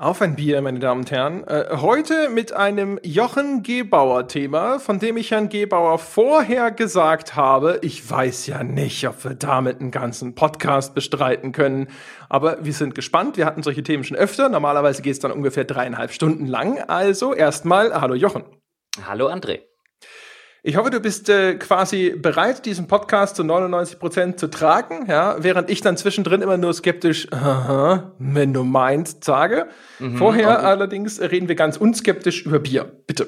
Auf ein Bier, meine Damen und Herren. Äh, heute mit einem Jochen Gebauer-Thema, von dem ich Herrn Gebauer vorher gesagt habe, ich weiß ja nicht, ob wir damit einen ganzen Podcast bestreiten können. Aber wir sind gespannt. Wir hatten solche Themen schon öfter. Normalerweise geht es dann ungefähr dreieinhalb Stunden lang. Also erstmal, hallo Jochen. Hallo André. Ich hoffe, du bist äh, quasi bereit, diesen Podcast zu 99 Prozent zu tragen, ja, während ich dann zwischendrin immer nur skeptisch, aha, wenn du meinst, sage. Mhm, Vorher allerdings reden wir ganz unskeptisch über Bier. Bitte.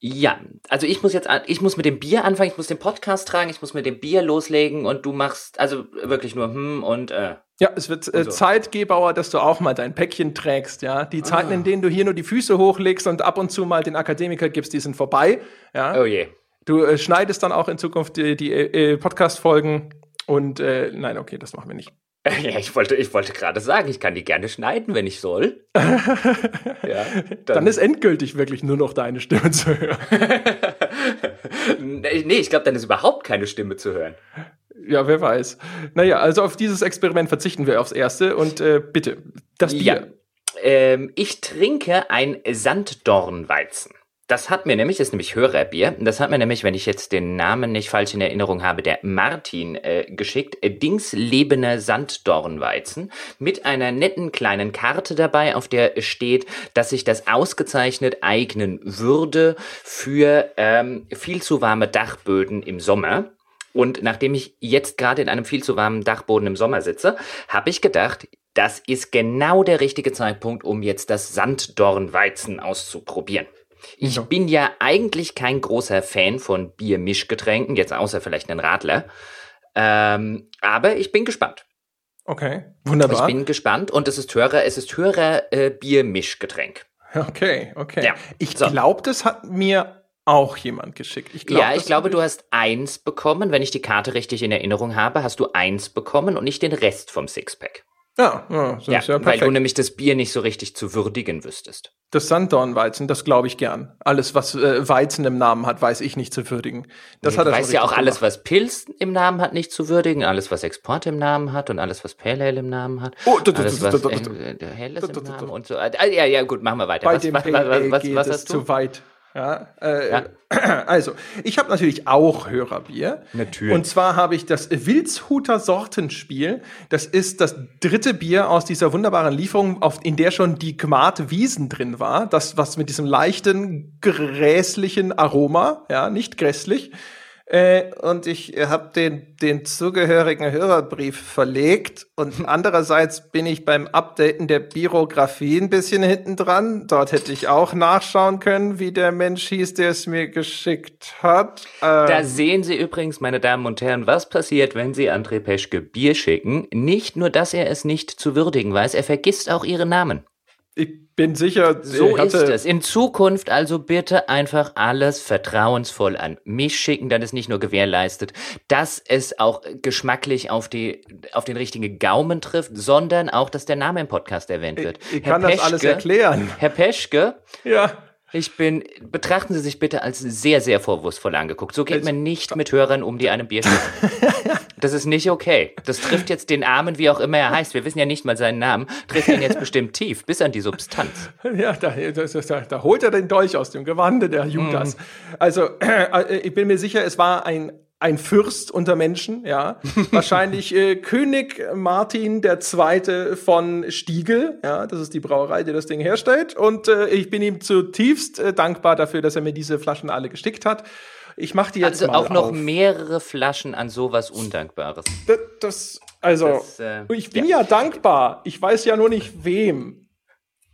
Ja, also ich muss jetzt, ich muss mit dem Bier anfangen, ich muss den Podcast tragen, ich muss mit dem Bier loslegen und du machst also wirklich nur hm und äh. Ja, es wird äh, so. Zeit, Gebauer, dass du auch mal dein Päckchen trägst, ja. Die Zeiten, ah. in denen du hier nur die Füße hochlegst und ab und zu mal den Akademiker gibst, die sind vorbei, ja. Oh je. Du äh, schneidest dann auch in Zukunft die, die äh, Podcast-Folgen und äh, nein, okay, das machen wir nicht. Ja, ich wollte, ich wollte gerade sagen, ich kann die gerne schneiden, wenn ich soll. ja, dann, dann, ist endgültig wirklich nur noch deine Stimme zu hören. nee, ich glaube, dann ist überhaupt keine Stimme zu hören. Ja, wer weiß. Naja, also auf dieses Experiment verzichten wir aufs erste und äh, bitte, das Bier. Ja, ähm, ich trinke ein Sanddornweizen. Das hat mir nämlich, das ist nämlich Hörerbier, das hat mir nämlich, wenn ich jetzt den Namen nicht falsch in Erinnerung habe, der Martin äh, geschickt, äh, Dingslebener Sanddornweizen mit einer netten kleinen Karte dabei, auf der steht, dass sich das ausgezeichnet eignen würde für ähm, viel zu warme Dachböden im Sommer. Und nachdem ich jetzt gerade in einem viel zu warmen Dachboden im Sommer sitze, habe ich gedacht, das ist genau der richtige Zeitpunkt, um jetzt das Sanddornweizen auszuprobieren. Ich ja. bin ja eigentlich kein großer Fan von Biermischgetränken, jetzt außer vielleicht einen Radler. Ähm, aber ich bin gespannt. Okay, wunderbar. Ich bin gespannt und es ist höherer, es ist höherer äh, Biermischgetränk. Okay, okay. Ja. Ich so. glaube, das hat mir auch jemand geschickt. Ich glaub, ja, ich glaube, du hast eins bekommen. Wenn ich die Karte richtig in Erinnerung habe, hast du eins bekommen und nicht den Rest vom Sixpack. Ja, ja, ja, ja perfekt. Weil du nämlich das Bier nicht so richtig zu würdigen wüsstest. Das Sanddornweizen, das glaube ich gern. Alles, was äh, Weizen im Namen hat, weiß ich nicht zu würdigen. Das nee, hat er weiß ja auch alles, was Pilz im Namen hat, nicht zu würdigen. Alles, was Export im Namen hat und alles, was Pale Ale im Namen hat. Oh, alles, was Helles im Namen und so. Ja, ja, gut, machen wir weiter. Bei was, dem was, was, was, was hast du? zu weit. Ja, äh, ja. Also, ich habe natürlich auch Hörerbier. Natürlich. Und zwar habe ich das Wilshuter Sortenspiel. Das ist das dritte Bier aus dieser wunderbaren Lieferung, auf, in der schon die Gmate Wiesen drin war. Das, was mit diesem leichten, grässlichen Aroma, ja, nicht grässlich, äh, und ich habe den, den zugehörigen Hörerbrief verlegt. Und andererseits bin ich beim Updaten der Bürokratie ein bisschen hinten dran. Dort hätte ich auch nachschauen können, wie der Mensch hieß, der es mir geschickt hat. Ähm, da sehen Sie übrigens, meine Damen und Herren, was passiert, wenn Sie André Peschke Bier schicken. Nicht nur, dass er es nicht zu würdigen weiß, er vergisst auch Ihren Namen. Ich bin sicher, so ist es. In Zukunft also bitte einfach alles vertrauensvoll an mich schicken, dann ist nicht nur gewährleistet, dass es auch geschmacklich auf die auf den richtigen Gaumen trifft, sondern auch, dass der Name im Podcast erwähnt wird. Ich, ich kann Peschke, das alles erklären. Herr Peschke, ja. Ich bin, betrachten Sie sich bitte als sehr, sehr vorwurfsvoll angeguckt. So geht also, man nicht mit Hörern um, die einem Bier schütten. das ist nicht okay. Das trifft jetzt den Armen, wie auch immer er heißt. Wir wissen ja nicht mal seinen Namen. Trifft ihn jetzt bestimmt tief, bis an die Substanz. Ja, da, da, da holt er den Dolch aus dem Gewande, der Judas. Mm. Also, äh, ich bin mir sicher, es war ein ein Fürst unter Menschen, ja. Wahrscheinlich äh, König Martin der Zweite von Stiegel, ja. Das ist die Brauerei, die das Ding herstellt. Und äh, ich bin ihm zutiefst äh, dankbar dafür, dass er mir diese Flaschen alle gestickt hat. Ich mache die jetzt also mal auch noch auf. mehrere Flaschen an sowas Undankbares. Das, das also, das, äh, ich bin ja. ja dankbar. Ich weiß ja nur nicht wem.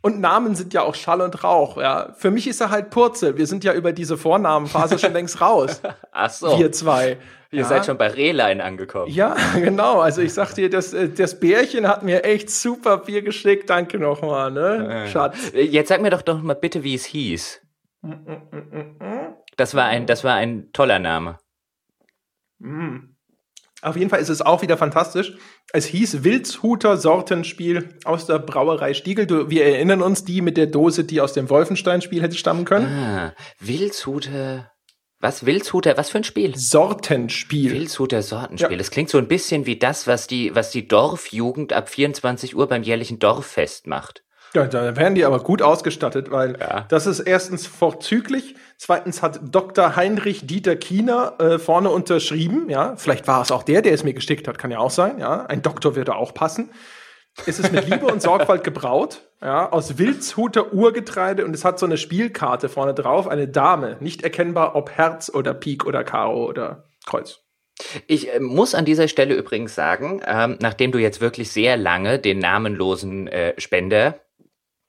Und Namen sind ja auch Schall und Rauch, ja. Für mich ist er halt Purzel. Wir sind ja über diese Vornamenphase schon längst raus. Ach so. Wir zwei. Ihr ja. seid schon bei Rehlein angekommen. Ja, genau. Also ich sag dir, das, äh, das Bärchen hat mir echt super Bier geschickt. Danke nochmal, ne? Schatz. Jetzt sag mir doch doch mal bitte, wie es hieß. Das war ein, das war ein toller Name. Mm. Auf jeden Fall ist es auch wieder fantastisch. Es hieß Wildshuter Sortenspiel aus der Brauerei Stiegel. Du, wir erinnern uns, die mit der Dose, die aus dem Wolfenstein-Spiel hätte stammen können. Ah, Wildshuter. Was? Wildshuter? Was für ein Spiel? Sortenspiel. Wildshuter Sortenspiel. Ja. Das klingt so ein bisschen wie das, was die, was die Dorfjugend ab 24 Uhr beim jährlichen Dorffest macht. Ja, da werden die aber gut ausgestattet, weil ja. das ist erstens vorzüglich, zweitens hat Dr. Heinrich Dieter Kiener äh, vorne unterschrieben, ja, vielleicht war es auch der, der es mir gestickt hat, kann ja auch sein, ja, ein Doktor würde auch passen. Es ist mit Liebe und Sorgfalt gebraut, ja, aus Wildshuter Urgetreide und es hat so eine Spielkarte vorne drauf, eine Dame, nicht erkennbar, ob Herz oder Pik oder Karo oder Kreuz. Ich äh, muss an dieser Stelle übrigens sagen, ähm, nachdem du jetzt wirklich sehr lange den namenlosen äh, Spender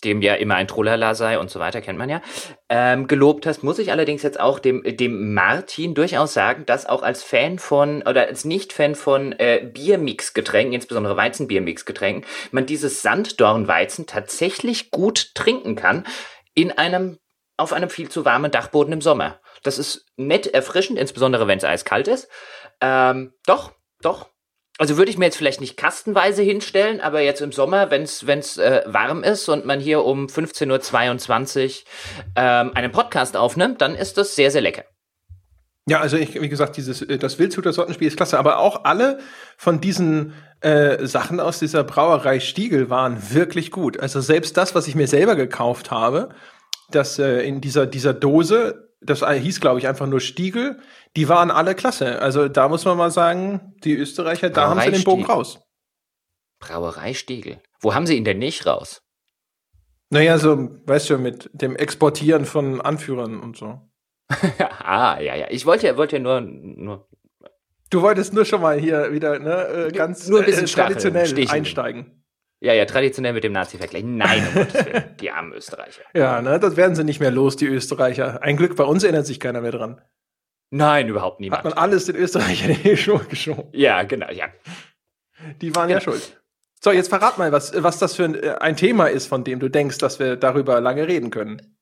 dem ja immer ein Trollala sei und so weiter, kennt man ja, ähm, gelobt hast, muss ich allerdings jetzt auch dem, dem Martin durchaus sagen, dass auch als Fan von oder als Nicht-Fan von äh, Biermix-Getränken, insbesondere Weizenbiermix-Getränken, man dieses Sanddornweizen tatsächlich gut trinken kann in einem, auf einem viel zu warmen Dachboden im Sommer. Das ist nett erfrischend, insbesondere wenn es eiskalt ist. Ähm, doch, doch, also würde ich mir jetzt vielleicht nicht kastenweise hinstellen, aber jetzt im Sommer, wenn es äh, warm ist und man hier um 15.22 Uhr ähm, einen Podcast aufnimmt, dann ist das sehr, sehr lecker. Ja, also ich, wie gesagt, dieses äh, das Wildshüter Sortenspiel ist klasse, aber auch alle von diesen äh, Sachen aus dieser Brauerei Stiegel waren wirklich gut. Also selbst das, was ich mir selber gekauft habe, das äh, in dieser dieser Dose das hieß, glaube ich, einfach nur Stiegel. Die waren alle klasse. Also da muss man mal sagen, die Österreicher, da haben sie den Bogen raus. Brauerei Stiegel. Wo haben sie ihn denn nicht raus? Naja, so, weißt du, mit dem Exportieren von Anführern und so. ah, ja, ja. Ich wollte ja, wollte nur, nur. Du wolltest nur schon mal hier wieder, ne, äh, ganz nur ein bisschen äh, traditionell einsteigen. Ja, ja, traditionell mit dem Nazi-Vergleich. Nein, um Gottes Willen, die armen Österreicher. Ja, ne, das werden sie nicht mehr los, die Österreicher. Ein Glück, bei uns erinnert sich keiner mehr dran. Nein, überhaupt niemand. Hat man alles den Österreichern in die Schuhe geschoben. Ja, genau, ja. Die waren genau. ja schuld. So, jetzt verrat mal, was, was das für ein, äh, ein Thema ist, von dem du denkst, dass wir darüber lange reden können.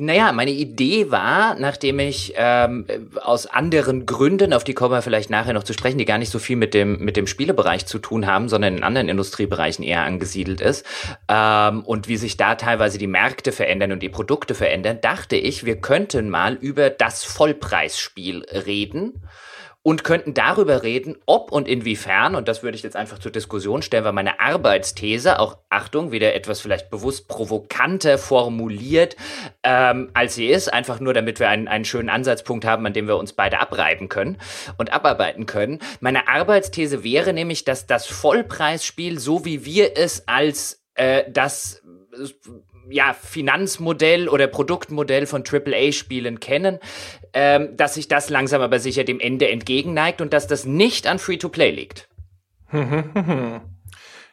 Naja, meine Idee war, nachdem ich ähm, aus anderen Gründen, auf die kommen wir vielleicht nachher noch zu sprechen, die gar nicht so viel mit dem mit dem Spielebereich zu tun haben, sondern in anderen Industriebereichen eher angesiedelt ist ähm, und wie sich da teilweise die Märkte verändern und die Produkte verändern, dachte ich, wir könnten mal über das Vollpreisspiel reden und könnten darüber reden, ob und inwiefern, und das würde ich jetzt einfach zur Diskussion stellen, weil meine Arbeitsthese, auch Achtung, wieder etwas vielleicht bewusst provokanter formuliert, ähm, als sie ist, einfach nur damit wir einen, einen schönen Ansatzpunkt haben, an dem wir uns beide abreiben können und abarbeiten können. Meine Arbeitsthese wäre nämlich, dass das Vollpreisspiel, so wie wir es als äh, das ja, Finanzmodell oder Produktmodell von AAA-Spielen kennen, ähm, dass sich das langsam aber sicher dem Ende entgegenneigt und dass das nicht an Free-to-Play liegt.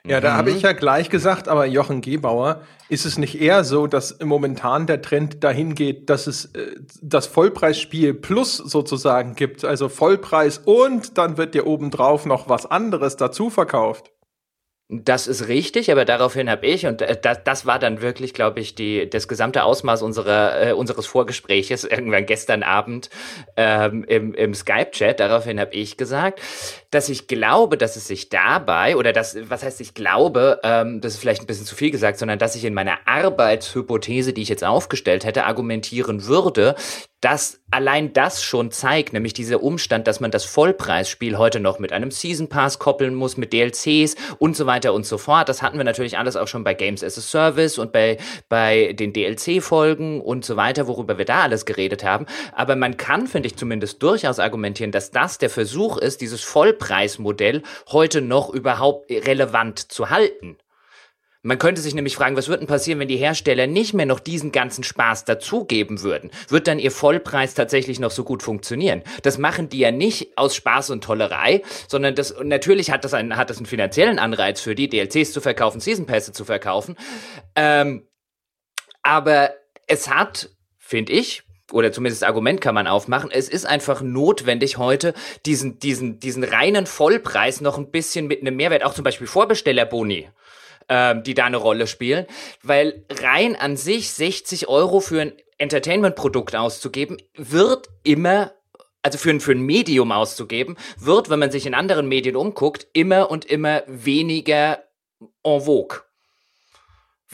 Ja, da habe ich ja gleich gesagt, aber Jochen Gebauer, ist es nicht eher so, dass momentan der Trend dahin geht, dass es äh, das Vollpreisspiel plus sozusagen gibt, also Vollpreis und dann wird dir obendrauf noch was anderes dazu verkauft? Das ist richtig, aber daraufhin habe ich, und äh, das, das war dann wirklich, glaube ich, die, das gesamte Ausmaß unserer, äh, unseres Vorgespräches irgendwann gestern Abend ähm, im, im Skype-Chat. Daraufhin habe ich gesagt, dass ich glaube, dass es sich dabei, oder das, was heißt ich glaube, ähm, das ist vielleicht ein bisschen zu viel gesagt, sondern dass ich in meiner Arbeitshypothese, die ich jetzt aufgestellt hätte, argumentieren würde, dass allein das schon zeigt, nämlich dieser Umstand, dass man das Vollpreisspiel heute noch mit einem Season Pass koppeln muss, mit DLCs und so weiter und so fort. Das hatten wir natürlich alles auch schon bei Games as a Service und bei, bei den DLC-Folgen und so weiter, worüber wir da alles geredet haben. Aber man kann, finde ich zumindest, durchaus argumentieren, dass das der Versuch ist, dieses Vollpreismodell heute noch überhaupt relevant zu halten. Man könnte sich nämlich fragen, was würde denn passieren, wenn die Hersteller nicht mehr noch diesen ganzen Spaß dazugeben würden? Wird dann ihr Vollpreis tatsächlich noch so gut funktionieren? Das machen die ja nicht aus Spaß und Tollerei, sondern das, natürlich hat das einen, hat das einen finanziellen Anreiz für die, DLCs zu verkaufen, Season Pässe zu verkaufen. Ähm, aber es hat, finde ich, oder zumindest das Argument kann man aufmachen. Es ist einfach notwendig heute, diesen, diesen, diesen reinen Vollpreis noch ein bisschen mit einem Mehrwert, auch zum Beispiel Vorbestellerboni, ähm, die da eine Rolle spielen, weil rein an sich 60 Euro für ein Entertainment-Produkt auszugeben, wird immer also für ein, für ein Medium auszugeben, wird, wenn man sich in anderen Medien umguckt, immer und immer weniger en vogue.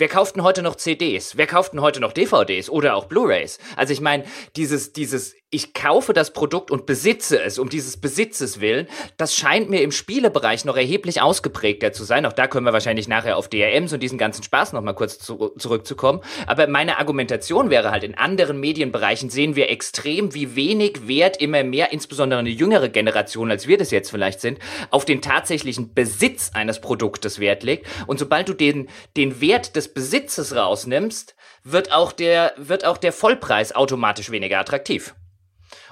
Wer kauft denn heute noch CDs? Wer kauft denn heute noch DVDs oder auch Blu-rays? Also ich meine, dieses, dieses, ich kaufe das Produkt und besitze es um dieses Besitzes willen, das scheint mir im Spielebereich noch erheblich ausgeprägter zu sein. Auch da können wir wahrscheinlich nachher auf DRMs und diesen ganzen Spaß nochmal kurz zu, zurückzukommen. Aber meine Argumentation wäre halt, in anderen Medienbereichen sehen wir extrem, wie wenig Wert immer mehr, insbesondere eine jüngere Generation, als wir das jetzt vielleicht sind, auf den tatsächlichen Besitz eines Produktes Wert legt. Und sobald du den, den Wert des Besitzes rausnimmst, wird auch der, wird auch der Vollpreis automatisch weniger attraktiv.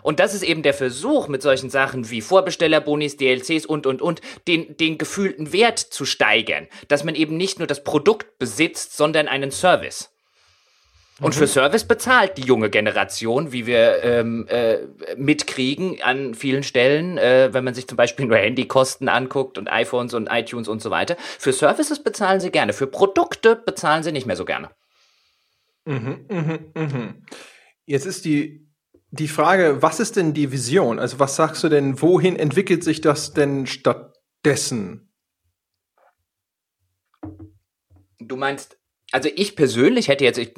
Und das ist eben der Versuch, mit solchen Sachen wie Vorbestellerbonis, DLCs und, und, und, den, den gefühlten Wert zu steigern. Dass man eben nicht nur das Produkt besitzt, sondern einen Service. Und mhm. für Service bezahlt die junge Generation, wie wir ähm, äh, mitkriegen an vielen Stellen, äh, wenn man sich zum Beispiel nur Handykosten anguckt und iPhones und iTunes und so weiter. Für Services bezahlen sie gerne, für Produkte bezahlen sie nicht mehr so gerne. Mhm, mhm, mhm. Jetzt ist die, die Frage, was ist denn die Vision? Also was sagst du denn, wohin entwickelt sich das denn stattdessen? Du meinst, also ich persönlich hätte jetzt, ich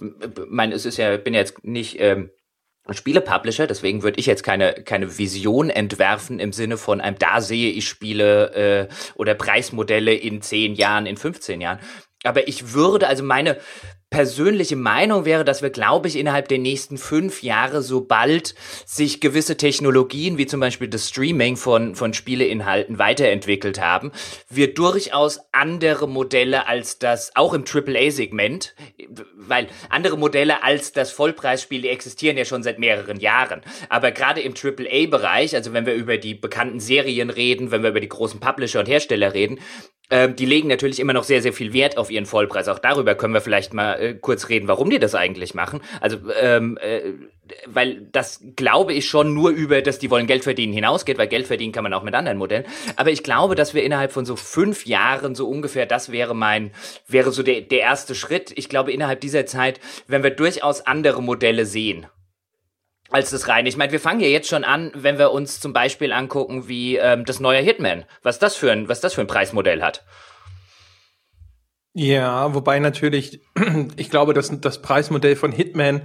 meine, es ist ja, bin jetzt nicht ähm, Spiele-Publisher, deswegen würde ich jetzt keine, keine Vision entwerfen im Sinne von einem, da sehe ich Spiele äh, oder Preismodelle in 10 Jahren, in 15 Jahren. Aber ich würde, also meine, persönliche Meinung wäre, dass wir, glaube ich, innerhalb der nächsten fünf Jahre, sobald sich gewisse Technologien, wie zum Beispiel das Streaming von, von Spieleinhalten weiterentwickelt haben, wir durchaus andere Modelle als das, auch im AAA-Segment, weil andere Modelle als das Vollpreisspiel, die existieren ja schon seit mehreren Jahren. Aber gerade im AAA-Bereich, also wenn wir über die bekannten Serien reden, wenn wir über die großen Publisher und Hersteller reden, ähm, die legen natürlich immer noch sehr, sehr viel Wert auf ihren Vollpreis. Auch darüber können wir vielleicht mal äh, kurz reden, warum die das eigentlich machen. Also, ähm, äh, weil das glaube ich schon nur über, dass die wollen Geld verdienen hinausgeht, weil Geld verdienen kann man auch mit anderen Modellen. Aber ich glaube, dass wir innerhalb von so fünf Jahren so ungefähr, das wäre mein, wäre so der, der erste Schritt. Ich glaube, innerhalb dieser Zeit werden wir durchaus andere Modelle sehen als das reine. Ich meine, wir fangen ja jetzt schon an, wenn wir uns zum Beispiel angucken, wie ähm, das neue Hitman, was das für ein, was das für ein Preismodell hat. Ja, wobei natürlich, ich glaube, dass das Preismodell von Hitman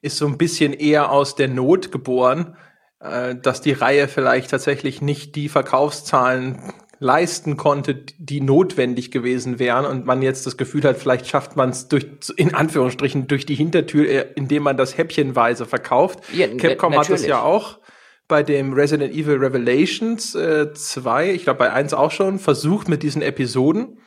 ist so ein bisschen eher aus der Not geboren, äh, dass die Reihe vielleicht tatsächlich nicht die Verkaufszahlen leisten konnte, die notwendig gewesen wären und man jetzt das Gefühl hat, vielleicht schafft man es durch, in Anführungsstrichen, durch die Hintertür, äh, indem man das häppchenweise verkauft. Ja, Capcom natürlich. hat das ja auch bei dem Resident Evil Revelations 2, äh, ich glaube bei 1 auch schon, versucht mit diesen Episoden.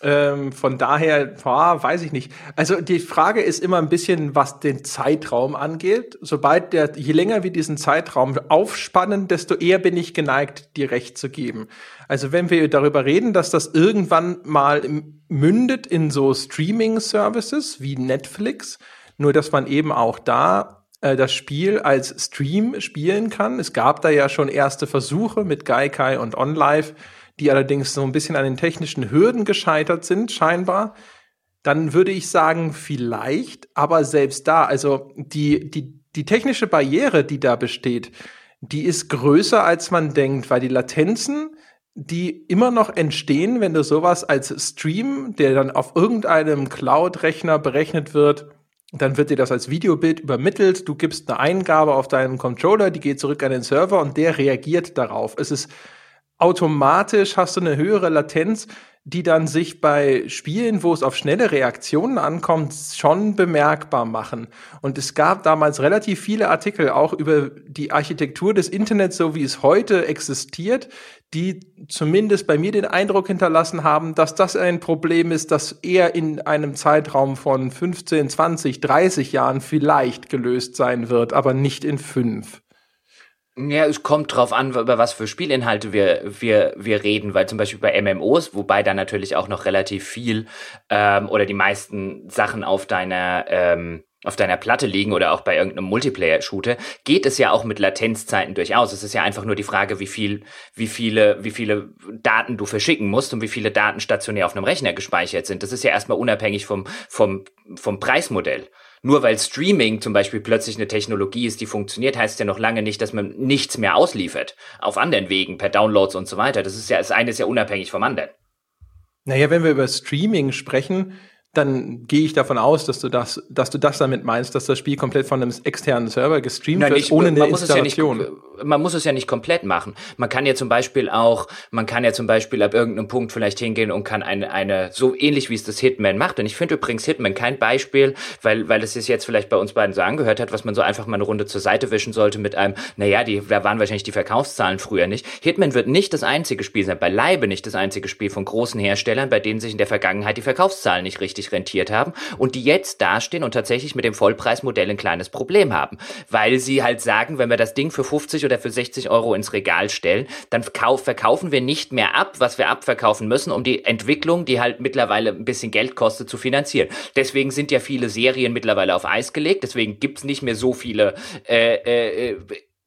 Ähm, von daher, boah, weiß ich nicht. Also die Frage ist immer ein bisschen, was den Zeitraum angeht. Sobald der, je länger wir diesen Zeitraum aufspannen, desto eher bin ich geneigt, dir recht zu geben. Also wenn wir darüber reden, dass das irgendwann mal mündet in so Streaming-Services wie Netflix, nur dass man eben auch da äh, das Spiel als Stream spielen kann. Es gab da ja schon erste Versuche mit Gaikai und OnLive die allerdings so ein bisschen an den technischen Hürden gescheitert sind, scheinbar, dann würde ich sagen, vielleicht, aber selbst da, also die, die, die technische Barriere, die da besteht, die ist größer, als man denkt, weil die Latenzen, die immer noch entstehen, wenn du sowas als Stream, der dann auf irgendeinem Cloud-Rechner berechnet wird, dann wird dir das als Videobild übermittelt, du gibst eine Eingabe auf deinen Controller, die geht zurück an den Server und der reagiert darauf. Es ist automatisch hast du eine höhere Latenz, die dann sich bei Spielen, wo es auf schnelle Reaktionen ankommt, schon bemerkbar machen. Und es gab damals relativ viele Artikel auch über die Architektur des Internets, so wie es heute existiert, die zumindest bei mir den Eindruck hinterlassen haben, dass das ein Problem ist, das eher in einem Zeitraum von 15, 20, 30 Jahren vielleicht gelöst sein wird, aber nicht in fünf. Ja, es kommt drauf an, über was für Spielinhalte wir, wir, wir reden, weil zum Beispiel bei MMOs, wobei da natürlich auch noch relativ viel ähm, oder die meisten Sachen auf deiner ähm, auf deiner Platte liegen oder auch bei irgendeinem Multiplayer-Shooter, geht es ja auch mit Latenzzeiten durchaus. Es ist ja einfach nur die Frage, wie viel, wie viele, wie viele Daten du verschicken musst und wie viele Daten stationär auf einem Rechner gespeichert sind. Das ist ja erstmal unabhängig vom, vom, vom Preismodell. Nur weil Streaming zum Beispiel plötzlich eine Technologie ist, die funktioniert, heißt ja noch lange nicht, dass man nichts mehr ausliefert. Auf anderen Wegen, per Downloads und so weiter. Das ist ja, das eine ist ja unabhängig vom anderen. Naja, wenn wir über Streaming sprechen, dann gehe ich davon aus, dass du das, dass du das damit meinst, dass das Spiel komplett von einem externen Server gestreamt Nein, wird, nicht, ohne man eine muss es ja Installation. nicht, man muss es ja nicht komplett machen. Man kann ja zum Beispiel auch, man kann ja zum Beispiel ab irgendeinem Punkt vielleicht hingehen und kann eine, eine, so ähnlich wie es das Hitman macht. Und ich finde übrigens Hitman kein Beispiel, weil, weil es sich jetzt vielleicht bei uns beiden so angehört hat, was man so einfach mal eine Runde zur Seite wischen sollte mit einem, naja, die, da waren wahrscheinlich die Verkaufszahlen früher nicht. Hitman wird nicht das einzige Spiel sein, beileibe nicht das einzige Spiel von großen Herstellern, bei denen sich in der Vergangenheit die Verkaufszahlen nicht richtig rentiert haben und die jetzt dastehen und tatsächlich mit dem Vollpreismodell ein kleines Problem haben, weil sie halt sagen, wenn wir das Ding für 50 oder für 60 Euro ins Regal stellen, dann verkaufen wir nicht mehr ab, was wir abverkaufen müssen, um die Entwicklung, die halt mittlerweile ein bisschen Geld kostet, zu finanzieren. Deswegen sind ja viele Serien mittlerweile auf Eis gelegt, deswegen gibt's nicht mehr so viele äh, äh,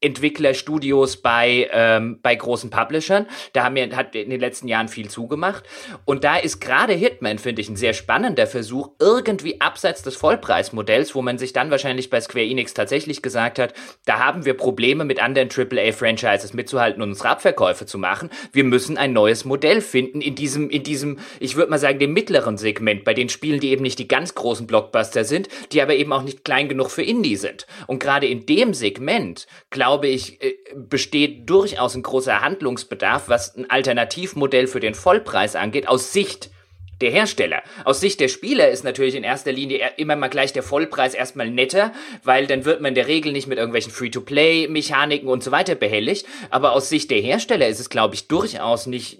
Entwicklerstudios bei, ähm, bei großen Publishern. Da haben wir, hat in den letzten Jahren viel zugemacht. Und da ist gerade Hitman, finde ich, ein sehr spannender Versuch, irgendwie abseits des Vollpreismodells, wo man sich dann wahrscheinlich bei Square Enix tatsächlich gesagt hat, da haben wir Probleme mit anderen AAA-Franchises mitzuhalten und unsere Abverkäufe zu machen. Wir müssen ein neues Modell finden in diesem, in diesem, ich würde mal sagen, dem mittleren Segment, bei den Spielen, die eben nicht die ganz großen Blockbuster sind, die aber eben auch nicht klein genug für Indie sind. Und gerade in dem Segment, glaube glaube ich, äh, besteht durchaus ein großer Handlungsbedarf, was ein Alternativmodell für den Vollpreis angeht, aus Sicht der Hersteller. Aus Sicht der Spieler ist natürlich in erster Linie immer mal gleich der Vollpreis erstmal netter, weil dann wird man in der Regel nicht mit irgendwelchen Free-to-Play-Mechaniken und so weiter behelligt. Aber aus Sicht der Hersteller ist es, glaube ich, durchaus nicht,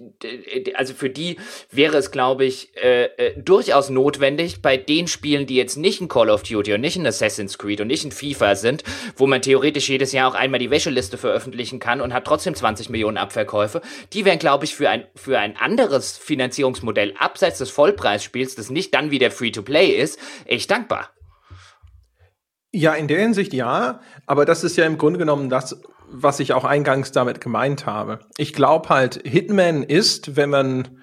also für die wäre es, glaube ich, äh, äh, durchaus notwendig, bei den Spielen, die jetzt nicht ein Call of Duty und nicht ein Assassin's Creed und nicht ein FIFA sind, wo man theoretisch jedes Jahr auch einmal die Wäscheliste veröffentlichen kann und hat trotzdem 20 Millionen Abverkäufe, die wären, glaube ich, für ein, für ein anderes Finanzierungsmodell abseits des Vollpreisspiels, das nicht dann wieder Free-to-Play ist, echt dankbar. Ja, in der Hinsicht ja, aber das ist ja im Grunde genommen das, was ich auch eingangs damit gemeint habe. Ich glaube halt, Hitman ist, wenn man,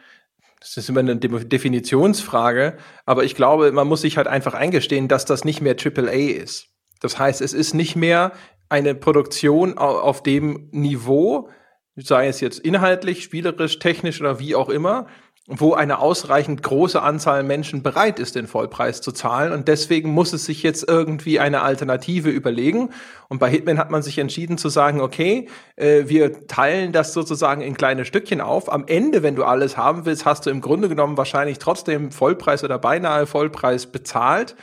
das ist immer eine Definitionsfrage, aber ich glaube, man muss sich halt einfach eingestehen, dass das nicht mehr AAA ist. Das heißt, es ist nicht mehr eine Produktion auf dem Niveau, sei es jetzt inhaltlich, spielerisch, technisch oder wie auch immer, wo eine ausreichend große Anzahl Menschen bereit ist, den Vollpreis zu zahlen. Und deswegen muss es sich jetzt irgendwie eine Alternative überlegen. Und bei Hitman hat man sich entschieden zu sagen, okay, äh, wir teilen das sozusagen in kleine Stückchen auf. Am Ende, wenn du alles haben willst, hast du im Grunde genommen wahrscheinlich trotzdem Vollpreis oder beinahe Vollpreis bezahlt.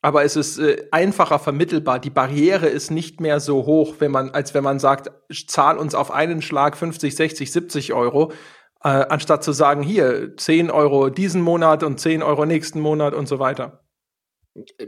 Aber es ist äh, einfacher vermittelbar. Die Barriere ist nicht mehr so hoch, wenn man, als wenn man sagt, zahl uns auf einen Schlag 50, 60, 70 Euro äh, anstatt zu sagen, hier, 10 Euro diesen Monat und 10 Euro nächsten Monat und so weiter.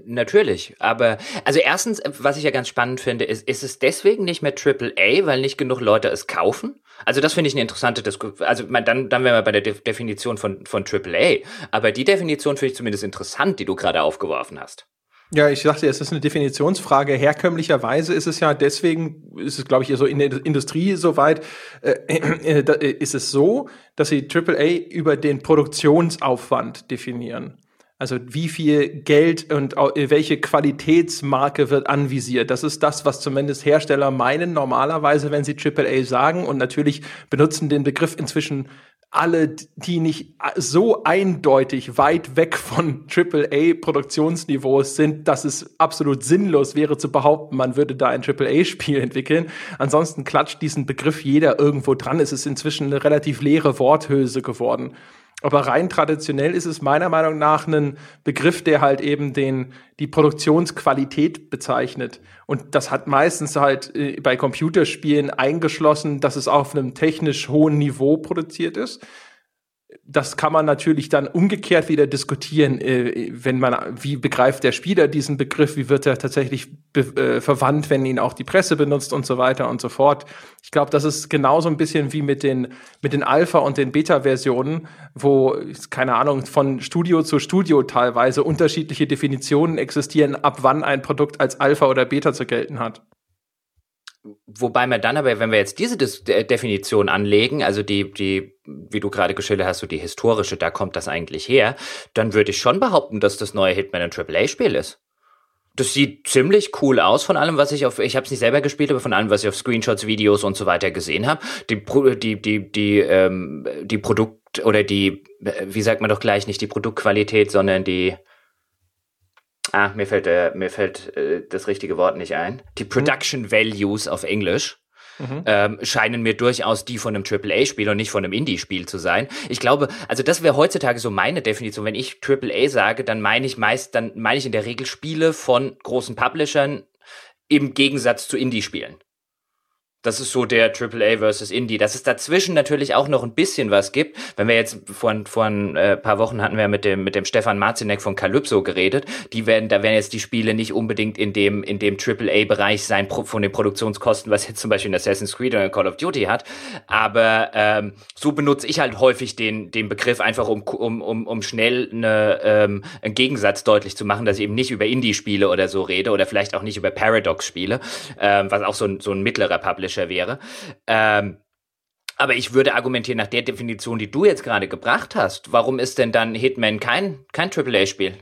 Natürlich, aber also erstens, was ich ja ganz spannend finde, ist, ist es deswegen nicht mehr AAA, weil nicht genug Leute es kaufen? Also das finde ich eine interessante Diskussion. Also man, dann, dann wären wir bei der De Definition von, von AAA. Aber die Definition finde ich zumindest interessant, die du gerade aufgeworfen hast. Ja, ich dachte, es ist eine Definitionsfrage. Herkömmlicherweise ist es ja deswegen, ist es, glaube ich, so in der Industrie soweit, äh, äh, äh, ist es so, dass sie AAA über den Produktionsaufwand definieren. Also wie viel Geld und welche Qualitätsmarke wird anvisiert. Das ist das, was zumindest Hersteller meinen normalerweise, wenn sie AAA sagen. Und natürlich benutzen den Begriff inzwischen alle, die nicht so eindeutig weit weg von AAA-Produktionsniveaus sind, dass es absolut sinnlos wäre zu behaupten, man würde da ein AAA-Spiel entwickeln. Ansonsten klatscht diesen Begriff jeder irgendwo dran. Es ist inzwischen eine relativ leere Worthülse geworden. Aber rein traditionell ist es meiner Meinung nach ein Begriff, der halt eben den, die Produktionsqualität bezeichnet. Und das hat meistens halt äh, bei Computerspielen eingeschlossen, dass es auf einem technisch hohen Niveau produziert ist das kann man natürlich dann umgekehrt wieder diskutieren, äh, wenn man, wie begreift der Spieler diesen Begriff, wie wird er tatsächlich äh, verwandt, wenn ihn auch die Presse benutzt und so weiter und so fort. Ich glaube, das ist genauso ein bisschen wie mit den, mit den Alpha- und den Beta-Versionen, wo, keine Ahnung, von Studio zu Studio teilweise unterschiedliche Definitionen existieren, ab wann ein Produkt als Alpha oder Beta zu gelten hat. Wobei man dann aber, wenn wir jetzt diese Dis Definition anlegen, also die, die, wie du gerade geschildert hast, so die historische, da kommt das eigentlich her, dann würde ich schon behaupten, dass das neue Hitman ein AAA-Spiel ist. Das sieht ziemlich cool aus von allem, was ich auf, ich habe es nicht selber gespielt, aber von allem, was ich auf Screenshots, Videos und so weiter gesehen habe. Die, die, die, die, ähm, die Produkt oder die, wie sagt man doch gleich, nicht die Produktqualität, sondern die, Ah, mir fällt, äh, mir fällt äh, das richtige Wort nicht ein. Die Production Values auf Englisch. Mhm. Ähm, scheinen mir durchaus die von einem AAA-Spiel und nicht von einem Indie-Spiel zu sein. Ich glaube, also das wäre heutzutage so meine Definition. Wenn ich AAA sage, dann meine ich meist, dann meine ich in der Regel Spiele von großen Publishern im Gegensatz zu Indie-Spielen. Das ist so der AAA versus Indie. Dass es dazwischen natürlich auch noch ein bisschen was gibt. Wenn wir jetzt vor, vor ein äh, paar Wochen hatten wir mit dem, mit dem Stefan Marzinek von Calypso geredet. Die werden, da werden jetzt die Spiele nicht unbedingt in dem, in dem AAA-Bereich sein von den Produktionskosten, was jetzt zum Beispiel in Assassin's Creed oder Call of Duty hat. Aber ähm, so benutze ich halt häufig den, den Begriff einfach, um, um, um, um schnell eine, ähm, einen Gegensatz deutlich zu machen, dass ich eben nicht über Indie-Spiele oder so rede oder vielleicht auch nicht über Paradox-Spiele, ähm, was auch so ein, so ein mittlerer Publisher Publisher wäre. Ähm, aber ich würde argumentieren, nach der Definition, die du jetzt gerade gebracht hast, warum ist denn dann Hitman kein, kein AAA-Spiel?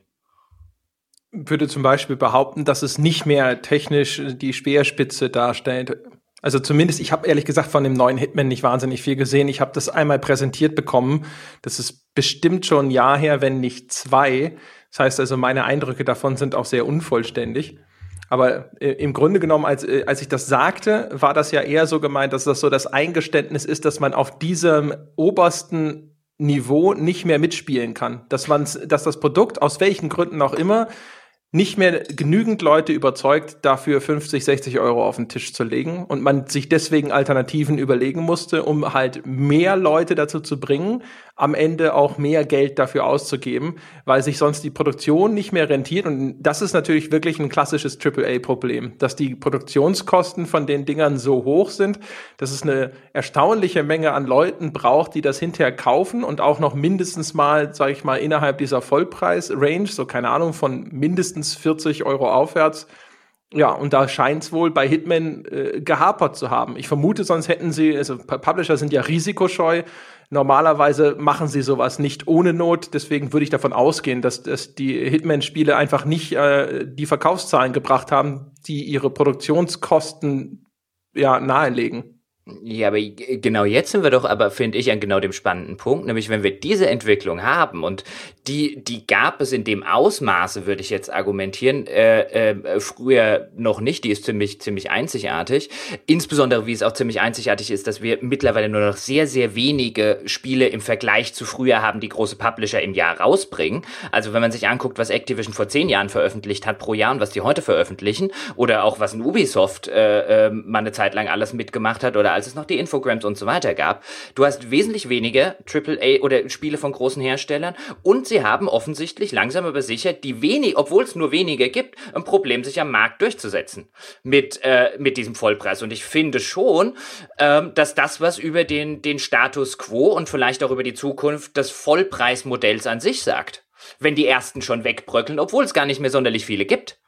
Würde zum Beispiel behaupten, dass es nicht mehr technisch die Speerspitze darstellt. Also zumindest, ich habe ehrlich gesagt von dem neuen Hitman nicht wahnsinnig viel gesehen. Ich habe das einmal präsentiert bekommen. Das ist bestimmt schon ein Jahr her, wenn nicht zwei. Das heißt also, meine Eindrücke davon sind auch sehr unvollständig. Aber äh, im Grunde genommen, als, äh, als ich das sagte, war das ja eher so gemeint, dass das so das Eingeständnis ist, dass man auf diesem obersten Niveau nicht mehr mitspielen kann. Dass man, dass das Produkt aus welchen Gründen auch immer nicht mehr genügend Leute überzeugt, dafür 50, 60 Euro auf den Tisch zu legen und man sich deswegen Alternativen überlegen musste, um halt mehr Leute dazu zu bringen, am Ende auch mehr Geld dafür auszugeben, weil sich sonst die Produktion nicht mehr rentiert. Und das ist natürlich wirklich ein klassisches AAA-Problem, dass die Produktionskosten von den Dingern so hoch sind, dass es eine erstaunliche Menge an Leuten braucht, die das hinterher kaufen und auch noch mindestens mal, sage ich mal, innerhalb dieser Vollpreis-Range, so keine Ahnung, von mindestens 40 Euro aufwärts, ja, und da scheint es wohl bei Hitman äh, gehapert zu haben. Ich vermute, sonst hätten sie, also Publisher sind ja risikoscheu, Normalerweise machen sie sowas nicht ohne Not. Deswegen würde ich davon ausgehen, dass, dass die Hitman-Spiele einfach nicht äh, die Verkaufszahlen gebracht haben, die ihre Produktionskosten ja nahelegen. Ja, aber genau jetzt sind wir doch aber, finde ich, an genau dem spannenden Punkt, nämlich wenn wir diese Entwicklung haben und die, die gab es in dem Ausmaße, würde ich jetzt argumentieren, äh, äh, früher noch nicht, die ist ziemlich, ziemlich einzigartig. Insbesondere, wie es auch ziemlich einzigartig ist, dass wir mittlerweile nur noch sehr, sehr wenige Spiele im Vergleich zu früher haben, die große Publisher im Jahr rausbringen. Also wenn man sich anguckt, was Activision vor zehn Jahren veröffentlicht hat pro Jahr und was die heute veröffentlichen, oder auch was ein Ubisoft äh, äh, mal eine Zeit lang alles mitgemacht hat oder als es noch die Infograms und so weiter gab. Du hast wesentlich weniger AAA oder Spiele von großen Herstellern und sie haben offensichtlich langsam aber sicher die wenig, obwohl es nur wenige gibt, ein Problem, sich am Markt durchzusetzen mit, äh, mit diesem Vollpreis. Und ich finde schon, ähm, dass das was über den, den Status quo und vielleicht auch über die Zukunft des Vollpreismodells an sich sagt. Wenn die ersten schon wegbröckeln, obwohl es gar nicht mehr sonderlich viele gibt.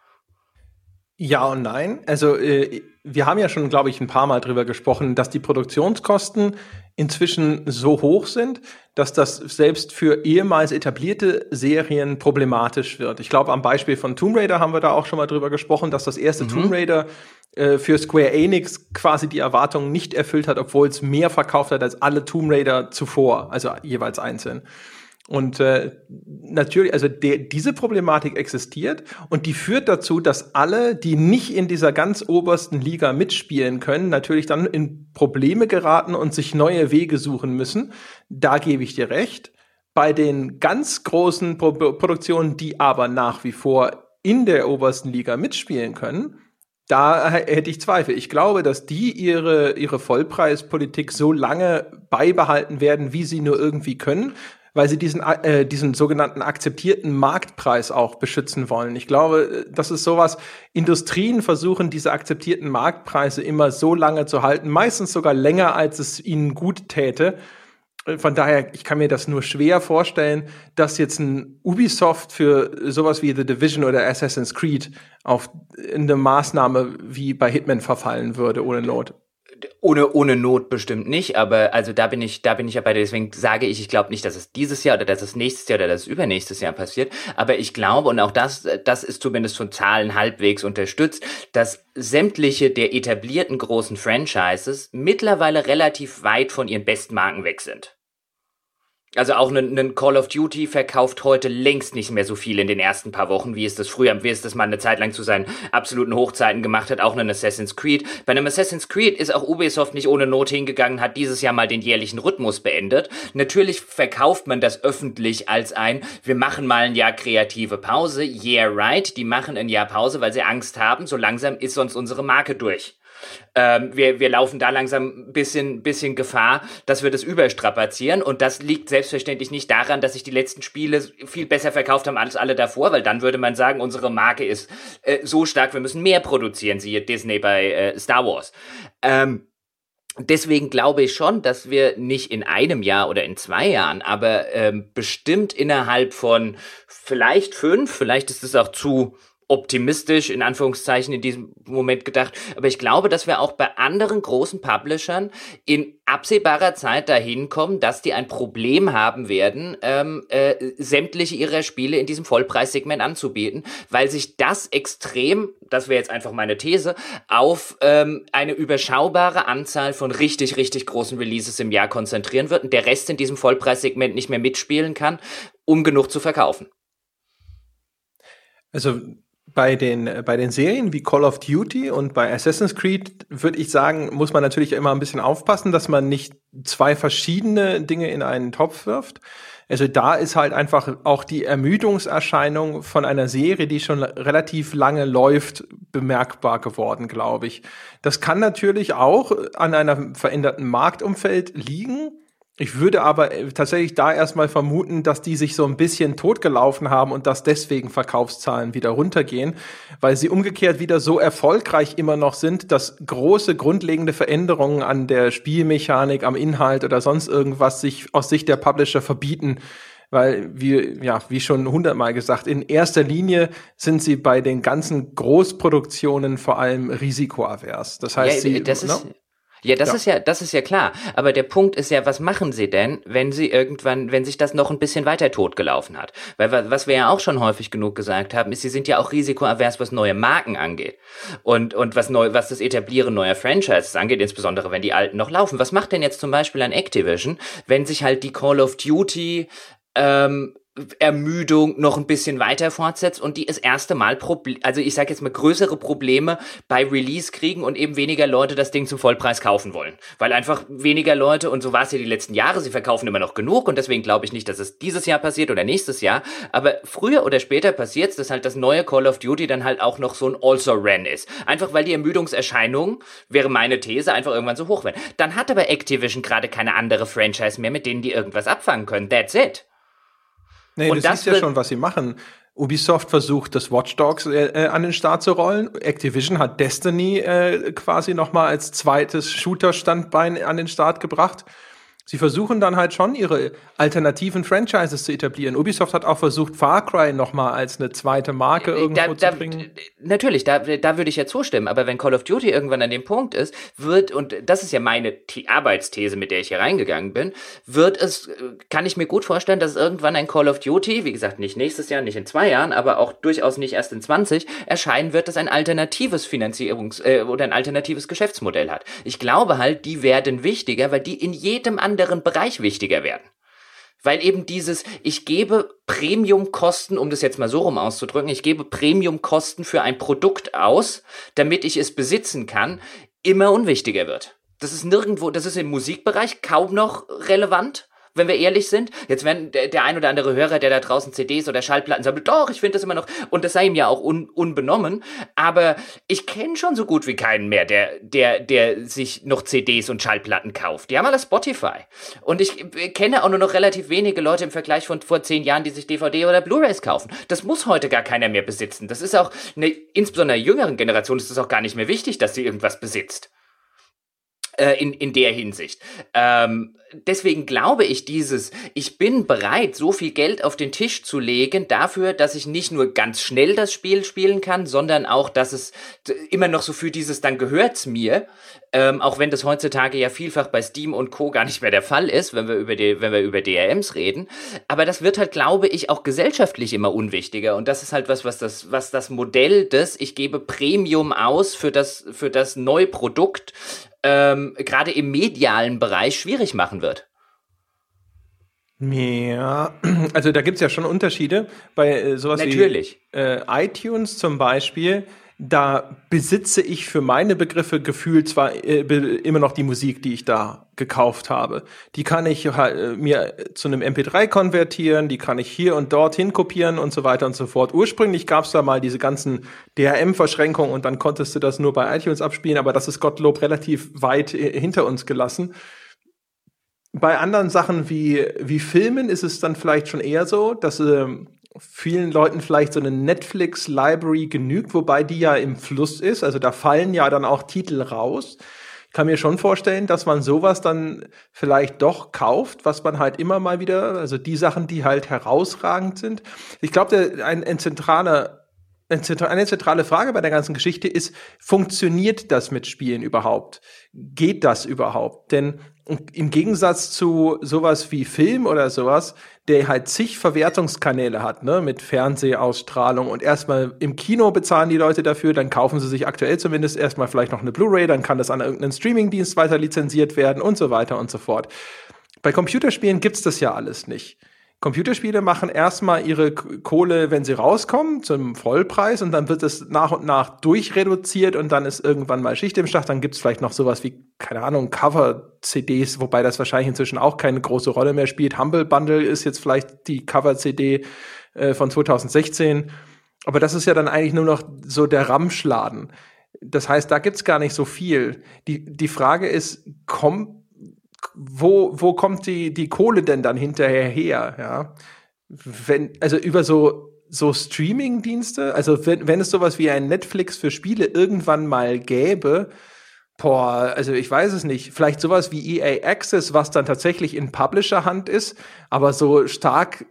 Ja und nein. Also äh, wir haben ja schon, glaube ich, ein paar Mal drüber gesprochen, dass die Produktionskosten inzwischen so hoch sind, dass das selbst für ehemals etablierte Serien problematisch wird. Ich glaube, am Beispiel von Tomb Raider haben wir da auch schon mal drüber gesprochen, dass das erste mhm. Tomb Raider äh, für Square Enix quasi die Erwartungen nicht erfüllt hat, obwohl es mehr verkauft hat als alle Tomb Raider zuvor, also jeweils einzeln. Und äh, natürlich, also der, diese Problematik existiert und die führt dazu, dass alle, die nicht in dieser ganz obersten Liga mitspielen können, natürlich dann in Probleme geraten und sich neue Wege suchen müssen. Da gebe ich dir recht. Bei den ganz großen Pro Produktionen, die aber nach wie vor in der obersten Liga mitspielen können, da hätte ich Zweifel. Ich glaube, dass die ihre, ihre Vollpreispolitik so lange beibehalten werden, wie sie nur irgendwie können weil sie diesen, äh, diesen sogenannten akzeptierten Marktpreis auch beschützen wollen. Ich glaube, das ist sowas, Industrien versuchen diese akzeptierten Marktpreise immer so lange zu halten, meistens sogar länger, als es ihnen gut täte. Von daher, ich kann mir das nur schwer vorstellen, dass jetzt ein Ubisoft für sowas wie The Division oder Assassin's Creed auf eine Maßnahme wie bei Hitman verfallen würde, ohne Not ohne, ohne Not bestimmt nicht, aber also da bin ich, da bin ich ja bei. Deswegen sage ich, ich glaube nicht, dass es dieses Jahr oder dass es nächstes Jahr oder dass es übernächstes Jahr passiert. Aber ich glaube, und auch das, das ist zumindest von Zahlen halbwegs unterstützt, dass sämtliche der etablierten großen Franchises mittlerweile relativ weit von ihren Bestmarken weg sind. Also auch ein, Call of Duty verkauft heute längst nicht mehr so viel in den ersten paar Wochen, wie es das früher, wie es das mal eine Zeit lang zu seinen absoluten Hochzeiten gemacht hat, auch ein Assassin's Creed. Bei einem Assassin's Creed ist auch Ubisoft nicht ohne Not hingegangen, hat dieses Jahr mal den jährlichen Rhythmus beendet. Natürlich verkauft man das öffentlich als ein, wir machen mal ein Jahr kreative Pause. Yeah, right. Die machen ein Jahr Pause, weil sie Angst haben, so langsam ist sonst unsere Marke durch. Ähm, wir, wir laufen da langsam ein bisschen, bisschen Gefahr, dass wir das überstrapazieren. Und das liegt selbstverständlich nicht daran, dass sich die letzten Spiele viel besser verkauft haben als alle davor, weil dann würde man sagen, unsere Marke ist äh, so stark, wir müssen mehr produzieren, siehe Disney bei äh, Star Wars. Ähm, Deswegen glaube ich schon, dass wir nicht in einem Jahr oder in zwei Jahren, aber ähm, bestimmt innerhalb von vielleicht fünf, vielleicht ist es auch zu optimistisch in Anführungszeichen in diesem Moment gedacht. Aber ich glaube, dass wir auch bei anderen großen Publishern in absehbarer Zeit dahin kommen, dass die ein Problem haben werden, ähm, äh, sämtliche ihrer Spiele in diesem Vollpreissegment anzubieten, weil sich das extrem, das wäre jetzt einfach meine These, auf ähm, eine überschaubare Anzahl von richtig, richtig großen Releases im Jahr konzentrieren wird und der Rest in diesem Vollpreissegment nicht mehr mitspielen kann, um genug zu verkaufen. Also bei den, bei den Serien wie Call of Duty und bei Assassin's Creed würde ich sagen, muss man natürlich immer ein bisschen aufpassen, dass man nicht zwei verschiedene Dinge in einen Topf wirft. Also da ist halt einfach auch die Ermüdungserscheinung von einer Serie, die schon relativ lange läuft, bemerkbar geworden, glaube ich. Das kann natürlich auch an einem veränderten Marktumfeld liegen. Ich würde aber äh, tatsächlich da erstmal vermuten, dass die sich so ein bisschen totgelaufen haben und dass deswegen Verkaufszahlen wieder runtergehen, weil sie umgekehrt wieder so erfolgreich immer noch sind, dass große grundlegende Veränderungen an der Spielmechanik, am Inhalt oder sonst irgendwas sich aus Sicht der Publisher verbieten. Weil, wie, ja, wie schon hundertmal gesagt, in erster Linie sind sie bei den ganzen Großproduktionen vor allem risikoavers. Das heißt, ja, sie, das ist, ne? Ja, das ja. ist ja, das ist ja klar. Aber der Punkt ist ja, was machen sie denn, wenn sie irgendwann, wenn sich das noch ein bisschen weiter totgelaufen hat? Weil was wir ja auch schon häufig genug gesagt haben, ist, sie sind ja auch risikoavers, was neue Marken angeht. Und, und was neu, was das Etablieren neuer Franchises angeht, insbesondere wenn die alten noch laufen. Was macht denn jetzt zum Beispiel ein Activision, wenn sich halt die Call of Duty ähm, Ermüdung noch ein bisschen weiter fortsetzt und die das erste Mal, Proble also ich sage jetzt mal größere Probleme bei Release kriegen und eben weniger Leute das Ding zum Vollpreis kaufen wollen. Weil einfach weniger Leute, und so war es ja die letzten Jahre, sie verkaufen immer noch genug und deswegen glaube ich nicht, dass es dieses Jahr passiert oder nächstes Jahr, aber früher oder später passiert es, dass halt das neue Call of Duty dann halt auch noch so ein Also-Ran ist. Einfach weil die Ermüdungserscheinungen, wäre meine These, einfach irgendwann so hoch werden. Dann hat aber Activision gerade keine andere Franchise mehr, mit denen die irgendwas abfangen können. That's it. Nee, und das ist ja schon, was sie machen. Ubisoft versucht, das Watch Dogs äh, äh, an den Start zu rollen. Activision hat Destiny äh, quasi noch mal als zweites Shooter-Standbein an den Start gebracht. Sie versuchen dann halt schon ihre alternativen Franchises zu etablieren. Ubisoft hat auch versucht, Far Cry nochmal als eine zweite Marke äh, irgendwo da, zu bringen. Natürlich, da, da würde ich ja zustimmen. Aber wenn Call of Duty irgendwann an dem Punkt ist, wird, und das ist ja meine The Arbeitsthese, mit der ich hier reingegangen bin, wird es, kann ich mir gut vorstellen, dass irgendwann ein Call of Duty, wie gesagt, nicht nächstes Jahr, nicht in zwei Jahren, aber auch durchaus nicht erst in 20, erscheinen wird, das ein alternatives Finanzierungs- äh, oder ein alternatives Geschäftsmodell hat. Ich glaube halt, die werden wichtiger, weil die in jedem anderen anderen Bereich wichtiger werden. Weil eben dieses, ich gebe Premiumkosten, um das jetzt mal so rum auszudrücken, ich gebe Premiumkosten für ein Produkt aus, damit ich es besitzen kann, immer unwichtiger wird. Das ist nirgendwo, das ist im Musikbereich kaum noch relevant wenn wir ehrlich sind. Jetzt werden der, der ein oder andere Hörer, der da draußen CDs oder Schallplatten sammelt, doch, ich finde das immer noch, und das sei ihm ja auch un, unbenommen, aber ich kenne schon so gut wie keinen mehr, der, der, der sich noch CDs und Schallplatten kauft. Die haben alle Spotify. Und ich kenne auch nur noch relativ wenige Leute im Vergleich von vor zehn Jahren, die sich DVD oder Blu-rays kaufen. Das muss heute gar keiner mehr besitzen. Das ist auch, eine, insbesondere einer jüngeren Generation ist es auch gar nicht mehr wichtig, dass sie irgendwas besitzt äh, in, in der Hinsicht. Ähm, deswegen glaube ich dieses, ich bin bereit, so viel Geld auf den Tisch zu legen dafür, dass ich nicht nur ganz schnell das Spiel spielen kann, sondern auch, dass es immer noch so für dieses, dann gehört's mir, ähm, auch wenn das heutzutage ja vielfach bei Steam und Co. gar nicht mehr der Fall ist, wenn wir über die, wenn wir über DRMs reden. Aber das wird halt, glaube ich, auch gesellschaftlich immer unwichtiger. Und das ist halt was, was das, was das Modell des, ich gebe Premium aus für das, für das neue Produkt, ähm, gerade im medialen Bereich schwierig machen wird. Ja, also da gibt's ja schon Unterschiede. Bei äh, sowas Natürlich. wie äh, iTunes zum Beispiel, da besitze ich für meine Begriffe gefühlt zwar äh, immer noch die Musik, die ich da gekauft habe. Die kann ich halt, mir zu einem MP3 konvertieren, die kann ich hier und dort hin kopieren und so weiter und so fort. Ursprünglich gab's da mal diese ganzen DRM-Verschränkungen und dann konntest du das nur bei iTunes abspielen, aber das ist Gottlob relativ weit äh, hinter uns gelassen. Bei anderen Sachen wie, wie Filmen ist es dann vielleicht schon eher so, dass äh, vielen Leuten vielleicht so eine Netflix-Library genügt, wobei die ja im Fluss ist. Also da fallen ja dann auch Titel raus. Ich kann mir schon vorstellen, dass man sowas dann vielleicht doch kauft, was man halt immer mal wieder, also die Sachen, die halt herausragend sind. Ich glaube, ein, ein zentraler eine zentrale Frage bei der ganzen Geschichte ist, funktioniert das mit Spielen überhaupt? Geht das überhaupt? Denn im Gegensatz zu sowas wie Film oder sowas, der halt zig Verwertungskanäle hat, ne, mit Fernsehausstrahlung und erstmal im Kino bezahlen die Leute dafür, dann kaufen sie sich aktuell zumindest erstmal vielleicht noch eine Blu-ray, dann kann das an irgendeinen Streamingdienst weiter lizenziert werden und so weiter und so fort. Bei Computerspielen gibt's das ja alles nicht. Computerspiele machen erstmal ihre Kohle, wenn sie rauskommen, zum Vollpreis und dann wird es nach und nach durchreduziert und dann ist irgendwann mal Schicht im Schach. Dann gibt's vielleicht noch sowas wie, keine Ahnung, Cover-CDs, wobei das wahrscheinlich inzwischen auch keine große Rolle mehr spielt. Humble Bundle ist jetzt vielleicht die Cover-CD äh, von 2016. Aber das ist ja dann eigentlich nur noch so der Ramschladen. Das heißt, da gibt's gar nicht so viel. Die, die Frage ist, kommt wo, wo kommt die, die Kohle denn dann hinterher her? Ja? Wenn, also über so, so Streaming-Dienste, also wenn, wenn es sowas wie ein Netflix für Spiele irgendwann mal gäbe, boah, also ich weiß es nicht, vielleicht sowas wie EA Access, was dann tatsächlich in Publisher-Hand ist, aber so stark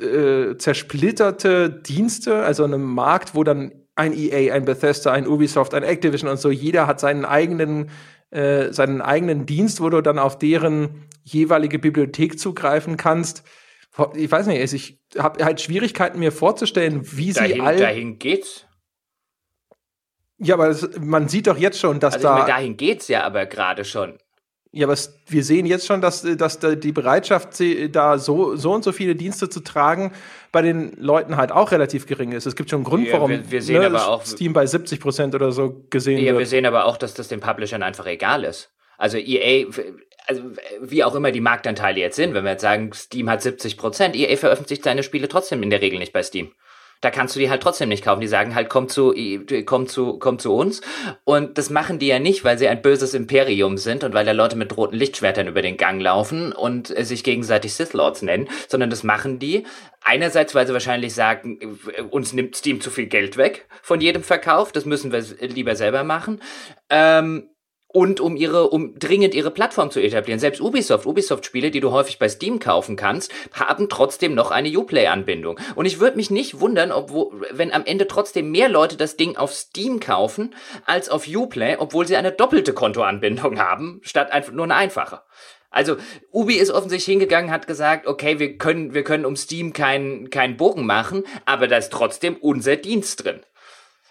äh, zersplitterte Dienste, also einem Markt, wo dann ein EA, ein Bethesda, ein Ubisoft, ein Activision und so, jeder hat seinen eigenen äh, seinen eigenen Dienst, wo du dann auf deren jeweilige Bibliothek zugreifen kannst. Ich weiß nicht, also ich habe halt Schwierigkeiten mir vorzustellen, wie dahin, sie all dahin geht's. Ja, aber das, man sieht doch jetzt schon, dass also da dahin geht's ja aber gerade schon. Ja, aber es, wir sehen jetzt schon, dass, dass die Bereitschaft, da so, so und so viele Dienste zu tragen, bei den Leuten halt auch relativ gering ist. Es gibt schon einen Grund, ja, warum wir, wir sehen ne, aber auch, Steam bei 70 Prozent oder so gesehen ja, wird. wir sehen aber auch, dass das den Publishern einfach egal ist. Also EA, also wie auch immer die Marktanteile jetzt sind, wenn wir jetzt sagen, Steam hat 70 Prozent, EA veröffentlicht seine Spiele trotzdem in der Regel nicht bei Steam da kannst du die halt trotzdem nicht kaufen. Die sagen halt, komm zu, komm zu, komm zu uns. Und das machen die ja nicht, weil sie ein böses Imperium sind und weil da Leute mit roten Lichtschwertern über den Gang laufen und sich gegenseitig Sith Lords nennen, sondern das machen die einerseits, weil sie wahrscheinlich sagen, uns nimmt Steam zu viel Geld weg von jedem Verkauf. Das müssen wir lieber selber machen. Ähm, und um ihre, um dringend ihre Plattform zu etablieren. Selbst Ubisoft, Ubisoft-Spiele, die du häufig bei Steam kaufen kannst, haben trotzdem noch eine Uplay-Anbindung. Und ich würde mich nicht wundern, ob, wo, wenn am Ende trotzdem mehr Leute das Ding auf Steam kaufen als auf Uplay, obwohl sie eine doppelte Kontoanbindung haben, statt einfach nur eine einfache. Also Ubi ist offensichtlich hingegangen, hat gesagt, okay, wir können, wir können um Steam keinen keinen Bogen machen, aber da ist trotzdem unser Dienst drin.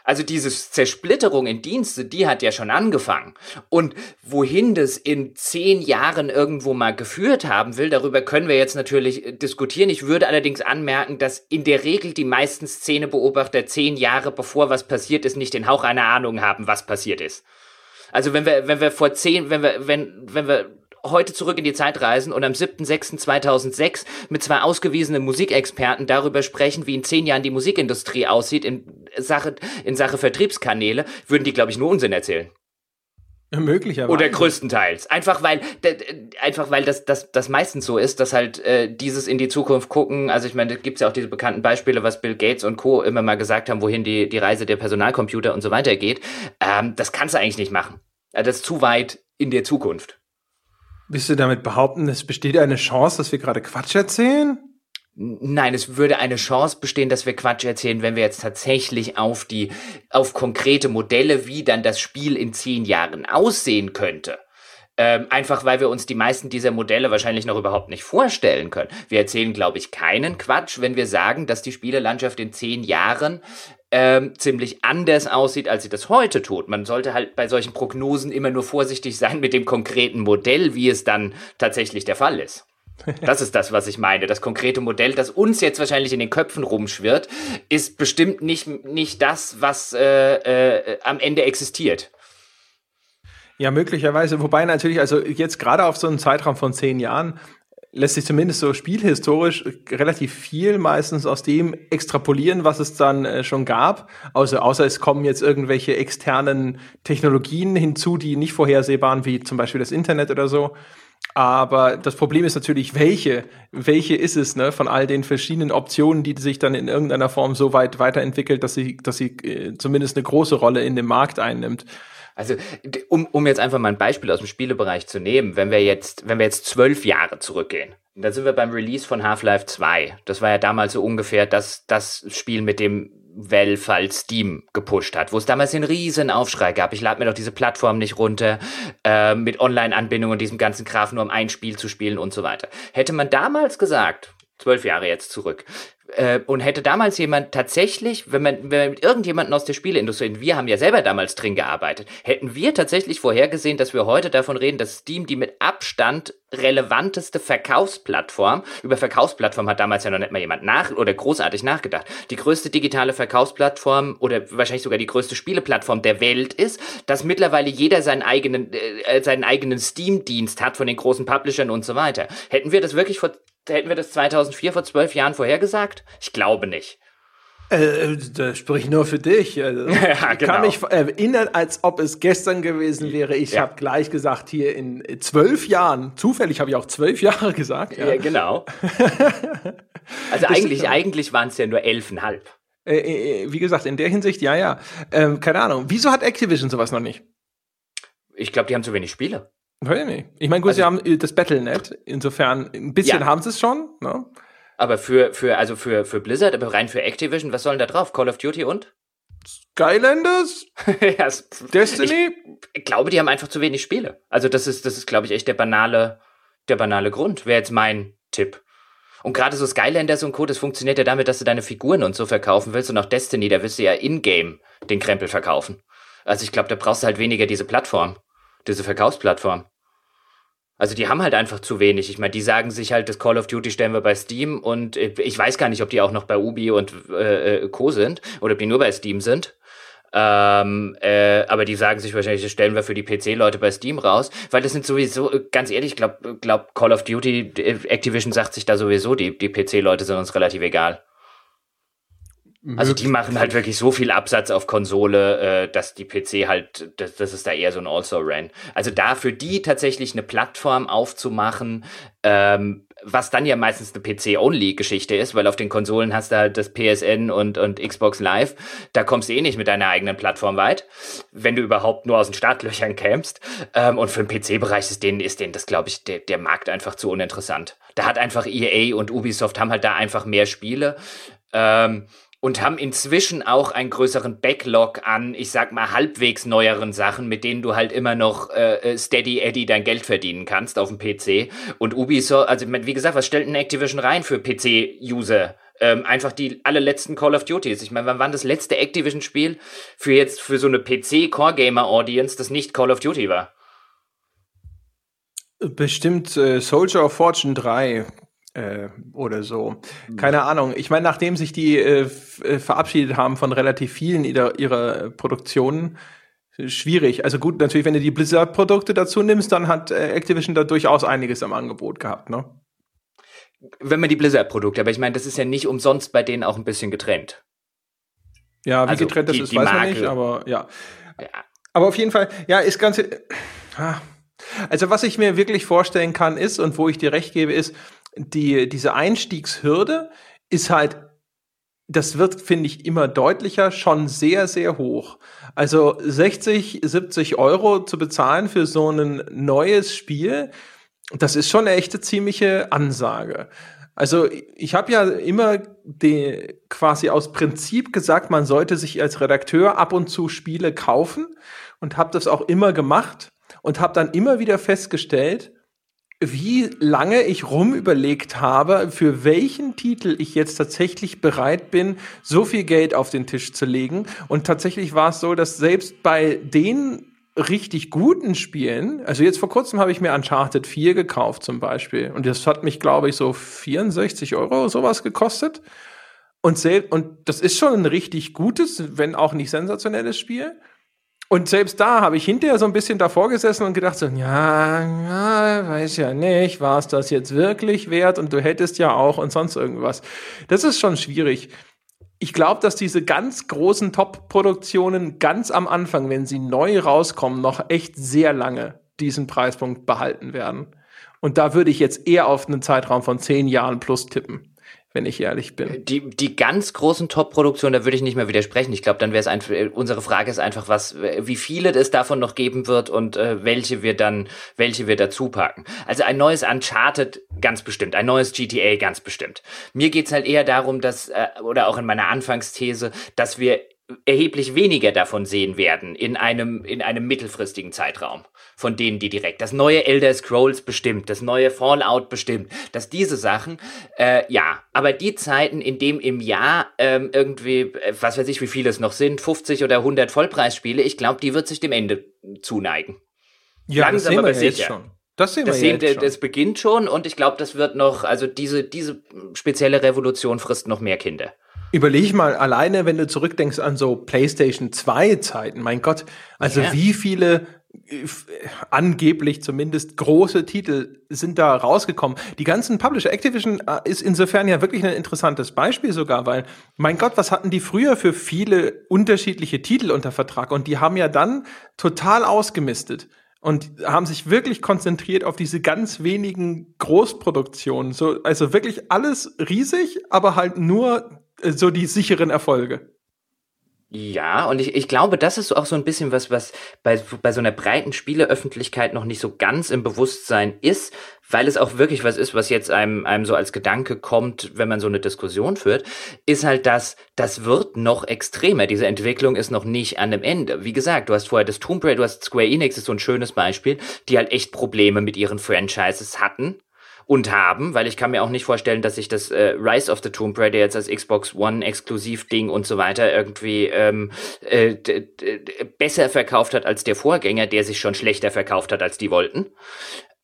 Also diese Zersplitterung in Dienste, die hat ja schon angefangen. Und wohin das in zehn Jahren irgendwo mal geführt haben will, darüber können wir jetzt natürlich äh, diskutieren. Ich würde allerdings anmerken, dass in der Regel die meisten Szenebeobachter zehn Jahre bevor was passiert ist, nicht den Hauch einer Ahnung haben, was passiert ist. Also wenn wir, wenn wir vor zehn, wenn wir, wenn, wenn wir heute zurück in die Zeit reisen und am 7.6.2006 mit zwei ausgewiesenen Musikexperten darüber sprechen, wie in zehn Jahren die Musikindustrie aussieht in Sache, in Sache Vertriebskanäle, würden die, glaube ich, nur Unsinn erzählen. Möglicherweise. Oder größtenteils. Einfach weil, einfach weil das, das, das meistens so ist, dass halt äh, dieses in die Zukunft gucken. Also ich meine, da gibt's ja auch diese bekannten Beispiele, was Bill Gates und Co. immer mal gesagt haben, wohin die, die Reise der Personalcomputer und so weiter geht. Ähm, das kannst du eigentlich nicht machen. Also das ist zu weit in der Zukunft. Willst du damit behaupten, es besteht eine Chance, dass wir gerade Quatsch erzählen? Nein, es würde eine Chance bestehen, dass wir Quatsch erzählen, wenn wir jetzt tatsächlich auf die, auf konkrete Modelle, wie dann das Spiel in zehn Jahren aussehen könnte. Ähm, einfach weil wir uns die meisten dieser Modelle wahrscheinlich noch überhaupt nicht vorstellen können. Wir erzählen, glaube ich, keinen Quatsch, wenn wir sagen, dass die Spielelandschaft in zehn Jahren ähm, ziemlich anders aussieht, als sie das heute tut. Man sollte halt bei solchen Prognosen immer nur vorsichtig sein mit dem konkreten Modell, wie es dann tatsächlich der Fall ist. Das ist das, was ich meine. Das konkrete Modell, das uns jetzt wahrscheinlich in den Köpfen rumschwirrt, ist bestimmt nicht, nicht das, was äh, äh, am Ende existiert. Ja, möglicherweise. Wobei natürlich, also jetzt gerade auf so einen Zeitraum von zehn Jahren lässt sich zumindest so spielhistorisch relativ viel meistens aus dem extrapolieren, was es dann äh, schon gab. Außer, außer es kommen jetzt irgendwelche externen Technologien hinzu, die nicht vorhersehbar waren, wie zum Beispiel das Internet oder so. Aber das Problem ist natürlich, welche, welche ist es, ne, von all den verschiedenen Optionen, die sich dann in irgendeiner Form so weit weiterentwickelt, dass sie, dass sie äh, zumindest eine große Rolle in dem Markt einnimmt. Also, um, um jetzt einfach mal ein Beispiel aus dem Spielebereich zu nehmen, wenn wir jetzt, wenn wir jetzt zwölf Jahre zurückgehen, dann sind wir beim Release von Half-Life 2. Das war ja damals so ungefähr das, das Spiel, mit dem Valve Steam gepusht hat, wo es damals einen riesen Aufschrei gab. Ich lade mir doch diese Plattform nicht runter, äh, mit Online-Anbindung und diesem ganzen Graf nur um ein Spiel zu spielen und so weiter. Hätte man damals gesagt, zwölf Jahre jetzt zurück, äh, und hätte damals jemand tatsächlich, wenn man, wenn man mit irgendjemanden aus der Spieleindustrie, wir haben ja selber damals drin gearbeitet, hätten wir tatsächlich vorhergesehen, dass wir heute davon reden, dass Steam die mit Abstand relevanteste Verkaufsplattform, über Verkaufsplattform hat damals ja noch nicht mal jemand nach oder großartig nachgedacht, die größte digitale Verkaufsplattform oder wahrscheinlich sogar die größte Spieleplattform der Welt ist, dass mittlerweile jeder seinen eigenen, äh, seinen eigenen Steam-Dienst hat von den großen Publishern und so weiter. Hätten wir das wirklich vor hätten wir das 2004 vor zwölf Jahren vorhergesagt? Ich glaube nicht. Äh, das sprich nur für dich. Also, ja, genau. kann mich erinnern, als ob es gestern gewesen wäre. Ich ja. habe gleich gesagt, hier in zwölf Jahren, zufällig habe ich auch zwölf Jahre gesagt. Ja, ja genau. also eigentlich, eigentlich waren es ja nur elfeinhalb. Äh, äh, äh, wie gesagt, in der Hinsicht, ja, ja. Ähm, keine Ahnung. Wieso hat Activision sowas noch nicht? Ich glaube, die haben zu wenig Spiele. Weiß ich nicht. Ich meine, gut, also, sie haben das Battlenet, insofern ein bisschen ja. haben sie es schon, ne? Aber für, für, also für, für Blizzard, aber rein für Activision, was sollen da drauf? Call of Duty und? Skylanders? ja, Destiny? Ich, ich, glaube, die haben einfach zu wenig Spiele. Also das ist, das ist, glaube ich, echt der banale, der banale Grund. Wäre jetzt mein Tipp. Und gerade so Skylanders und Co., das funktioniert ja damit, dass du deine Figuren und so verkaufen willst. Und auch Destiny, da wirst du ja in-game den Krempel verkaufen. Also ich glaube, da brauchst du halt weniger diese Plattform diese Verkaufsplattform. Also die haben halt einfach zu wenig. Ich meine, die sagen sich halt, das Call of Duty stellen wir bei Steam und äh, ich weiß gar nicht, ob die auch noch bei Ubi und äh, äh, Co. sind oder ob die nur bei Steam sind. Ähm, äh, aber die sagen sich wahrscheinlich, das stellen wir für die PC-Leute bei Steam raus, weil das sind sowieso, äh, ganz ehrlich, ich glaube, glaub Call of Duty, Activision sagt sich da sowieso, die, die PC-Leute sind uns relativ egal. Also die machen halt wirklich so viel Absatz auf Konsole, äh, dass die PC halt, das, das ist da eher so ein Also-Ran. Also da für die tatsächlich eine Plattform aufzumachen, ähm, was dann ja meistens eine PC-Only-Geschichte ist, weil auf den Konsolen hast du halt das PSN und, und Xbox Live. Da kommst du eh nicht mit deiner eigenen Plattform weit, wenn du überhaupt nur aus den Startlöchern kämst. Ähm, und für den PC-Bereich ist denen, ist denen das, glaube ich, der, der Markt einfach zu uninteressant. Da hat einfach EA und Ubisoft haben halt da einfach mehr Spiele. Ähm, und haben inzwischen auch einen größeren Backlog an, ich sag mal, halbwegs neueren Sachen, mit denen du halt immer noch äh, äh Steady Eddie dein Geld verdienen kannst auf dem PC. Und Ubisoft, also wie gesagt, was stellt ein Activision rein für PC-User? Ähm, einfach die allerletzten Call of Duties. Ich meine, wann war das letzte Activision-Spiel für jetzt für so eine PC-Core-Gamer-Audience, das nicht Call of Duty war? Bestimmt äh, Soldier of Fortune 3 äh, oder so. Keine Ahnung. Ich meine, nachdem sich die äh, äh, verabschiedet haben von relativ vielen ihrer, ihrer Produktionen, schwierig. Also gut, natürlich, wenn du die Blizzard-Produkte dazu nimmst, dann hat äh, Activision da durchaus einiges am Angebot gehabt, ne? Wenn man die Blizzard-Produkte, aber ich meine, das ist ja nicht umsonst bei denen auch ein bisschen getrennt. Ja, wie also getrennt das die, ist, die weiß man nicht, aber ja. ja. Aber auf jeden Fall, ja, ist ganz. Also was ich mir wirklich vorstellen kann, ist, und wo ich dir recht gebe, ist, die, diese Einstiegshürde ist halt, das wird, finde ich, immer deutlicher, schon sehr, sehr hoch. Also 60, 70 Euro zu bezahlen für so ein neues Spiel, das ist schon eine echte ziemliche Ansage. Also ich habe ja immer die, quasi aus Prinzip gesagt, man sollte sich als Redakteur ab und zu Spiele kaufen und habe das auch immer gemacht und habe dann immer wieder festgestellt, wie lange ich rumüberlegt habe, für welchen Titel ich jetzt tatsächlich bereit bin, so viel Geld auf den Tisch zu legen. Und tatsächlich war es so, dass selbst bei den richtig guten Spielen, also jetzt vor kurzem habe ich mir Uncharted 4 gekauft zum Beispiel und das hat mich, glaube ich, so 64 Euro sowas gekostet. Und, und das ist schon ein richtig gutes, wenn auch nicht sensationelles Spiel. Und selbst da habe ich hinterher so ein bisschen davor gesessen und gedacht so, ja, ja weiß ja nicht, war es das jetzt wirklich wert und du hättest ja auch und sonst irgendwas. Das ist schon schwierig. Ich glaube, dass diese ganz großen Top-Produktionen ganz am Anfang, wenn sie neu rauskommen, noch echt sehr lange diesen Preispunkt behalten werden. Und da würde ich jetzt eher auf einen Zeitraum von zehn Jahren plus tippen wenn ich ehrlich bin. Die, die ganz großen Top-Produktionen, da würde ich nicht mehr widersprechen. Ich glaube, dann wäre es einfach, unsere Frage ist einfach, was, wie viele es davon noch geben wird und äh, welche wir dann, welche wir dazu packen. Also ein neues Uncharted ganz bestimmt, ein neues GTA ganz bestimmt. Mir geht's halt eher darum, dass, äh, oder auch in meiner Anfangsthese, dass wir erheblich weniger davon sehen werden in einem, in einem mittelfristigen Zeitraum von denen, die direkt. Das neue Elder Scrolls bestimmt, das neue Fallout bestimmt, dass diese Sachen, äh, ja, aber die Zeiten, in dem im Jahr ähm, irgendwie, äh, was weiß ich, wie viele es noch sind, 50 oder 100 Vollpreisspiele, ich glaube, die wird sich dem Ende zuneigen. Ja, Langsam, das sehen wir aber jetzt schon. Das sehen wir das jetzt schon. Das beginnt schon und ich glaube, das wird noch, also diese, diese spezielle Revolution frisst noch mehr Kinder. Überleg mal alleine, wenn du zurückdenkst an so PlayStation 2 Zeiten, mein Gott, also ja. wie viele äh, angeblich zumindest große Titel sind da rausgekommen. Die ganzen Publisher, Activision äh, ist insofern ja wirklich ein interessantes Beispiel sogar, weil, mein Gott, was hatten die früher für viele unterschiedliche Titel unter Vertrag? Und die haben ja dann total ausgemistet und haben sich wirklich konzentriert auf diese ganz wenigen Großproduktionen. So, also wirklich alles riesig, aber halt nur so die sicheren Erfolge. Ja, und ich, ich glaube, das ist auch so ein bisschen was, was bei, bei so einer breiten Spieleöffentlichkeit noch nicht so ganz im Bewusstsein ist, weil es auch wirklich was ist, was jetzt einem, einem so als Gedanke kommt, wenn man so eine Diskussion führt, ist halt das, das wird noch extremer. Diese Entwicklung ist noch nicht an dem Ende. Wie gesagt, du hast vorher das Tomb Raider, du hast Square Enix, ist so ein schönes Beispiel, die halt echt Probleme mit ihren Franchises hatten und haben, weil ich kann mir auch nicht vorstellen, dass sich das äh, Rise of the Tomb Raider jetzt als Xbox One Exklusiv-Ding und so weiter irgendwie ähm, äh, besser verkauft hat als der Vorgänger, der sich schon schlechter verkauft hat, als die wollten.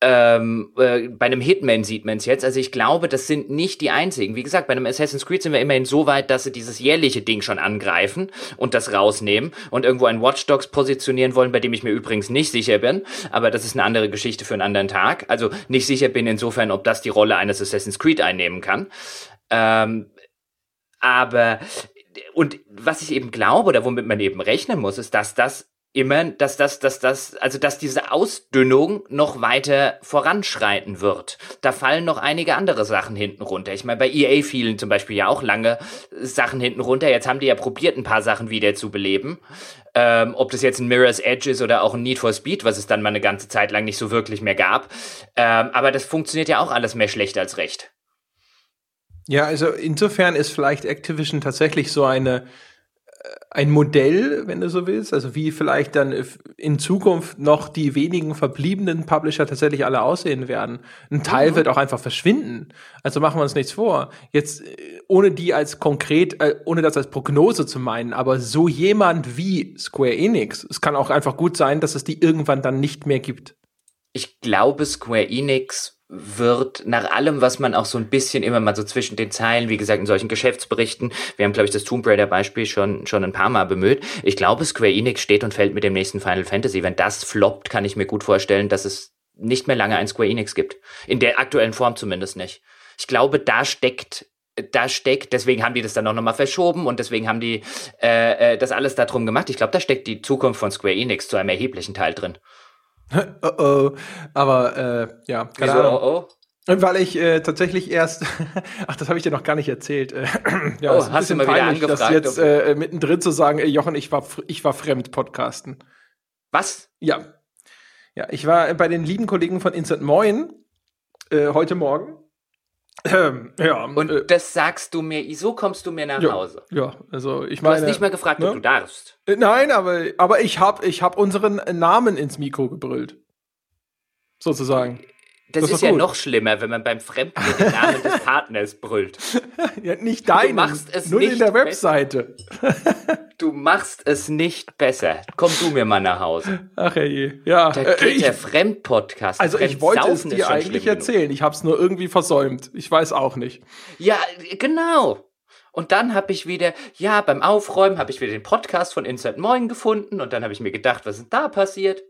Ähm, äh, bei einem Hitman sieht man es jetzt. Also ich glaube, das sind nicht die einzigen. Wie gesagt, bei einem Assassin's Creed sind wir immerhin so weit, dass sie dieses jährliche Ding schon angreifen und das rausnehmen und irgendwo ein Watch Dogs positionieren wollen, bei dem ich mir übrigens nicht sicher bin. Aber das ist eine andere Geschichte für einen anderen Tag. Also nicht sicher bin insofern, ob das die Rolle eines Assassin's Creed einnehmen kann. Ähm, aber und was ich eben glaube oder womit man eben rechnen muss, ist, dass das immer, dass das, dass das, also dass diese Ausdünnung noch weiter voranschreiten wird. Da fallen noch einige andere Sachen hinten runter. Ich meine, bei EA fielen zum Beispiel ja auch lange Sachen hinten runter. Jetzt haben die ja probiert, ein paar Sachen wieder zu beleben. Ähm, ob das jetzt ein Mirror's Edge ist oder auch ein Need for Speed, was es dann mal eine ganze Zeit lang nicht so wirklich mehr gab. Ähm, aber das funktioniert ja auch alles mehr schlecht als recht. Ja, also insofern ist vielleicht Activision tatsächlich so eine ein Modell, wenn du so willst, also wie vielleicht dann in Zukunft noch die wenigen verbliebenen Publisher tatsächlich alle aussehen werden. Ein Teil mhm. wird auch einfach verschwinden. Also machen wir uns nichts vor. Jetzt äh, ohne die als konkret, äh, ohne das als Prognose zu meinen, aber so jemand wie Square Enix, es kann auch einfach gut sein, dass es die irgendwann dann nicht mehr gibt. Ich glaube, Square Enix wird nach allem, was man auch so ein bisschen immer mal so zwischen den Zeilen, wie gesagt, in solchen Geschäftsberichten, wir haben, glaube ich, das Tomb Raider Beispiel schon, schon ein paar Mal bemüht. Ich glaube, Square Enix steht und fällt mit dem nächsten Final Fantasy. Wenn das floppt, kann ich mir gut vorstellen, dass es nicht mehr lange ein Square Enix gibt. In der aktuellen Form zumindest nicht. Ich glaube, da steckt da steckt, deswegen haben die das dann auch nochmal verschoben und deswegen haben die äh, äh, das alles darum gemacht. Ich glaube, da steckt die Zukunft von Square Enix zu einem erheblichen Teil drin. oh oh. Aber äh, ja, keine Wieso, Ahnung. Oh oh? Weil ich äh, tatsächlich erst, ach, das habe ich dir noch gar nicht erzählt. Äh, ja, oh, hast du mal peinlich, wieder angefragt? Das jetzt äh, mittendrin zu sagen, ey, Jochen, ich war, ich war fremd Podcasten. Was? Ja. Ja, ich war bei den lieben Kollegen von Instant Moin äh, heute Morgen ähm, ja, und äh, das sagst du mir, so kommst du mir nach ja, Hause. Ja, also ich meine. Du hast nicht mal gefragt, ne? ob du darfst. Äh, nein, aber, aber ich habe ich hab unseren Namen ins Mikro gebrüllt. Sozusagen. Das, Das ist ja gut. noch schlimmer, wenn man beim Fremdgehen den Namen des Partners brüllt. Ja, nicht deinen, machst es nur in nicht der besser. Webseite. Du machst es nicht besser. Komm du mir mal nach Hause. Ach je, ja. Da Äh, geht ich, der Fremdpodcast. also ich wollte es dir eigentlich schlimm genug. erzählen. Ich habe es nur irgendwie versäumt. Ich weiß auch nicht. Ja, genau. Und dann habe ich wieder, ja, beim Aufräumen habe ich wieder den Podcast von Insert Moin gefunden und dann habe ich mir gedacht, was ist da passiert?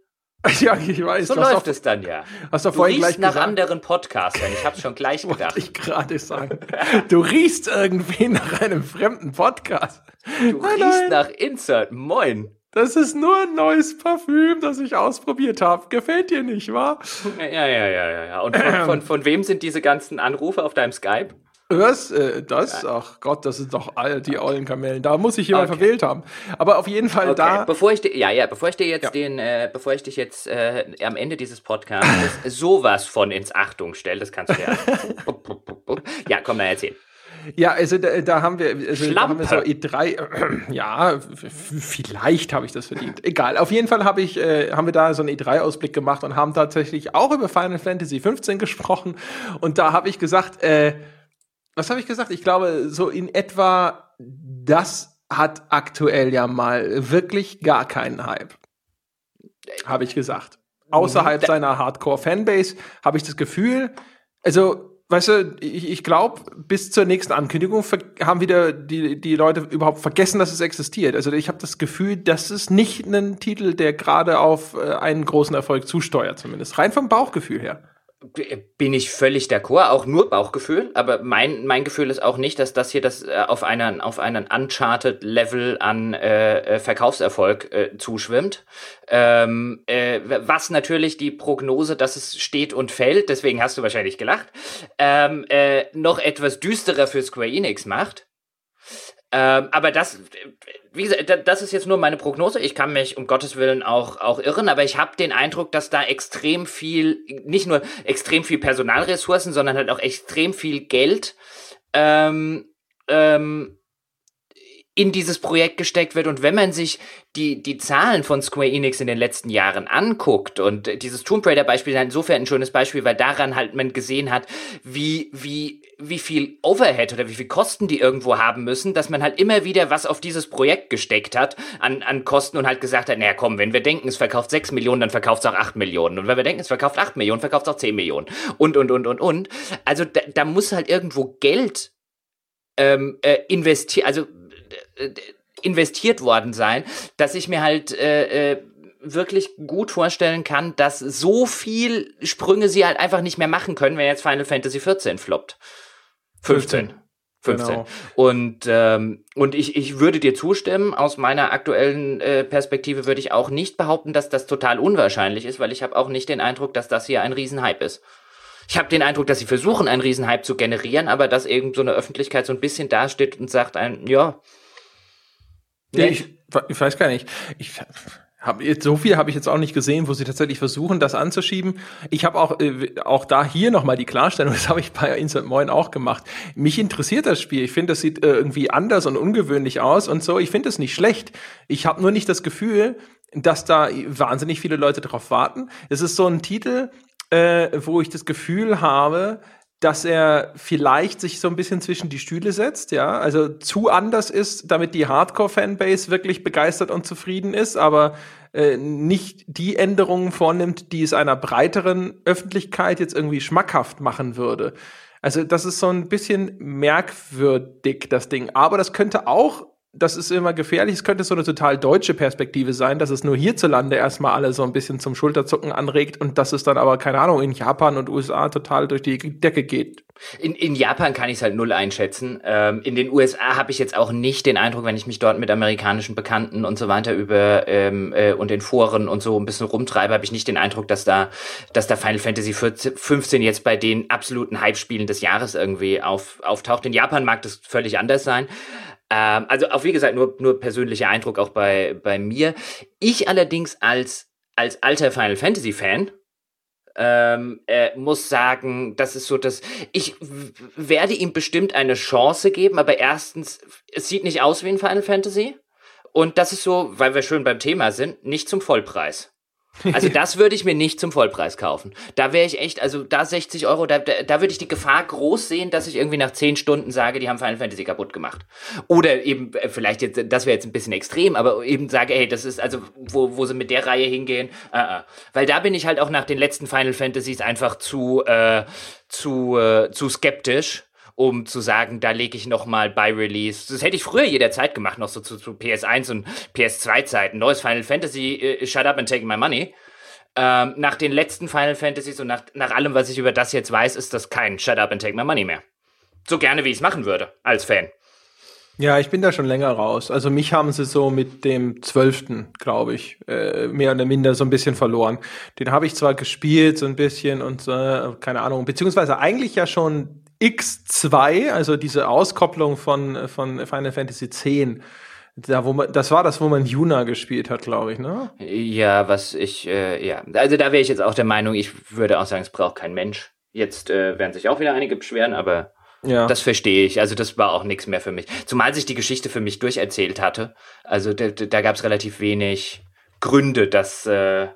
Ja, ich weiß. So du läuft es dann ja. Hast Du vorhin riechst gleich nach gesagt. anderen Podcastern. Ich habe schon gleich Wollte gedacht. ich gerade sagen. Du riechst irgendwie nach einem fremden Podcast. Du Nein, riechst nein. nach Insert Moin. Das ist nur ein neues Parfüm, das ich ausprobiert habe. Gefällt dir nicht, wa? Ja, ja, ja, ja, ja. Und von, von, von wem sind diese ganzen Anrufe auf deinem Skype? Was? Äh, das? Ach Gott, das sind doch all die ollen Kamellen. Da muss ich jemand Okay. verwählt haben. Aber auf jeden Fall Okay, da. bevor ich ja, ja, bevor ich dir jetzt Ja. den, äh, bevor ich dich jetzt äh, am Ende dieses Podcasts sowas von ins Achtung stelle, das kannst du ja. ja, komm, dann erzähl. Ja, also da, da haben wir, also da haben wir so Schlampe. E3, ja, f- f- vielleicht habe ich das verdient. Egal, auf jeden Fall habe ich, äh, haben wir da so einen E3-Ausblick gemacht und haben tatsächlich auch über Final Fantasy 15 gesprochen. Und da habe ich gesagt, äh, was habe ich gesagt? Ich glaube, so in etwa, das hat aktuell ja mal wirklich gar keinen Hype. Habe ich gesagt. Außerhalb Da- seiner Hardcore-Fanbase habe ich das Gefühl, also, weißt du, ich, ich glaube, bis zur nächsten Ankündigung haben wieder die, die Leute überhaupt vergessen, dass es existiert. Also ich habe das Gefühl, das ist nicht ein Titel, der gerade auf äh, einen großen Erfolg zusteuert, zumindest. Rein vom Bauchgefühl her. Bin ich völlig d'accord, auch nur Bauchgefühl, aber mein, mein Gefühl ist auch nicht, dass das hier das äh, auf einen, auf einen Uncharted-Level an äh, äh, Verkaufserfolg äh, zuschwimmt. Ähm, äh, was natürlich die Prognose, dass es steht und fällt, deswegen hast du wahrscheinlich gelacht, ähm, äh, noch etwas düsterer für Square Enix macht. Ähm, aber das, wie gesagt, da- das ist jetzt nur meine Prognose. Ich kann mich um Gottes Willen auch, auch irren, aber ich habe den Eindruck, dass da extrem viel, nicht nur extrem viel Personalressourcen, sondern halt auch extrem viel Geld ähm, ähm, in dieses Projekt gesteckt wird. Und wenn man sich die, die Zahlen von Square Enix in den letzten Jahren anguckt, und dieses Tomb Raider Beispiel ist insofern ein schönes Beispiel, weil daran halt man gesehen hat, wie, wie, wie viel Overhead oder wie viel Kosten die irgendwo haben müssen, dass man halt immer wieder was auf dieses Projekt gesteckt hat an, an Kosten und halt gesagt hat, naja komm, wenn wir denken, es verkauft 6 Millionen, dann verkauft es auch 8 Millionen. Und wenn wir denken, es verkauft 8 Millionen, verkauft es auch 10 Millionen. Und, und, und, und, und. Also da, da muss halt irgendwo Geld ähm, äh, investiert, also investiert worden sein, dass ich mir halt äh, äh, wirklich gut vorstellen kann, dass so viel Sprünge sie halt einfach nicht mehr machen können, wenn jetzt Final Fantasy 14 floppt. 15. 15. Genau. Und, ähm, und ich, ich würde dir zustimmen, aus meiner aktuellen äh, Perspektive würde ich auch nicht behaupten, dass das total unwahrscheinlich ist, weil ich habe auch nicht den Eindruck, dass das hier ein Riesenhype ist. Ich habe den Eindruck, dass sie versuchen, einen Riesenhype zu generieren, aber dass eben so eine Öffentlichkeit so ein bisschen dasteht und sagt ein, ja. Ja, ich, ich weiß gar nicht. Ich hab jetzt so viel habe ich jetzt auch nicht gesehen, wo sie tatsächlich versuchen, das anzuschieben. Ich habe auch äh, auch da hier noch mal die Klarstellung. Das habe ich bei Insert Moin auch gemacht. Mich interessiert das Spiel. Ich finde, das sieht äh, irgendwie anders und ungewöhnlich aus und so. Ich finde es nicht schlecht. Ich habe nur nicht das Gefühl, dass da wahnsinnig viele Leute drauf warten. Es ist so ein Titel, äh, wo ich das Gefühl habe, dass er vielleicht sich so ein bisschen zwischen die Stühle setzt, ja, also zu anders ist, damit die Hardcore-Fanbase wirklich begeistert und zufrieden ist, aber äh, nicht die Änderungen vornimmt, die es einer breiteren Öffentlichkeit jetzt irgendwie schmackhaft machen würde. Also das ist so ein bisschen merkwürdig, das Ding. Aber das könnte auch das ist immer gefährlich. Es könnte so eine total deutsche Perspektive sein, dass es nur hierzulande erstmal alle so ein bisschen zum Schulterzucken anregt und dass es dann aber, keine Ahnung, in Japan und USA total durch die Decke geht. In, in Japan kann ich es halt null einschätzen. Ähm, in den USA habe ich jetzt auch nicht den Eindruck, wenn ich mich dort mit amerikanischen Bekannten und so weiter über ähm, äh, und den Foren und so ein bisschen rumtreibe, habe ich nicht den Eindruck, dass da, dass da Final Fantasy 14, 15 jetzt bei den absoluten Hype-Spielen des Jahres irgendwie auf, auftaucht. In Japan mag das völlig anders sein. Ähm, also auch wie gesagt, nur, nur persönlicher Eindruck auch bei, bei mir. Ich allerdings als, als alter Final Fantasy Fan, ähm, äh, muss sagen, das ist so, dass ich werde ihm bestimmt eine Chance geben, aber erstens, es sieht nicht aus wie ein Final Fantasy. Und das ist so, weil wir schön beim Thema sind, nicht zum Vollpreis. Also das würde ich mir nicht zum Vollpreis kaufen. Da wäre ich echt, also da 60 Euro, da, da, da würde ich die Gefahr groß sehen, dass ich irgendwie nach 10 Stunden sage, die haben Final Fantasy kaputt gemacht. Oder eben, äh, vielleicht jetzt, das wäre jetzt ein bisschen extrem, aber eben sage, hey, das ist also, wo, wo sie mit der Reihe hingehen. Uh -uh. Weil da bin ich halt auch nach den letzten Final Fantasies einfach zu, äh, zu, äh, zu skeptisch um zu sagen, da lege ich noch mal bei Release. Das hätte ich früher jederzeit gemacht, noch so zu, zu PS1 und PS2 Zeiten. Neues Final Fantasy, uh, Shut Up and Take My Money. Ähm, nach den letzten Final Fantasies und nach, nach allem, was ich über das jetzt weiß, ist das kein Shut Up and Take My Money mehr. So gerne, wie ich es machen würde, als Fan. Ja, ich bin da schon länger raus. Also mich haben sie so mit dem zwölften, glaube ich, äh, mehr oder minder so ein bisschen verloren. Den habe ich zwar gespielt, so ein bisschen und äh, keine Ahnung, beziehungsweise eigentlich ja schon X2, also diese Auskopplung von, von Final Fantasy X. Da, wo man, das war das, wo man Yuna gespielt hat, glaube ich, ne? Ja, was ich, äh, ja. Also da wäre ich jetzt auch der Meinung, ich würde auch sagen, es braucht kein Mensch. Jetzt äh, werden sich auch wieder einige beschweren, aber ja. das verstehe ich. Also das war auch nichts mehr für mich. Zumal sich die Geschichte für mich durcherzählt hatte. Also da, da gab es relativ wenig Gründe, das äh,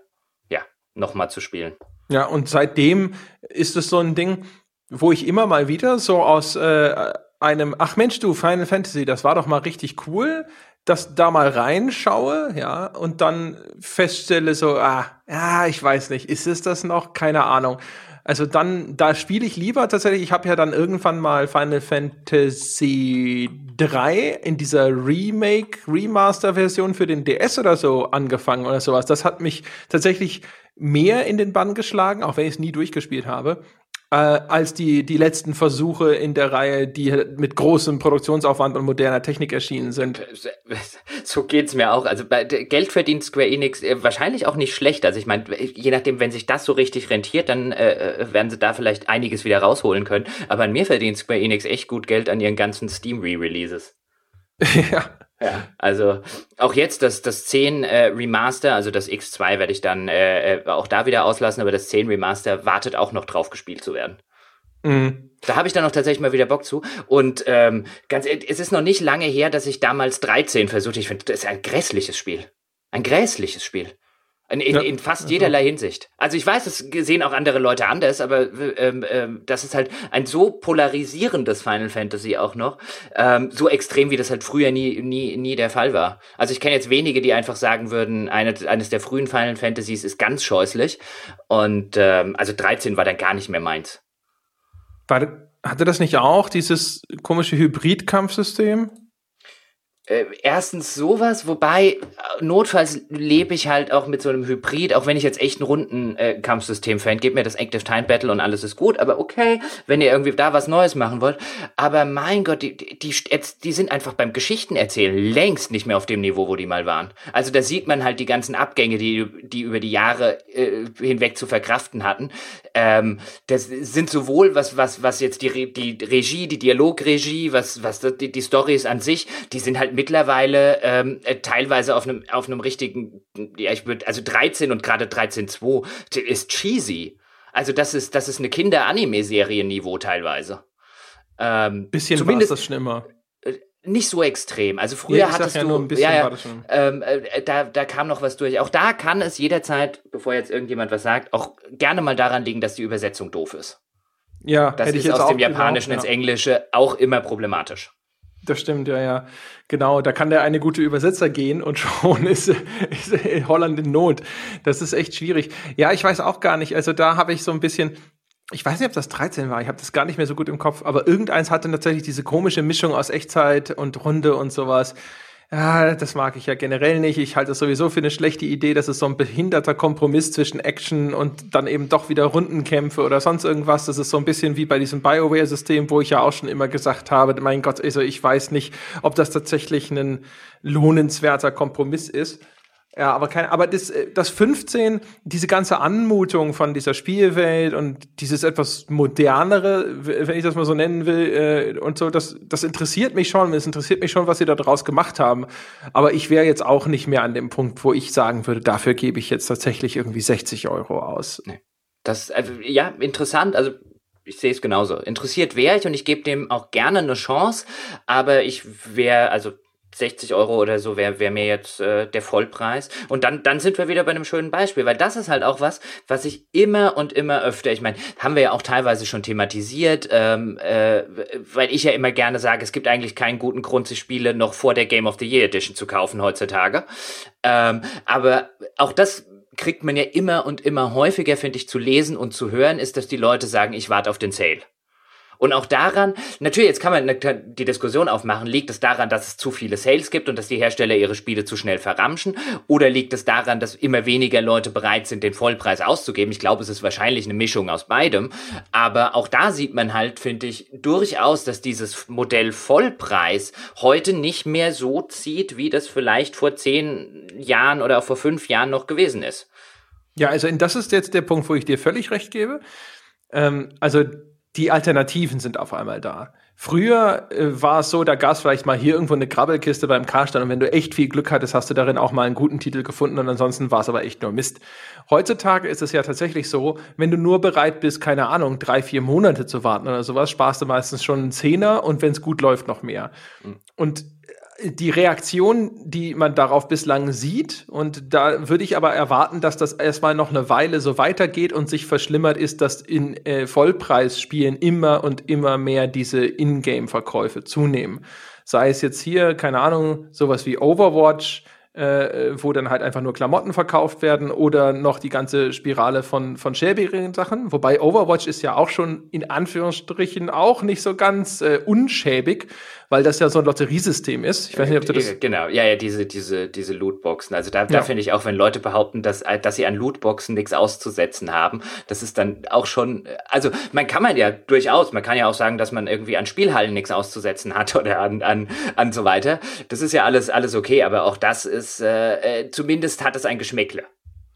ja nochmal zu spielen. Ja, und seitdem ist es so ein Ding, wo ich immer mal wieder so aus äh, einem, ach Mensch, du, Final Fantasy, das war doch mal richtig cool, dass da mal reinschaue, ja, und dann feststelle so, ah, ja, ich weiß nicht, ist es das noch? Keine Ahnung. Also dann, da spiele ich lieber tatsächlich, ich habe ja dann irgendwann mal Final Fantasy 3 in dieser Remake, Remaster-Version für den DS oder so angefangen oder sowas. Das hat mich tatsächlich mehr in den Bann geschlagen, auch wenn ich es nie durchgespielt habe äh, als die, die letzten Versuche in der Reihe, die mit großem Produktionsaufwand und moderner Technik erschienen sind. So geht's mir auch. Also bei, Geld verdient Square Enix äh, wahrscheinlich auch nicht schlecht. Also ich meine, je nachdem, wenn sich das so richtig rentiert, dann äh, äh, werden sie da vielleicht einiges wieder rausholen können. Aber an mir verdient Square Enix echt gut Geld an ihren ganzen Steam Re-Releases. ja. Ja, also auch jetzt das, das 10 äh, Remaster, also das X2 werde ich dann äh, äh, auch da wieder auslassen, aber das 10 Remaster wartet auch noch drauf gespielt zu werden. Mhm. Da habe ich dann noch tatsächlich mal wieder Bock zu. Und ähm, ganz es ist noch nicht lange her, dass ich damals 13 versucht. Ich finde, das ist ein grässliches Spiel. Ein grässliches Spiel. In, in, in fast jederlei Hinsicht. Also ich weiß, das sehen auch andere Leute anders, aber ähm, ähm, das ist halt ein so polarisierendes Final Fantasy auch noch, ähm, so extrem, wie das halt früher nie, nie, nie der Fall war. Also ich kenne jetzt wenige, die einfach sagen würden, eine, eines der frühen Final Fantasies ist ganz scheußlich und ähm, also 13 war dann gar nicht mehr meins. War, hatte das nicht auch dieses komische Hybrid-Kampfsystem? Äh, erstens sowas, wobei äh, notfalls lebe ich halt auch mit so einem Hybrid, auch wenn ich jetzt echt ein Rundenkampfsystem-Fan, äh, gebt mir das Active Time Battle und alles ist gut, aber okay, wenn ihr irgendwie da was Neues machen wollt. Aber mein Gott, die, die, die, die sind einfach beim Geschichtenerzählen längst nicht mehr auf dem Niveau, wo die mal waren. Also da sieht man halt die ganzen Abgänge, die, die über die Jahre äh, hinweg zu verkraften hatten. Ähm, das sind sowohl was, was, was jetzt die, die Regie, die Dialogregie, was, was die, die Stories an sich, die sind halt mittlerweile ähm, äh, teilweise auf einem auf einem richtigen, ja ich würde, also 13 und gerade 13.2 ist cheesy. Also das ist das ist eine Kinder-Anime-Serie-Niveau teilweise. Ähm, Bisschen zumindest das schon immer äh, nicht so extrem. Also früher ja, hattest ja du, ja, ja, ähm, äh, da, da kam noch was durch. Auch da kann es jederzeit, bevor jetzt irgendjemand was sagt, auch gerne mal daran liegen, dass die Übersetzung doof ist. Ja, das ist aus dem Japanischen ins Englische auch immer problematisch. Das stimmt, ja, ja. Genau, da kann der eine gute Übersetzer gehen und schon ist, ist Holland in Not. Das ist echt schwierig. Ja, ich weiß auch gar nicht. Also da habe ich so ein bisschen, ich weiß nicht, ob das 13 war, ich habe das gar nicht mehr so gut im Kopf, aber irgendeins hatte tatsächlich diese komische Mischung aus Echtzeit und Runde und sowas. Ja, das mag ich ja generell nicht. Ich halte es sowieso für eine schlechte Idee, dass es so ein behinderter Kompromiss zwischen Action und dann eben doch wieder Rundenkämpfe oder sonst irgendwas. Das ist so ein bisschen wie bei diesem BioWare-System, wo ich ja auch schon immer gesagt habe, mein Gott, also ich weiß nicht, ob das tatsächlich ein lohnenswerter Kompromiss ist. Ja, aber kein, aber das, äh, das 15, diese ganze Anmutung von dieser Spielwelt und dieses etwas modernere, wenn ich das mal so nennen will, äh, und so, das, das interessiert mich schon. Es interessiert mich schon, was sie da draus gemacht haben. Aber ich wäre jetzt auch nicht mehr an dem Punkt, wo ich sagen würde, dafür gebe ich jetzt tatsächlich irgendwie 60 Euro aus. Nee. Das, also, ja, interessant. Also, ich sehe es genauso. Interessiert wäre ich und ich gebe dem auch gerne eine Chance, aber ich wäre, also 60 Euro oder so wäre wär mir jetzt äh, der Vollpreis. Und dann, dann sind wir wieder bei einem schönen Beispiel, weil das ist halt auch was, was ich immer und immer öfter, ich meine, haben wir ja auch teilweise schon thematisiert, ähm, äh, weil ich ja immer gerne sage, es gibt eigentlich keinen guten Grund, sich Spiele noch vor der Game of the Year Edition zu kaufen heutzutage. Ähm, aber auch das kriegt man ja immer und immer häufiger, finde ich, zu lesen und zu hören, ist, dass die Leute sagen, ich warte auf den Sale. Und auch daran, natürlich, jetzt kann man die Diskussion aufmachen, liegt es daran, dass es zu viele Sales gibt und dass die Hersteller ihre Spiele zu schnell verramschen? Oder liegt es daran, dass immer weniger Leute bereit sind, den Vollpreis auszugeben? Ich glaube, es ist wahrscheinlich eine Mischung aus beidem. Aber auch da sieht man halt, finde ich, durchaus, dass dieses Modell Vollpreis heute nicht mehr so zieht, wie das vielleicht vor zehn Jahren oder auch vor fünf Jahren noch gewesen ist. Ja, also das ist jetzt der Punkt, wo ich dir völlig recht gebe. Ähm, also die Alternativen sind auf einmal da. Früher äh, war es so, da gab es vielleicht mal hier irgendwo eine Krabbelkiste beim Karstand und wenn du echt viel Glück hattest, hast du darin auch mal einen guten Titel gefunden und ansonsten war es aber echt nur Mist. Heutzutage ist es ja tatsächlich so, wenn du nur bereit bist, keine Ahnung, drei, vier Monate zu warten oder sowas, sparst du meistens schon einen Zehner und wenn es gut läuft, noch mehr. Mhm. Und die Reaktion, die man darauf bislang sieht, und da würde ich aber erwarten, dass das erstmal noch eine Weile so weitergeht und sich verschlimmert, ist, dass in äh, Vollpreisspielen immer und immer mehr diese Ingame-Verkäufe zunehmen. Sei es jetzt hier, keine Ahnung, sowas wie Overwatch, äh, wo dann halt einfach nur Klamotten verkauft werden oder noch die ganze Spirale von, von schäbigen Sachen. Wobei Overwatch ist ja auch schon in Anführungsstrichen auch nicht so ganz äh, unschäbig, weil das ja so ein Lotteriesystem ist. Ich weiß nicht, ob du das. Genau, ja, ja, diese, diese, diese Lootboxen. Also da, ja. da finde ich auch, wenn Leute behaupten, dass, äh, dass sie an Lootboxen nichts auszusetzen haben, das ist dann auch schon, also man kann man ja durchaus, man kann ja auch sagen, dass man irgendwie an Spielhallen nichts auszusetzen hat oder an, an, an so weiter. Das ist ja alles, alles okay, aber auch das ist, äh, äh zumindest hat es ein Geschmäckle.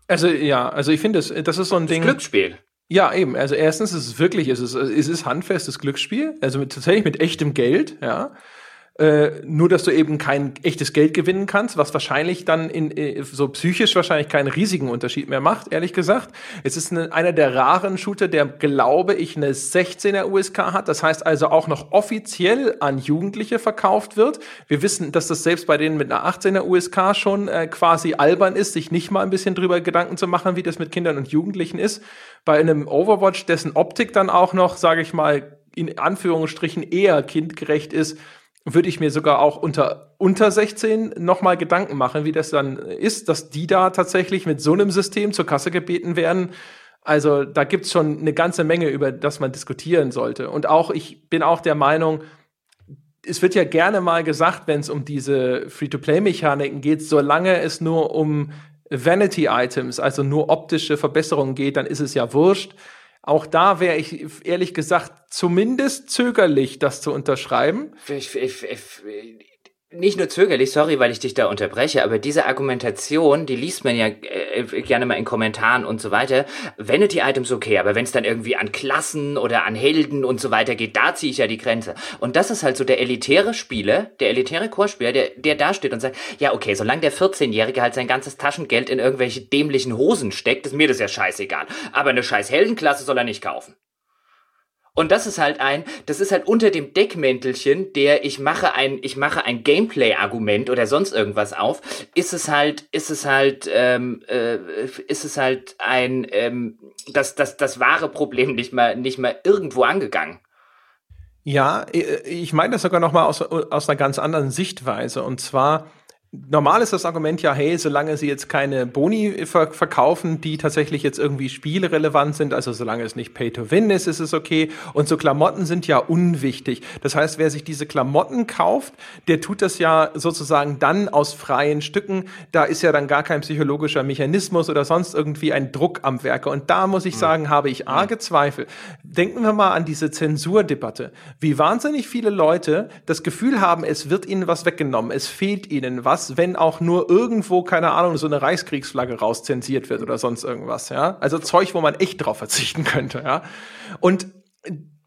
Also ja, also ich finde, das, das ist so ein das Ding. Glücksspiel. Ja, eben. Also erstens ist es wirklich, es ist, es ist handfestes Glücksspiel, also mit, tatsächlich mit echtem Geld, ja. Äh, nur, dass du eben kein echtes Geld gewinnen kannst, was wahrscheinlich dann in, äh, so psychisch wahrscheinlich keinen riesigen Unterschied mehr macht, ehrlich gesagt. Es ist eine, einer der raren Shooter, der, glaube ich, eine 16er USK hat. Das heißt also auch noch offiziell an Jugendliche verkauft wird. Wir wissen, dass das selbst bei denen mit einer 18er USK schon äh, quasi albern ist, sich nicht mal ein bisschen drüber Gedanken zu machen, wie das mit Kindern und Jugendlichen ist. Bei einem Overwatch, dessen Optik dann auch noch, sage ich mal, in Anführungsstrichen eher kindgerecht ist, würde ich mir sogar auch unter, unter 16 nochmal Gedanken machen, wie das dann ist, dass die da tatsächlich mit so einem System zur Kasse gebeten werden. Also da gibt's schon eine ganze Menge, über das man diskutieren sollte. Und auch, ich bin auch der Meinung, es wird ja gerne mal gesagt, wenn es um diese Free-to-Play-Mechaniken geht, solange es nur um Vanity-Items, also nur optische Verbesserungen geht, dann ist es ja wurscht. Auch da wäre ich ehrlich gesagt zumindest zögerlich, das zu unterschreiben. Nicht nur zögerlich, sorry, weil ich dich da unterbreche, aber diese Argumentation, die liest man ja äh, gerne mal in Kommentaren und so weiter. Vanity-Items okay, aber wenn es dann irgendwie an Klassen oder an Helden und so weiter geht, da ziehe ich ja die Grenze. Und das ist halt so der elitäre Spieler, der elitäre Chorspieler, der, der da steht und sagt, ja okay, solange der 14-Jährige halt sein ganzes Taschengeld in irgendwelche dämlichen Hosen steckt, ist mir das ja scheißegal. Aber eine scheiß Heldenklasse soll er nicht kaufen. Und das ist halt ein, das ist halt unter dem Deckmäntelchen, der ich mache ein, ich mache ein Gameplay-Argument oder sonst irgendwas auf, ist es halt, ist es halt, ähm, äh, ist es halt ein, ähm, das, das, das wahre Problem nicht mal, nicht mal irgendwo angegangen. Ja, ich meine das sogar noch mal aus, aus einer ganz anderen Sichtweise. Und zwar, Normal ist das Argument ja, hey, solange sie jetzt keine Boni ver verkaufen, die tatsächlich jetzt irgendwie spielrelevant sind, also solange es nicht Pay to Win ist, ist es okay. Und so Klamotten sind ja unwichtig. Das heißt, wer sich diese Klamotten kauft, der tut das ja sozusagen dann aus freien Stücken. Da ist ja dann gar kein psychologischer Mechanismus oder sonst irgendwie ein Druck am Werke. Und da muss ich hm. sagen, habe ich arge Zweifel. Denken wir mal an diese Zensurdebatte. Wie wahnsinnig viele Leute das Gefühl haben, es wird ihnen was weggenommen, es fehlt ihnen was was, wenn auch nur irgendwo, keine Ahnung, so eine Reichskriegsflagge rauszensiert wird oder sonst irgendwas, ja. Also Zeug, wo man echt drauf verzichten könnte, ja. Und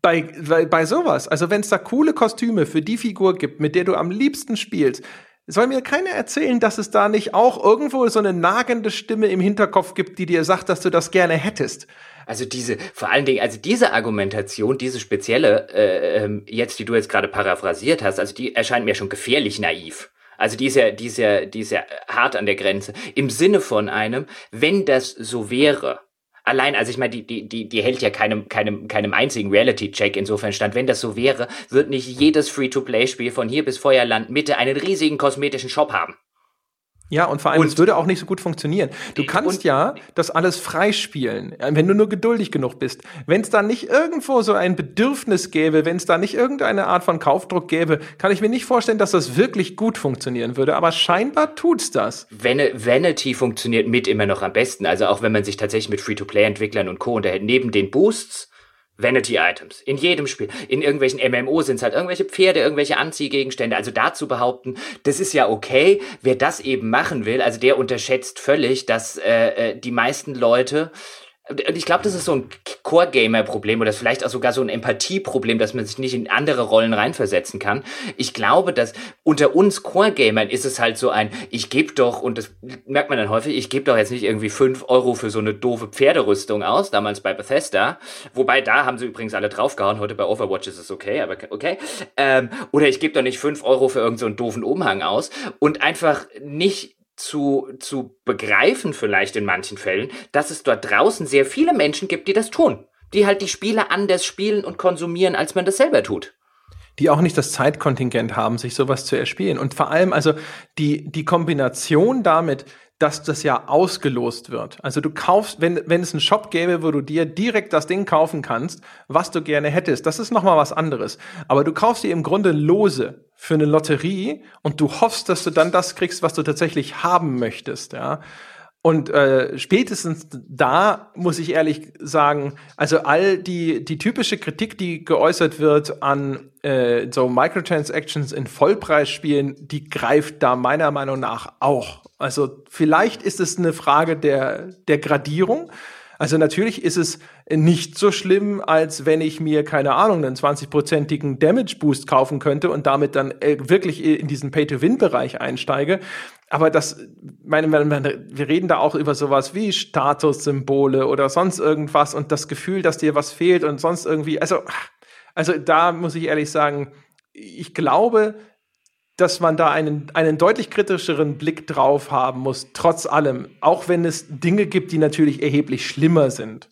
bei, bei, bei sowas, also wenn es da coole Kostüme für die Figur gibt, mit der du am liebsten spielst, soll mir keiner erzählen, dass es da nicht auch irgendwo so eine nagende Stimme im Hinterkopf gibt, die dir sagt, dass du das gerne hättest. Also diese, vor allen Dingen, also diese Argumentation, diese spezielle, äh, ähm, jetzt, die du jetzt gerade paraphrasiert hast, also die erscheint mir schon gefährlich naiv. Also die ist ja, die ist ja, die ist ja hart an der Grenze. Im Sinne von einem, wenn das so wäre, allein, also ich meine, die, die, die, die hält ja keinem, keinem, keinem einzigen Reality-Check insofern stand. Wenn das so wäre, wird nicht jedes Free-to-Play-Spiel von hier bis Feuerland Mitte einen riesigen kosmetischen Shop haben. Ja, und vor allem, und, es würde auch nicht so gut funktionieren. Du kannst und, ja das alles freispielen, wenn du nur geduldig genug bist. Wenn es da nicht irgendwo so ein Bedürfnis gäbe, wenn es da nicht irgendeine Art von Kaufdruck gäbe, kann ich mir nicht vorstellen, dass das wirklich gut funktionieren würde. Aber scheinbar tut's das. Vanity funktioniert mit immer noch am besten. Also auch wenn man sich tatsächlich mit Free-to-Play-Entwicklern und Co. unterhält, neben den Boosts Vanity Items. In jedem Spiel. In irgendwelchen MMO sind es halt irgendwelche Pferde, irgendwelche Anziehgegenstände. Also dazu behaupten, das ist ja okay. Wer das eben machen will, also der unterschätzt völlig, dass äh, äh die meisten Leute ich glaube, das ist so ein Core-Gamer-Problem oder vielleicht auch sogar so ein Empathie-Problem, dass man sich nicht in andere Rollen reinversetzen kann. Ich glaube, dass unter uns Core-Gamern ist es halt so ein, ich gebe doch, und das merkt man dann häufig, ich gebe doch jetzt nicht irgendwie fünf Euro für so eine doofe Pferderüstung aus, damals bei Bethesda. Wobei da haben sie übrigens alle draufgehauen, heute bei Overwatch ist es okay, aber okay. Ähm, oder ich gebe doch nicht fünf Euro für irgendeinen so doofen Umhang aus und einfach nicht zu, zu begreifen vielleicht in manchen Fällen, dass es dort draußen sehr viele Menschen gibt, die das tun. Die halt die Spiele anders spielen und konsumieren, als man das selber tut die auch nicht das Zeitkontingent haben, sich sowas zu erspielen. Und vor allem, also die, die Kombination damit, dass das ja ausgelost wird. Also du kaufst, wenn, wenn es einen Shop gäbe, wo du dir direkt das Ding kaufen kannst, was du gerne hättest, das ist nochmal was anderes. Aber du kaufst dir im Grunde lose für eine Lotterie und du hoffst, dass du dann das kriegst, was du tatsächlich haben möchtest, ja. Und äh, spätestens da muss ich ehrlich sagen, also all die die typische Kritik, die geäußert wird an äh, so Microtransactions in Vollpreisspielen, die greift da meiner Meinung nach auch. Also vielleicht ist es eine Frage der der Gradierung. Also natürlich ist es nicht so schlimm, als wenn ich mir, keine Ahnung, einen 20-prozentigen Damage-Boost kaufen könnte und damit dann äh, wirklich in diesen Pay-to-Win-Bereich einsteige. Aber das, meine, wir reden da auch über sowas wie Statussymbole oder sonst irgendwas und das Gefühl, dass dir was fehlt und sonst irgendwie, also, also da muss ich ehrlich sagen, ich glaube, dass man da einen, einen deutlich kritischeren Blick drauf haben muss, trotz allem, auch wenn es Dinge gibt, die natürlich erheblich schlimmer sind.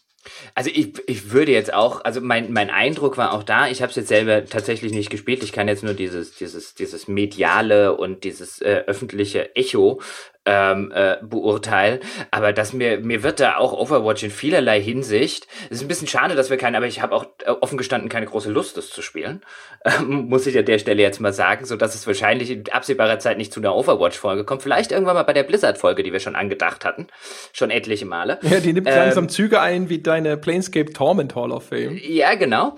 Also ich, ich würde jetzt auch, also mein, mein Eindruck war auch da, ich habe es jetzt selber tatsächlich nicht gespielt, ich kann jetzt nur dieses, dieses, dieses mediale und dieses äh, öffentliche Echo ähm, äh, beurteilen. Aber dass mir, mir wird da auch Overwatch in vielerlei Hinsicht. Es ist ein bisschen schade, dass wir keinen, aber ich habe auch äh, offen gestanden keine große Lust, das zu spielen. Ähm, muss ich an der Stelle jetzt mal sagen, so dass es wahrscheinlich in absehbarer Zeit nicht zu einer Overwatch-Folge kommt. Vielleicht irgendwann mal bei der Blizzard-Folge, die wir schon angedacht hatten. Schon etliche Male. Ja, die nimmt ähm, langsam Züge ein wie deine Planescape Torment Hall of Fame. Ja, genau.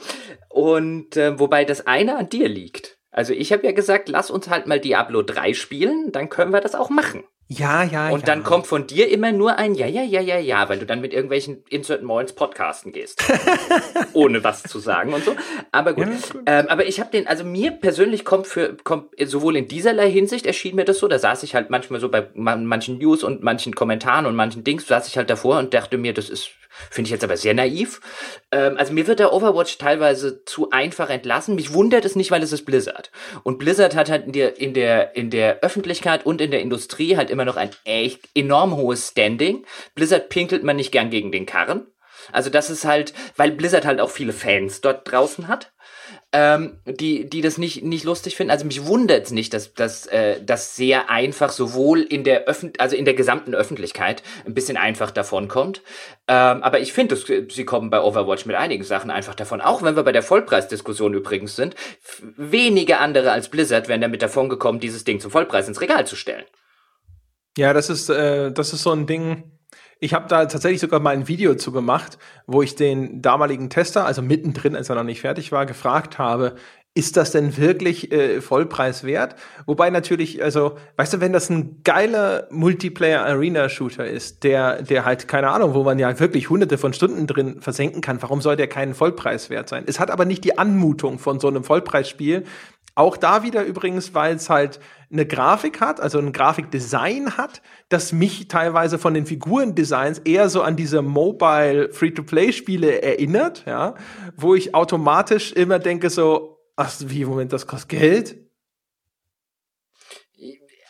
Und äh, wobei das eine an dir liegt. Also ich habe ja gesagt, lass uns halt mal Diablo 3 spielen, dann können wir das auch machen. Ja, ja, Und ja. dann kommt von dir immer nur ein Ja, ja, ja, ja, ja, weil du dann mit irgendwelchen Insert Moins Podcasten gehst. Ohne was zu sagen und so. Aber gut. Ja, gut. Ähm, aber ich habe den, also mir persönlich kommt für, kommt sowohl in dieserlei Hinsicht erschien mir das so, da saß ich halt manchmal so bei manchen News und manchen Kommentaren und manchen Dings, saß ich halt davor und dachte mir, das ist Finde ich jetzt aber sehr naiv. Ähm, also mir wird der Overwatch teilweise zu einfach entlassen. Mich wundert es nicht, weil es ist Blizzard. Und Blizzard hat halt in der, in der, in der Öffentlichkeit und in der Industrie halt immer noch ein echt enorm hohes Standing. Blizzard pinkelt man nicht gern gegen den Karren. Also das ist halt, weil Blizzard halt auch viele Fans dort draußen hat ähm, die, die das nicht, nicht lustig finden. Also mich wundert es nicht, dass, dass äh, das sehr einfach sowohl in der Öffent also in der gesamten Öffentlichkeit ein bisschen einfach davon kommt. Ähm, aber ich finde, sie kommen bei Overwatch mit einigen Sachen einfach davon. Auch wenn wir bei der Vollpreisdiskussion übrigens sind, wenige andere als Blizzard wären damit davon gekommen, dieses Ding zum Vollpreis ins Regal zu stellen. Ja, das ist, äh, das ist so ein Ding ich habe da tatsächlich sogar mal ein Video zu gemacht, wo ich den damaligen Tester, also mittendrin, als er noch nicht fertig war, gefragt habe, ist das denn wirklich äh, Vollpreis wert? Wobei natürlich, also, weißt du, wenn das ein geiler Multiplayer-Arena-Shooter ist, der, der halt, keine Ahnung, wo man ja wirklich hunderte von Stunden drin versenken kann, warum soll der keinen Vollpreis wert sein? Es hat aber nicht die Anmutung von so einem Vollpreisspiel, auch da wieder übrigens, weil es halt eine Grafik hat, also ein Grafikdesign hat, das mich teilweise von den Figurendesigns eher so an diese Mobile Free-to-Play-Spiele erinnert, ja, wo ich automatisch immer denke so, ach, wie, Moment, das kostet Geld?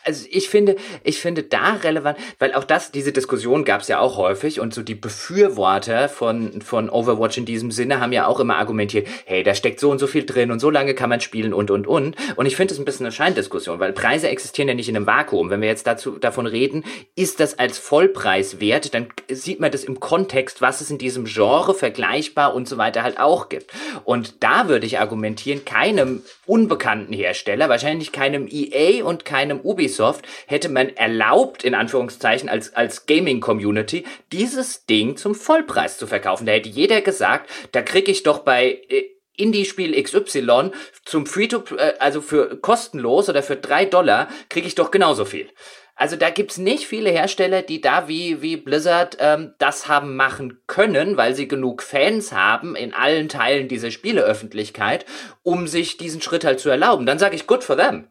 Also ich finde, ich finde da relevant, weil auch das, diese Diskussion gab es ja auch häufig und so die Befürworter von, von Overwatch in diesem Sinne haben ja auch immer argumentiert, hey, da steckt so und so viel drin und so lange kann man spielen und und und. Und ich finde es ein bisschen eine Scheindiskussion, weil Preise existieren ja nicht in einem Vakuum. Wenn wir jetzt dazu davon reden, ist das als Vollpreis wert, dann sieht man das im Kontext, was es in diesem Genre vergleichbar und so weiter halt auch gibt. Und da würde ich argumentieren, keinem unbekannten Hersteller, wahrscheinlich keinem EA und keinem Ubisoft Ubisoft hätte man erlaubt, in Anführungszeichen, als, als Gaming-Community, dieses Ding zum Vollpreis zu verkaufen. Da hätte jeder gesagt, da krieg ich doch bei äh, Indie-Spiel XY zum Free-to, äh, also für kostenlos oder für drei Dollar, krieg ich doch genauso viel. Also da gibt's nicht viele Hersteller, die da wie, wie Blizzard ähm, das haben machen können, weil sie genug Fans haben in allen Teilen dieser Spieleöffentlichkeit, um sich diesen Schritt halt zu erlauben. Dann sage ich, good for them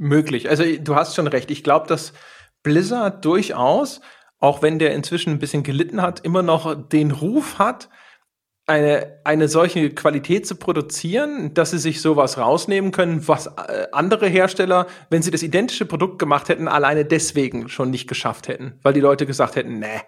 möglich. Also du hast schon recht. Ich glaube, dass Blizzard durchaus, auch wenn der inzwischen ein bisschen gelitten hat, immer noch den Ruf hat, eine, eine solche Qualität zu produzieren, dass sie sich sowas rausnehmen können, was äh, andere Hersteller, wenn sie das identische Produkt gemacht hätten, alleine deswegen schon nicht geschafft hätten, weil die Leute gesagt hätten, nee,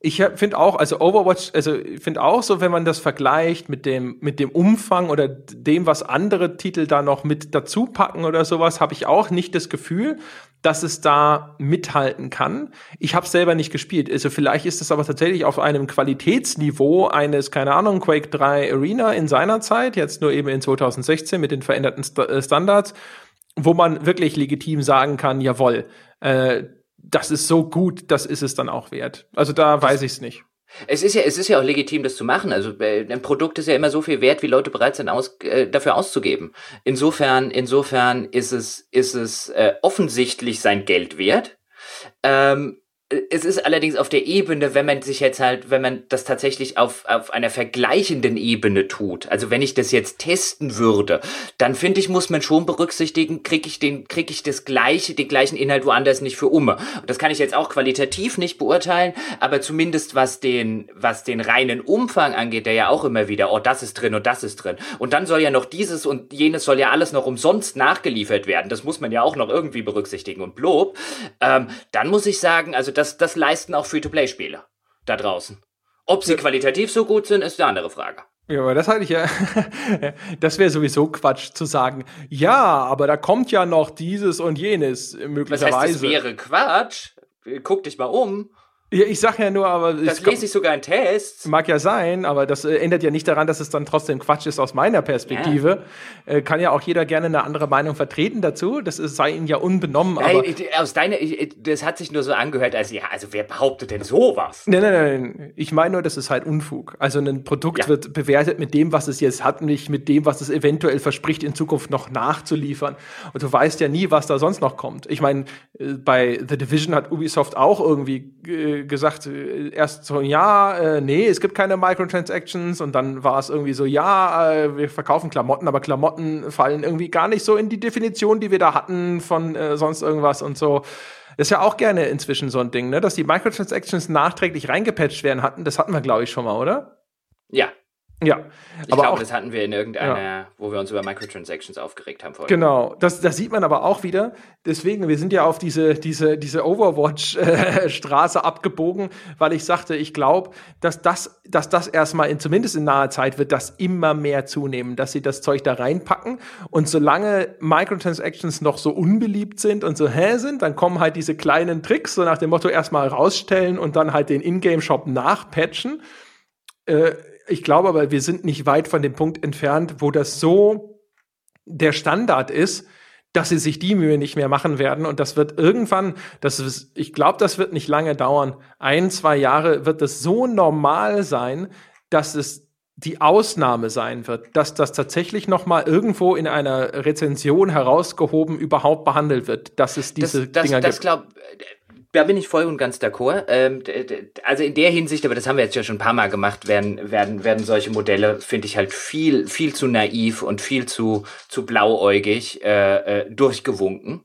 ich finde auch, also Overwatch, also ich finde auch so, wenn man das vergleicht mit dem mit dem Umfang oder dem, was andere Titel da noch mit dazu packen oder sowas, habe ich auch nicht das Gefühl, dass es da mithalten kann. Ich habe selber nicht gespielt. Also vielleicht ist es aber tatsächlich auf einem Qualitätsniveau eines, keine Ahnung, Quake 3 Arena in seiner Zeit, jetzt nur eben in 2016 mit den veränderten St äh, Standards, wo man wirklich legitim sagen kann, jawohl, äh, das ist so gut, das ist es dann auch wert. Also da weiß ich es nicht. Es ist ja, es ist ja auch legitim, das zu machen. Also äh, ein Produkt ist ja immer so viel wert, wie Leute bereit sind, aus, äh, dafür auszugeben. Insofern, insofern ist es, ist es äh, offensichtlich sein Geld wert. Ähm, es ist allerdings auf der Ebene, wenn man sich jetzt halt, wenn man das tatsächlich auf, auf einer vergleichenden Ebene tut, also wenn ich das jetzt testen würde, dann finde ich, muss man schon berücksichtigen, kriege ich den, kriege ich das gleiche, den gleichen Inhalt woanders nicht für Umme. Und das kann ich jetzt auch qualitativ nicht beurteilen, aber zumindest was den, was den reinen Umfang angeht, der ja auch immer wieder, oh, das ist drin und das ist drin. Und dann soll ja noch dieses und jenes soll ja alles noch umsonst nachgeliefert werden. Das muss man ja auch noch irgendwie berücksichtigen und blob. Ähm, dann muss ich sagen, also das, das leisten auch Free-to-Play-Spiele da draußen. Ob sie qualitativ so gut sind, ist eine andere Frage. Ja, aber das halte ich ja. das wäre sowieso Quatsch zu sagen. Ja, aber da kommt ja noch dieses und jenes möglicherweise. Das heißt, es wäre Quatsch. Guck dich mal um. Ja, ich sag ja nur, aber. Das lese ich sogar in Tests. Mag ja sein, aber das äh, ändert ja nicht daran, dass es dann trotzdem Quatsch ist aus meiner Perspektive. Ja. Äh, kann ja auch jeder gerne eine andere Meinung vertreten dazu. Das ist, sei ihnen ja unbenommen. aber Nein, aus deiner, das hat sich nur so angehört, als ja, also wer behauptet denn sowas? Nein, nein, nein. Ich meine nur, das ist halt Unfug. Also ein Produkt ja. wird bewertet mit dem, was es jetzt hat, nicht mit dem, was es eventuell verspricht, in Zukunft noch nachzuliefern. Und du weißt ja nie, was da sonst noch kommt. Ich meine, äh, bei The Division hat Ubisoft auch irgendwie gesagt, äh, erst so, ja, äh, nee, es gibt keine Microtransactions und dann war es irgendwie so, ja, äh, wir verkaufen Klamotten, aber Klamotten fallen irgendwie gar nicht so in die Definition, die wir da hatten von äh, sonst irgendwas und so. Ist ja auch gerne inzwischen so ein Ding, ne? Dass die Microtransactions nachträglich reingepatcht werden hatten, das hatten wir, glaube ich, schon mal, oder? Ja, ja. Ich glaube, das hatten wir in irgendeiner, ja. wo wir uns über Microtransactions aufgeregt haben vorher. Genau, das, das sieht man aber auch wieder. Deswegen, wir sind ja auf diese, diese, diese Overwatch-Straße abgebogen, weil ich sagte, ich glaube, dass das, dass das erstmal in, zumindest in naher Zeit wird das immer mehr zunehmen, dass sie das Zeug da reinpacken. Und solange Microtransactions noch so unbeliebt sind und so hä sind, dann kommen halt diese kleinen Tricks, so nach dem Motto erstmal rausstellen und dann halt den Ingame-Shop nachpatchen. Äh, ich glaube aber, wir sind nicht weit von dem Punkt entfernt, wo das so der Standard ist, dass sie sich die Mühe nicht mehr machen werden. Und das wird irgendwann, das ist, ich glaube, das wird nicht lange dauern. Ein, zwei Jahre wird es so normal sein, dass es die Ausnahme sein wird, dass das tatsächlich noch mal irgendwo in einer Rezension herausgehoben überhaupt behandelt wird, dass es diese das, das, Dinger das gibt. Da bin ich voll und ganz d'accord. Ähm, also in der Hinsicht, aber das haben wir jetzt ja schon ein paar Mal gemacht, werden, werden, werden solche Modelle, finde ich halt viel, viel zu naiv und viel zu, zu blauäugig äh, äh, durchgewunken.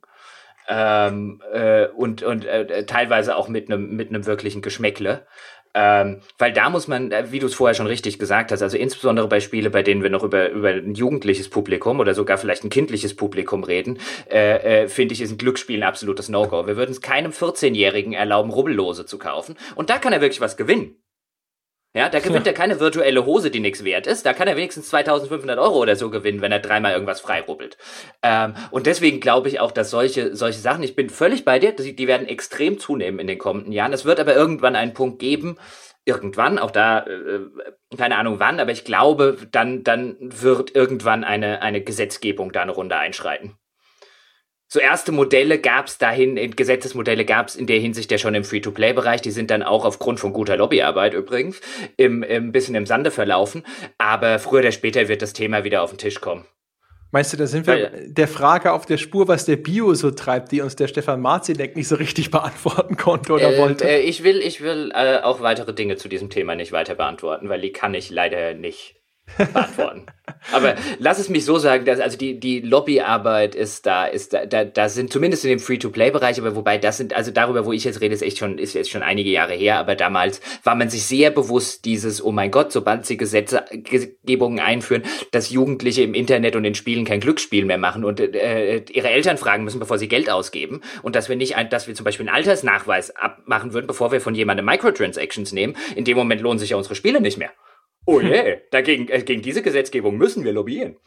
Ähm, äh, und und äh, teilweise auch mit einem mit einem wirklichen Geschmäckle. Ähm, weil da muss man, äh, wie du es vorher schon richtig gesagt hast, also insbesondere bei Spiele, bei denen wir noch über, über ein jugendliches Publikum oder sogar vielleicht ein kindliches Publikum reden, äh, äh, finde ich, ist ein Glücksspiel ein absolutes No-Go. Wir würden es keinem 14-Jährigen erlauben, Rubbellose zu kaufen. Und da kann er wirklich was gewinnen. Ja, da gewinnt ja. er keine virtuelle Hose, die nichts wert ist. Da kann er wenigstens 2500 Euro oder so gewinnen, wenn er dreimal irgendwas freirubbelt. Ähm, und deswegen glaube ich auch, dass solche, solche Sachen, ich bin völlig bei dir, die, die werden extrem zunehmen in den kommenden Jahren. Es wird aber irgendwann einen Punkt geben, irgendwann, auch da, äh, keine Ahnung wann, aber ich glaube, dann, dann wird irgendwann eine, eine Gesetzgebung da eine Runde einschreiten so erste Modelle gab es dahin, Gesetzesmodelle gab es in der Hinsicht ja schon im Free-to-Play-Bereich. Die sind dann auch aufgrund von guter Lobbyarbeit übrigens im, im bisschen im Sande verlaufen. Aber früher oder später wird das Thema wieder auf den Tisch kommen. Meinst du, da sind wir Weil, der Frage auf der Spur, was der Bio so treibt, die uns der Stefan Marzinek nicht so richtig beantworten konnte oder äh, wollte? Äh, ich will, ich will äh, auch weitere Dinge zu diesem Thema nicht weiter beantworten, weil die kann ich leider nicht beantworten. Aber lass es mich so sagen, dass also die, die Lobbyarbeit ist da, ist da, da, da sind zumindest in dem Free-to-Play-Bereich, aber wobei das sind, also darüber, wo ich jetzt rede, ist echt schon, ist jetzt schon einige Jahre her, aber damals war man sich sehr bewusst dieses, oh mein Gott, sobald sie Gesetzgebungen einführen, dass Jugendliche im Internet und in Spielen kein Glücksspiel mehr machen und äh, ihre Eltern fragen müssen, bevor sie Geld ausgeben und dass wir nicht, ein, dass wir zum Beispiel einen Altersnachweis abmachen würden, bevor wir von jemandem Microtransactions nehmen, in dem Moment lohnen sich ja unsere Spiele nicht mehr. Oh je, yeah, dagegen, äh, gegen diese Gesetzgebung müssen wir lobbyieren.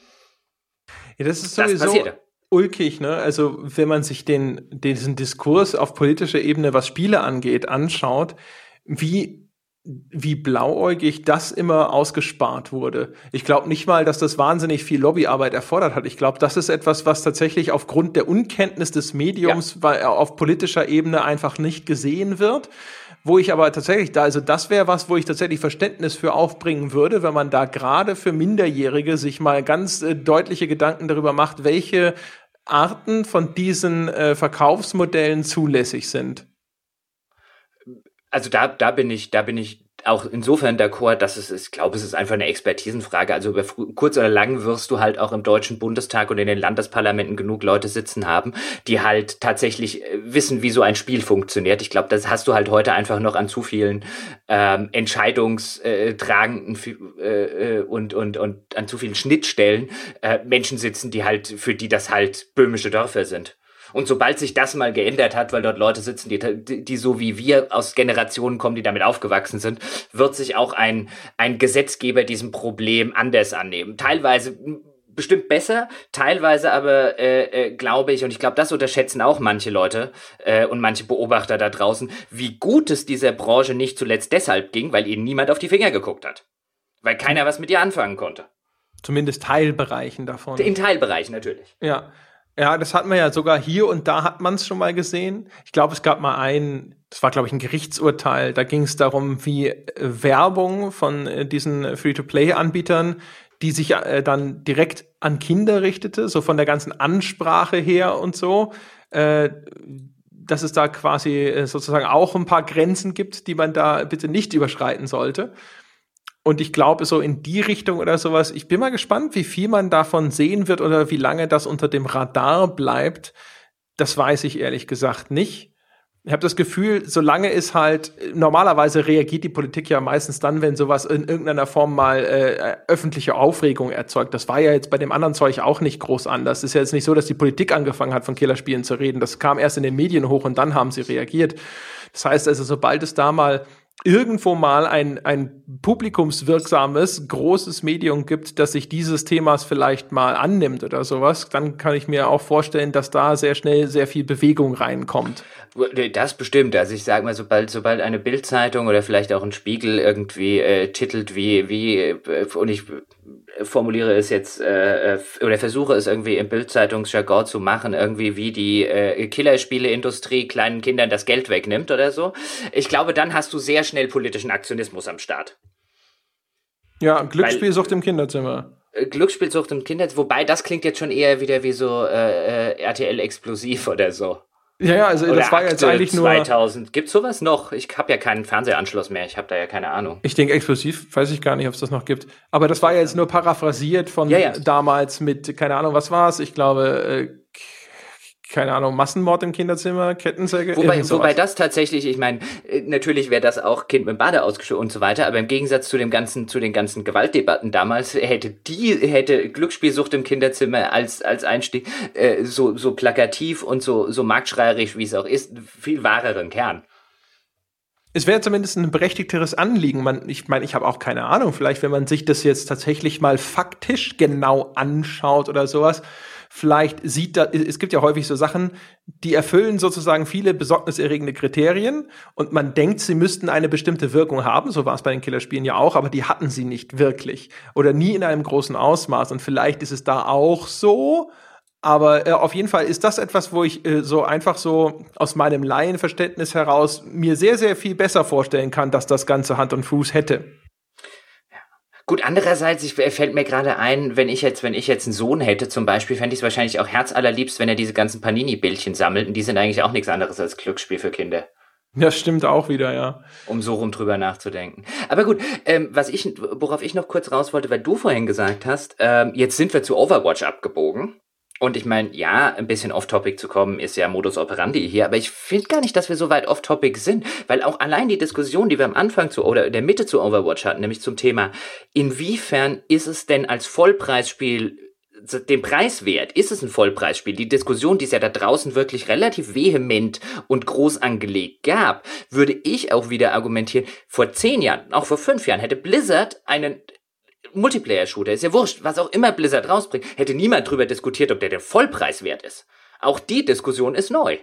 Ja, das ist sowieso das ulkig, ne? Also, wenn man sich den, diesen Diskurs auf politischer Ebene, was Spiele angeht, anschaut, wie, wie blauäugig das immer ausgespart wurde. Ich glaube nicht mal, dass das wahnsinnig viel Lobbyarbeit erfordert hat. Ich glaube, das ist etwas, was tatsächlich aufgrund der Unkenntnis des Mediums ja. auf politischer Ebene einfach nicht gesehen wird wo ich aber tatsächlich da, also das wäre was, wo ich tatsächlich Verständnis für aufbringen würde, wenn man da gerade für Minderjährige sich mal ganz äh, deutliche Gedanken darüber macht, welche Arten von diesen äh, Verkaufsmodellen zulässig sind. Also da, da bin ich, da bin ich auch insofern d'accord, dass es, ich glaube, es ist einfach eine Expertisenfrage. Also über kurz oder lang wirst du halt auch im Deutschen Bundestag und in den Landesparlamenten genug Leute sitzen haben, die halt tatsächlich äh, wissen, wie so ein Spiel funktioniert. Ich glaube, das hast du halt heute einfach noch an zu vielen ähm, entscheidungstragenden äh, äh, und, und, und an zu vielen Schnittstellen äh, Menschen sitzen, die halt, für die das halt böhmische Dörfer sind. Und sobald sich das mal geändert hat, weil dort Leute sitzen, die, die, so wie wir aus Generationen kommen, die damit aufgewachsen sind, wird sich auch ein, ein Gesetzgeber diesem Problem anders annehmen. Teilweise bestimmt besser, teilweise aber äh, äh, glaube ich, und ich glaube, das unterschätzen auch manche Leute äh, und manche Beobachter da draußen, wie gut es dieser Branche nicht zuletzt deshalb ging, weil ihnen niemand auf die Finger geguckt hat. Weil keiner was mit ihr anfangen konnte. Zumindest Teilbereichen davon. In Teilbereichen natürlich. Ja. Ja, das hat man ja sogar hier und da hat man es schon mal gesehen. Ich glaube, es gab mal ein, das war glaube ich ein Gerichtsurteil, da ging es darum, wie äh, Werbung von äh, diesen Free-to-Play-Anbietern, die sich äh, dann direkt an Kinder richtete, so von der ganzen Ansprache her und so, äh, dass es da quasi äh, sozusagen auch ein paar Grenzen gibt, die man da bitte nicht überschreiten sollte. Und ich glaube, so in die Richtung oder sowas, ich bin mal gespannt, wie viel man davon sehen wird oder wie lange das unter dem Radar bleibt. Das weiß ich ehrlich gesagt nicht. Ich habe das Gefühl, solange es halt, normalerweise reagiert die Politik ja meistens dann, wenn sowas in irgendeiner Form mal äh, öffentliche Aufregung erzeugt. Das war ja jetzt bei dem anderen Zeug auch nicht groß anders. Es ist ja jetzt nicht so, dass die Politik angefangen hat, von Killerspielen zu reden. Das kam erst in den Medien hoch und dann haben sie reagiert. Das heißt also, sobald es da mal irgendwo mal ein, ein publikumswirksames, großes Medium gibt, das sich dieses Themas vielleicht mal annimmt oder sowas, dann kann ich mir auch vorstellen, dass da sehr schnell sehr viel Bewegung reinkommt. Das bestimmt. Also ich sage mal, sobald, sobald eine Bildzeitung oder vielleicht auch ein Spiegel irgendwie äh, titelt, wie, wie, äh, und ich formuliere es jetzt äh, äh, oder versuche es irgendwie im Bildzeitungsjargon zu machen, irgendwie wie die äh, Killerspieleindustrie kleinen Kindern das Geld wegnimmt oder so. Ich glaube, dann hast du sehr schnell politischen Aktionismus am Start. Ja, Glücksspielsucht im Kinderzimmer. Äh, Glücksspielsucht im Kinderzimmer, wobei das klingt jetzt schon eher wieder wie so äh, äh RTL Explosiv oder so. Ja, ja, also Oder das war Akte jetzt eigentlich 2000. nur 2000. Gibt's sowas noch? Ich habe ja keinen Fernsehanschluss mehr. Ich habe da ja keine Ahnung. Ich denke explosiv, weiß ich gar nicht, ob es das noch gibt. Aber das war ja jetzt nur paraphrasiert von ja, ja. damals mit keine Ahnung, was war's? Ich glaube äh, keine Ahnung, Massenmord im Kinderzimmer, Kettensäge. Wobei, wobei das tatsächlich, ich meine, äh, natürlich wäre das auch Kind mit Bade ausgestattet und so weiter, aber im Gegensatz zu dem ganzen, zu den ganzen Gewaltdebatten damals hätte die, hätte Glücksspielsucht im Kinderzimmer als, als Einstieg äh, so, so plakativ und so, so marktschreierisch, wie es auch ist, viel wahreren Kern. Es wäre zumindest ein berechtigteres Anliegen. Man, ich meine, ich habe auch keine Ahnung. Vielleicht, wenn man sich das jetzt tatsächlich mal faktisch genau anschaut oder sowas, vielleicht sieht da, es gibt ja häufig so Sachen, die erfüllen sozusagen viele besorgniserregende Kriterien und man denkt, sie müssten eine bestimmte Wirkung haben, so war es bei den Killerspielen ja auch, aber die hatten sie nicht wirklich oder nie in einem großen Ausmaß. Und vielleicht ist es da auch so, aber äh, auf jeden Fall ist das etwas, wo ich äh, so einfach so aus meinem Laienverständnis heraus mir sehr, sehr viel besser vorstellen kann, dass das Ganze Hand und Fuß hätte. Gut, andererseits, ich, fällt mir gerade ein, wenn ich jetzt, wenn ich jetzt einen Sohn hätte zum Beispiel, fände ich es wahrscheinlich auch herzallerliebst, wenn er diese ganzen Panini-Bildchen sammelt. Und die sind eigentlich auch nichts anderes als Glücksspiel für Kinder. Ja, stimmt auch wieder, ja. Um so rum drüber nachzudenken. Aber gut, ähm, was ich, worauf ich noch kurz raus wollte, weil du vorhin gesagt hast, ähm, jetzt sind wir zu Overwatch abgebogen. Und ich meine, ja, ein bisschen off-topic zu kommen, ist ja Modus operandi hier, aber ich finde gar nicht, dass wir so weit off-topic sind, weil auch allein die Diskussion, die wir am Anfang zu oder in der Mitte zu Overwatch hatten, nämlich zum Thema, inwiefern ist es denn als Vollpreisspiel den Preis wert? Ist es ein Vollpreisspiel? Die Diskussion, die es ja da draußen wirklich relativ vehement und groß angelegt gab, würde ich auch wieder argumentieren, vor zehn Jahren, auch vor fünf Jahren hätte Blizzard einen Multiplayer-Shooter, ist ja wurscht, was auch immer Blizzard rausbringt, hätte niemand drüber diskutiert, ob der der Vollpreis wert ist. Auch die Diskussion ist neu.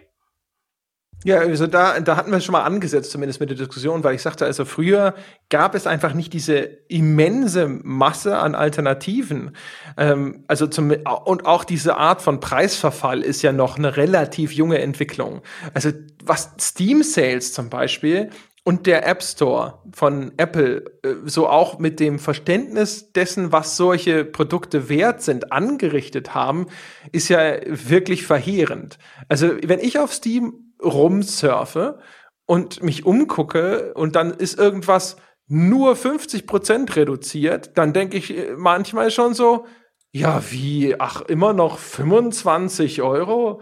Ja, also da, da hatten wir schon mal angesetzt, zumindest mit der Diskussion, weil ich sagte, also früher gab es einfach nicht diese immense Masse an Alternativen. Ähm, also zum, und auch diese Art von Preisverfall ist ja noch eine relativ junge Entwicklung. Also was Steam Sales zum Beispiel und der App Store von Apple äh, so auch mit dem Verständnis dessen, was solche Produkte wert sind, angerichtet haben, ist ja wirklich verheerend. Also wenn ich auf Steam rumsurfe und mich umgucke und dann ist irgendwas nur 50 Prozent reduziert, dann denke ich äh, manchmal schon so, ja, wie, ach, immer noch 25 Euro?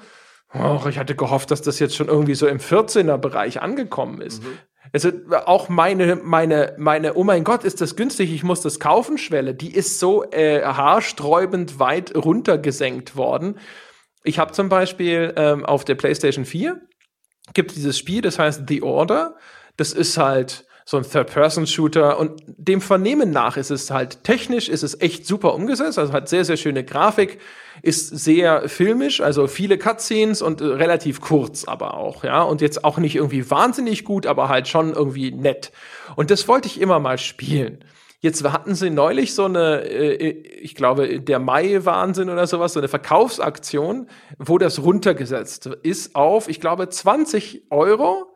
Och, ich hatte gehofft, dass das jetzt schon irgendwie so im 14er Bereich angekommen ist. Mhm. Also auch meine, meine, meine, oh mein Gott, ist das günstig, ich muss das kaufen, Schwelle, die ist so äh, haarsträubend weit runtergesenkt worden. Ich habe zum Beispiel ähm, auf der PlayStation 4 gibt dieses Spiel, das heißt The Order. Das ist halt so ein Third-Person-Shooter und dem Vernehmen nach ist es halt technisch, ist es echt super umgesetzt, also hat sehr, sehr schöne Grafik, ist sehr filmisch, also viele Cutscenes und äh, relativ kurz aber auch, ja, und jetzt auch nicht irgendwie wahnsinnig gut, aber halt schon irgendwie nett. Und das wollte ich immer mal spielen. Jetzt hatten sie neulich so eine, äh, ich glaube, der Mai-Wahnsinn oder sowas, so eine Verkaufsaktion, wo das runtergesetzt ist auf, ich glaube, 20 Euro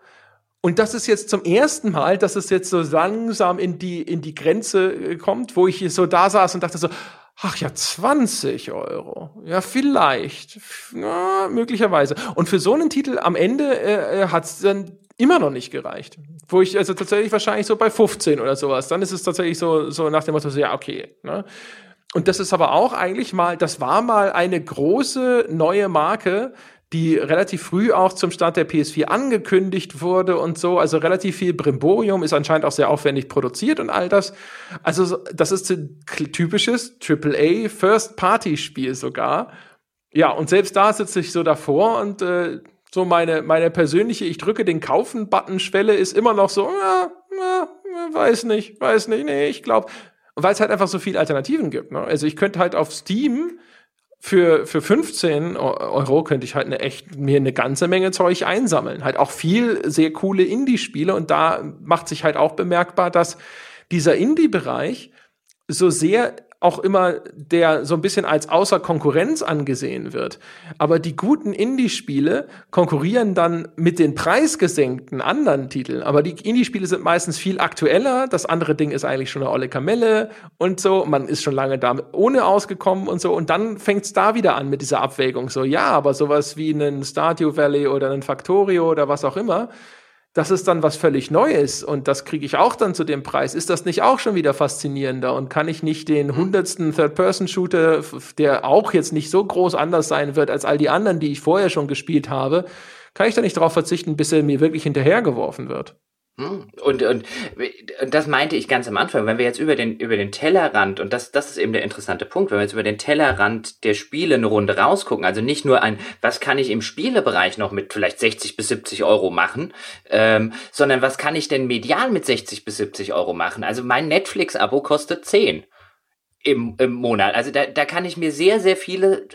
und das ist jetzt zum ersten Mal, dass es jetzt so langsam in die, in die Grenze äh, kommt, wo ich so da saß und dachte so, ach ja, 20 Euro. Ja, vielleicht. Na, möglicherweise. Und für so einen Titel am Ende äh, äh hat es dann immer noch nicht gereicht. Wo ich also tatsächlich wahrscheinlich so bei 15 oder sowas. Dann ist es tatsächlich so, so nach dem Motto, so, ja, okay. Ne? Und das ist aber auch eigentlich mal, das war mal eine große neue Marke, die relativ früh auch zum Start der PS4 angekündigt wurde und so. Also relativ viel Brimborium ist anscheinend auch sehr aufwendig produziert und all das. Also das ist ein typisches AAA First-Party-Spiel sogar. Ja, und selbst da sitze ich so davor und äh, so meine, meine persönliche Ich drücke den Kaufen-Button-Schwelle ist immer noch so, ja, ja, weiß nicht, weiß nicht, nee, ich glaube, weil es halt einfach so viele Alternativen gibt. Ne? Also ich könnte halt auf Steam für, für 15 Euro könnte ich halt eine echt, mir eine ganze Menge Zeug einsammeln. Halt auch viel sehr coole Indie-Spiele und da macht sich halt auch bemerkbar, dass dieser Indie-Bereich so sehr auch immer der so ein bisschen als außer Konkurrenz angesehen wird. Aber die guten Indie-Spiele konkurrieren dann mit den preisgesenkten anderen Titeln. Aber die Indie-Spiele sind meistens viel aktueller. Das andere Ding ist eigentlich schon eine olle Kamelle und so. Man ist schon lange damit ohne ausgekommen und so. Und dann fängt es da wieder an mit dieser Abwägung. So, ja, aber sowas wie einen Stardew Valley oder einen Factorio oder was auch immer, das ist dann was völlig Neues und das kriege ich auch dann zu dem Preis. Ist das nicht auch schon wieder faszinierender und kann ich nicht den hundertsten Third-Person-Shooter, der auch jetzt nicht so groß anders sein wird als all die anderen, die ich vorher schon gespielt habe, kann ich da nicht darauf verzichten, bis er mir wirklich hinterhergeworfen wird? Hm. Und, und, und das meinte ich ganz am Anfang, wenn wir jetzt über den, über den Tellerrand, und das, das ist eben der interessante Punkt, wenn wir jetzt über den Tellerrand der Spiele eine Runde rausgucken, also nicht nur ein, was kann ich im Spielebereich noch mit vielleicht 60 bis 70 Euro machen, ähm, sondern was kann ich denn medial mit 60 bis 70 Euro machen? Also mein Netflix-Abo kostet 10 im, im Monat. Also da, da kann ich mir sehr, sehr viele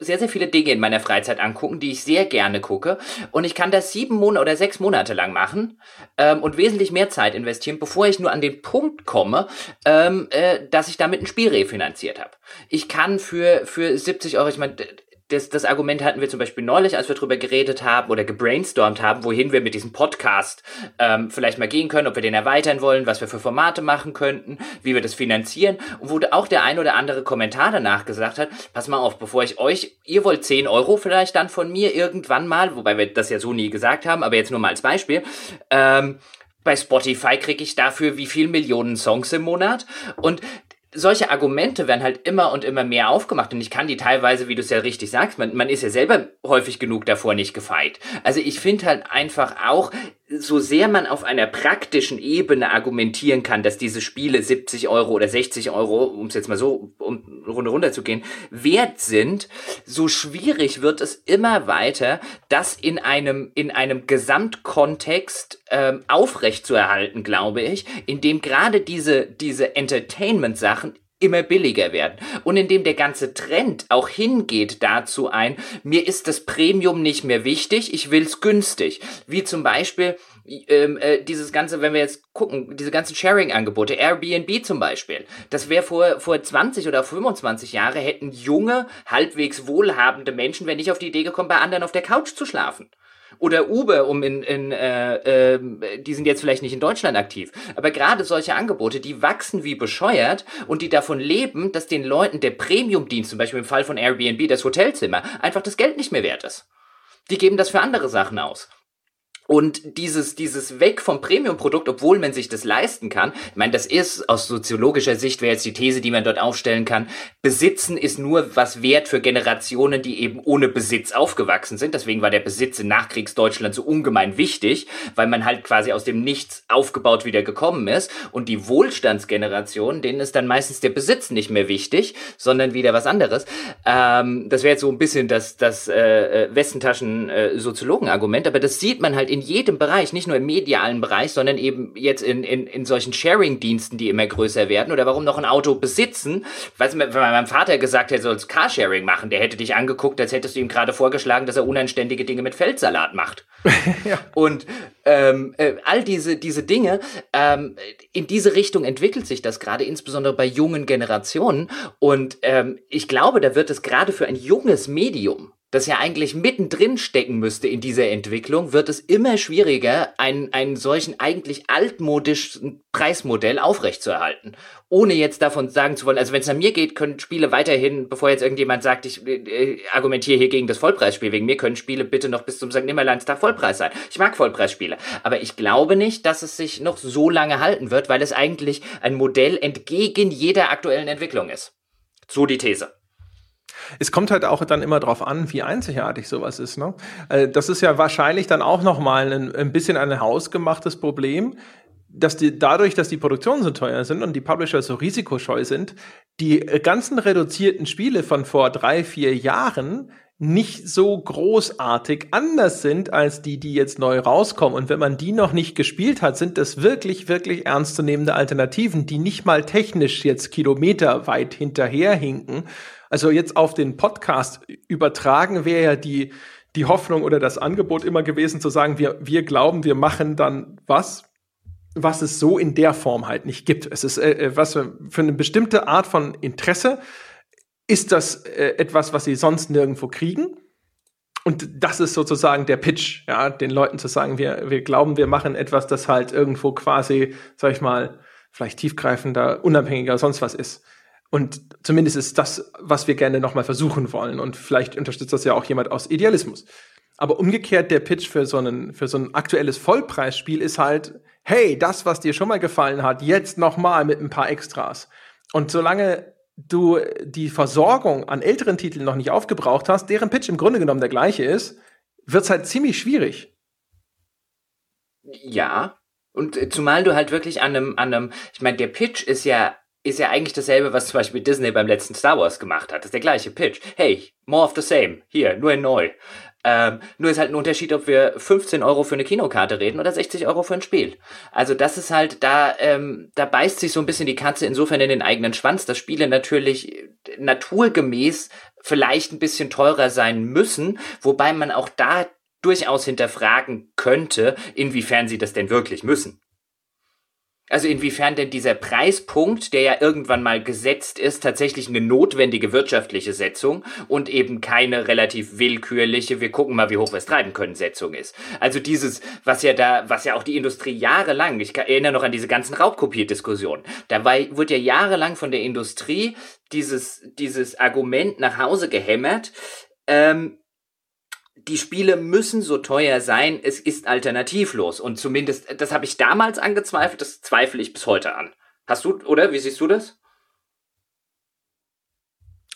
sehr, sehr viele Dinge in meiner Freizeit angucken, die ich sehr gerne gucke. Und ich kann das sieben Monate oder sechs Monate lang machen ähm, und wesentlich mehr Zeit investieren, bevor ich nur an den Punkt komme, ähm, äh, dass ich damit ein Spiel refinanziert habe. Ich kann für, für 70 Euro, ich meine, das, das Argument hatten wir zum Beispiel neulich, als wir drüber geredet haben oder gebrainstormt haben, wohin wir mit diesem Podcast ähm, vielleicht mal gehen können, ob wir den erweitern wollen, was wir für Formate machen könnten, wie wir das finanzieren. Und wo auch der ein oder andere Kommentar danach gesagt hat, pass mal auf, bevor ich euch, ihr wollt 10 Euro vielleicht dann von mir irgendwann mal, wobei wir das ja so nie gesagt haben, aber jetzt nur mal als Beispiel, ähm, bei Spotify kriege ich dafür wie viel Millionen Songs im Monat und solche Argumente werden halt immer und immer mehr aufgemacht und ich kann die teilweise, wie du es ja richtig sagst, man, man ist ja selber häufig genug davor nicht gefeit. Also ich finde halt einfach auch, so sehr man auf einer praktischen Ebene argumentieren kann, dass diese Spiele 70 Euro oder 60 Euro, um es jetzt mal so um Runde runter zu gehen, wert sind, so schwierig wird es immer weiter, das in einem in einem Gesamtkontext ähm, aufrecht zu erhalten, glaube ich, in dem gerade diese diese Entertainment-Sachen immer billiger werden. Und in dem der ganze Trend auch hingeht dazu ein, mir ist das Premium nicht mehr wichtig, ich will's günstig. Wie zum Beispiel ähm, äh, dieses ganze, wenn wir jetzt gucken, diese ganzen Sharing-Angebote, Airbnb zum Beispiel, das wäre vor, vor 20 oder 25 Jahre hätten junge, halbwegs wohlhabende Menschen, wenn nicht auf die Idee gekommen, bei anderen auf der Couch zu schlafen oder Uber, um in, in äh, äh, die sind jetzt vielleicht nicht in Deutschland aktiv, aber gerade solche Angebote, die wachsen wie bescheuert und die davon leben, dass den Leuten der Premium-Dienst, zum Beispiel im Fall von Airbnb, das Hotelzimmer, einfach das Geld nicht mehr wert ist. Die geben das für andere Sachen aus. Und dieses, dieses Weg vom Premium-Produkt, obwohl man sich das leisten kann, ich meine, das ist aus soziologischer Sicht, wäre jetzt die These, die man dort aufstellen kann, Besitzen ist nur was wert für Generationen, die eben ohne Besitz aufgewachsen sind. Deswegen war der Besitz in Nachkriegsdeutschland so ungemein wichtig, weil man halt quasi aus dem Nichts aufgebaut wieder gekommen ist. Und die Wohlstandsgeneration, denen ist dann meistens der Besitz nicht mehr wichtig, sondern wieder was anderes. Ähm, das wäre jetzt so ein bisschen das, das äh, äh Westentaschen-Soziologen-Argument, aber das sieht man halt in in jedem Bereich, nicht nur im medialen Bereich, sondern eben jetzt in, in, in solchen Sharing-Diensten, die immer größer werden. Oder warum noch ein Auto besitzen? Weißt du, wenn mein Vater gesagt hätte, er soll Carsharing machen, der hätte dich angeguckt, als hättest du ihm gerade vorgeschlagen, dass er unanständige Dinge mit Feldsalat macht. ja. Und ähm, äh, all diese, diese Dinge, ähm, in diese Richtung entwickelt sich das gerade, insbesondere bei jungen Generationen. Und ähm, ich glaube, da wird es gerade für ein junges Medium das ja eigentlich mittendrin stecken müsste in dieser Entwicklung, wird es immer schwieriger, einen, einen solchen eigentlich altmodischen Preismodell aufrechtzuerhalten. Ohne jetzt davon sagen zu wollen, also wenn es an mir geht, können Spiele weiterhin, bevor jetzt irgendjemand sagt, ich äh, argumentiere hier gegen das Vollpreisspiel, wegen mir können Spiele bitte noch bis zum St. Nimmerleinstag Vollpreis sein. Ich mag Vollpreisspiele. Aber ich glaube nicht, dass es sich noch so lange halten wird, weil es eigentlich ein Modell entgegen jeder aktuellen Entwicklung ist. So die These. Es kommt halt auch dann immer drauf an, wie einzigartig sowas ist. Ne? Äh, das ist ja wahrscheinlich dann auch nochmal ein, ein bisschen ein hausgemachtes Problem, dass die, dadurch, dass die Produktionen so teuer sind und die Publisher so risikoscheu sind, die ganzen reduzierten Spiele von vor drei, vier Jahren nicht so großartig anders sind als die, die jetzt neu rauskommen. Und wenn man die noch nicht gespielt hat, sind das wirklich, wirklich ernstzunehmende Alternativen, die nicht mal technisch jetzt kilometerweit hinterherhinken also jetzt auf den Podcast übertragen wäre ja die, die Hoffnung oder das Angebot immer gewesen zu sagen, wir, wir glauben, wir machen dann was, was es so in der Form halt nicht gibt. Es ist äh, äh was für, eine bestimmte Art von Interesse ist das äh, etwas, was sie sonst nirgendwo kriegen. Und das ist sozusagen der Pitch, ja, den Leuten zu sagen, wir, wir glauben, wir machen etwas, das halt irgendwo quasi, sag ich mal, vielleicht tiefgreifender, unabhängiger, sonst was ist. Und zumindest ist das, was wir gerne nochmal versuchen wollen. Und vielleicht unterstützt das ja auch jemand aus Idealismus. Aber umgekehrt, der Pitch für so, einen, für so ein aktuelles Vollpreisspiel ist halt, hey, das, was dir schon mal gefallen hat, jetzt noch mal mit ein paar Extras. Und solange du die Versorgung an älteren Titeln noch nicht aufgebraucht hast, deren Pitch im Grunde genommen der gleiche ist, wird's halt ziemlich schwierig. Ja. Und äh, zumal du halt wirklich an einem, an einem, ich meine, der Pitch ist ja ist ja eigentlich dasselbe, was zum Beispiel Disney beim letzten Star Wars gemacht hat. Das ist der gleiche Pitch. Hey, more of the same. Hier, nur in neu. Ähm, nur ist halt ein Unterschied, ob wir 15 Euro für eine Kinokarte reden oder 60 Euro für ein Spiel. Also das ist halt, da, ähm, da beißt sich so ein bisschen die Katze insofern in den eigenen Schwanz, dass Spiele natürlich naturgemäß vielleicht ein bisschen teurer sein müssen, wobei man auch da durchaus hinterfragen könnte, inwiefern sie das denn wirklich müssen. Also inwiefern denn dieser Preispunkt, der ja irgendwann mal gesetzt ist, tatsächlich eine notwendige wirtschaftliche Setzung und eben keine relativ willkürliche, wir gucken mal, wie hoch wir es treiben können, Setzung ist. Also dieses, was ja da, was ja auch die Industrie jahrelang, ich erinnere noch an diese ganzen Raubkopierdiskussionen, da war, wurde ja jahrelang von der Industrie dieses, dieses Argument nach Hause gehämmert, ähm, die Spiele müssen so teuer sein, es ist alternativlos. Und zumindest, das habe ich damals angezweifelt, das zweifle ich bis heute an. Hast du, oder? Wie siehst du das?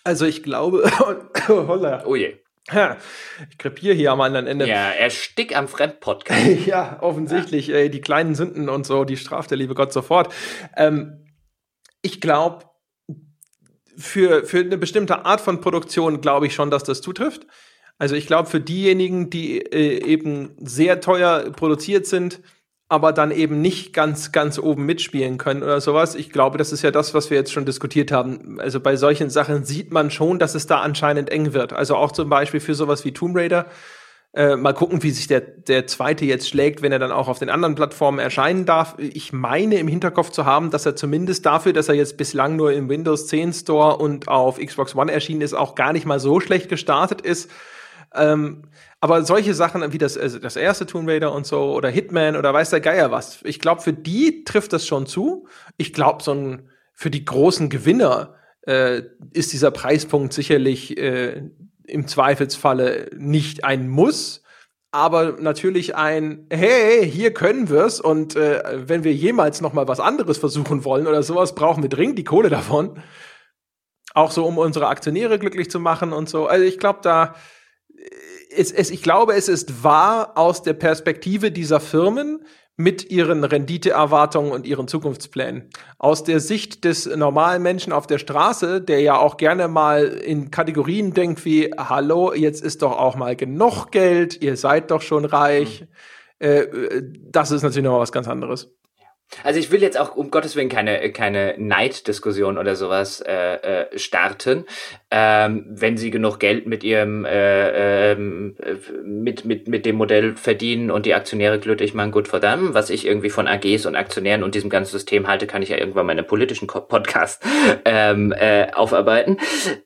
Also ich glaube, holla. Oh je. Ja, ich krepiere hier am anderen Ende. Ja, erstick am Fremdpodcast. ja, offensichtlich. Ja. Ey, die kleinen Sünden und so, die straft der liebe Gott sofort. Ähm, ich glaube, für, für eine bestimmte Art von Produktion glaube ich schon, dass das zutrifft. Also ich glaube, für diejenigen, die äh, eben sehr teuer produziert sind, aber dann eben nicht ganz, ganz oben mitspielen können oder sowas. Ich glaube, das ist ja das, was wir jetzt schon diskutiert haben. Also bei solchen Sachen sieht man schon, dass es da anscheinend eng wird. Also auch zum Beispiel für sowas wie Tomb Raider. Äh, mal gucken, wie sich der, der zweite jetzt schlägt, wenn er dann auch auf den anderen Plattformen erscheinen darf. Ich meine im Hinterkopf zu haben, dass er zumindest dafür, dass er jetzt bislang nur im Windows 10 Store und auf Xbox One erschienen ist, auch gar nicht mal so schlecht gestartet ist. Ähm, aber solche Sachen wie das, also das erste Tomb Raider und so oder Hitman oder weiß der Geier was, ich glaube, für die trifft das schon zu. Ich glaube, so für die großen Gewinner äh, ist dieser Preispunkt sicherlich äh, im Zweifelsfalle nicht ein Muss, aber natürlich ein Hey, hier können wir's und äh, wenn wir jemals noch mal was anderes versuchen wollen oder sowas, brauchen wir dringend die Kohle davon. Auch so, um unsere Aktionäre glücklich zu machen und so. Also ich glaube, da es, es, ich glaube, es ist wahr aus der Perspektive dieser Firmen mit ihren Renditeerwartungen und ihren Zukunftsplänen. Aus der Sicht des normalen Menschen auf der Straße, der ja auch gerne mal in Kategorien denkt wie, hallo, jetzt ist doch auch mal genug Geld, ihr seid doch schon reich. Mhm. Äh, das ist natürlich noch was ganz anderes. Also ich will jetzt auch um Gottes Willen keine, keine Neiddiskussion oder sowas äh, äh, starten. Ähm, wenn sie genug Geld mit ihrem äh, äh, mit, mit, mit dem Modell verdienen und die Aktionäre glücklich machen, gut verdammt. Was ich irgendwie von AGs und Aktionären und diesem ganzen System halte, kann ich ja irgendwann einem politischen Podcast ähm, äh, aufarbeiten.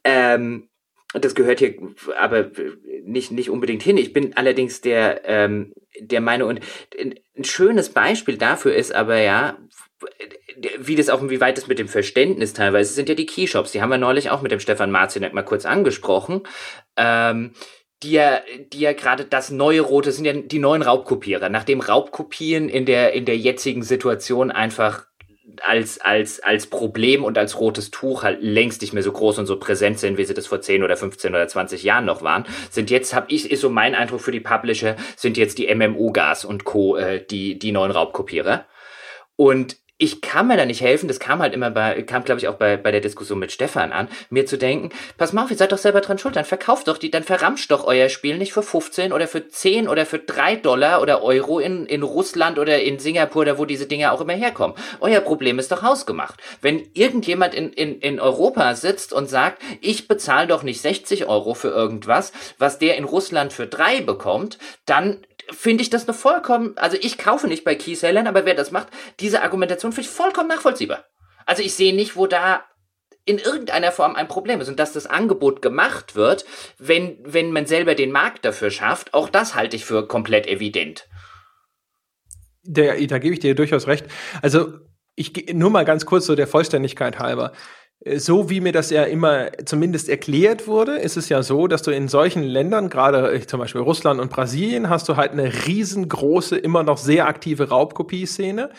Ähm, das gehört hier aber nicht, nicht unbedingt hin. Ich bin allerdings der, ähm, der Meinung, und ein schönes Beispiel dafür ist aber ja, wie das auch, wie weit das mit dem Verständnis teilweise sind ja die Keyshops. Die haben wir neulich auch mit dem Stefan Marzinek mal kurz angesprochen. Ähm, die ja, die ja gerade das neue Rote sind ja die neuen Raubkopierer. Nachdem Raubkopien in der, in der jetzigen Situation einfach als, als, als Problem und als rotes Tuch halt längst nicht mehr so groß und so präsent sind, wie sie das vor 10 oder 15 oder 20 Jahren noch waren, sind jetzt, habe ich, ist so mein Eindruck für die Publisher, sind jetzt die MMO-Gas und Co., äh, die, die neuen Raubkopierer. Und ich kann mir da nicht helfen, das kam halt immer bei, kam glaube ich auch bei, bei der Diskussion mit Stefan an, mir zu denken, pass mal auf, ihr seid doch selber dran schuld, dann verkauft doch die, dann verramscht doch euer Spiel nicht für 15 oder für 10 oder für 3 Dollar oder Euro in, in Russland oder in Singapur oder wo diese Dinge auch immer herkommen. Euer Problem ist doch hausgemacht. Wenn irgendjemand in, in, in Europa sitzt und sagt, ich bezahle doch nicht 60 Euro für irgendwas, was der in Russland für 3 bekommt, dann finde ich das eine vollkommen, also ich kaufe nicht bei Keysellern, aber wer das macht, diese Argumentation finde ich vollkommen nachvollziehbar. Also ich sehe nicht, wo da in irgendeiner Form ein Problem ist und dass das Angebot gemacht wird, wenn, wenn man selber den Markt dafür schafft, auch das halte ich für komplett evident. Der, da gebe ich dir durchaus recht. Also ich nur mal ganz kurz so der Vollständigkeit halber. So wie mir das ja immer zumindest erklärt wurde, ist es ja so, dass du in solchen Ländern, gerade äh, zum Beispiel Russland und Brasilien, hast du halt eine riesengroße, immer noch sehr aktive Raubkopieszene.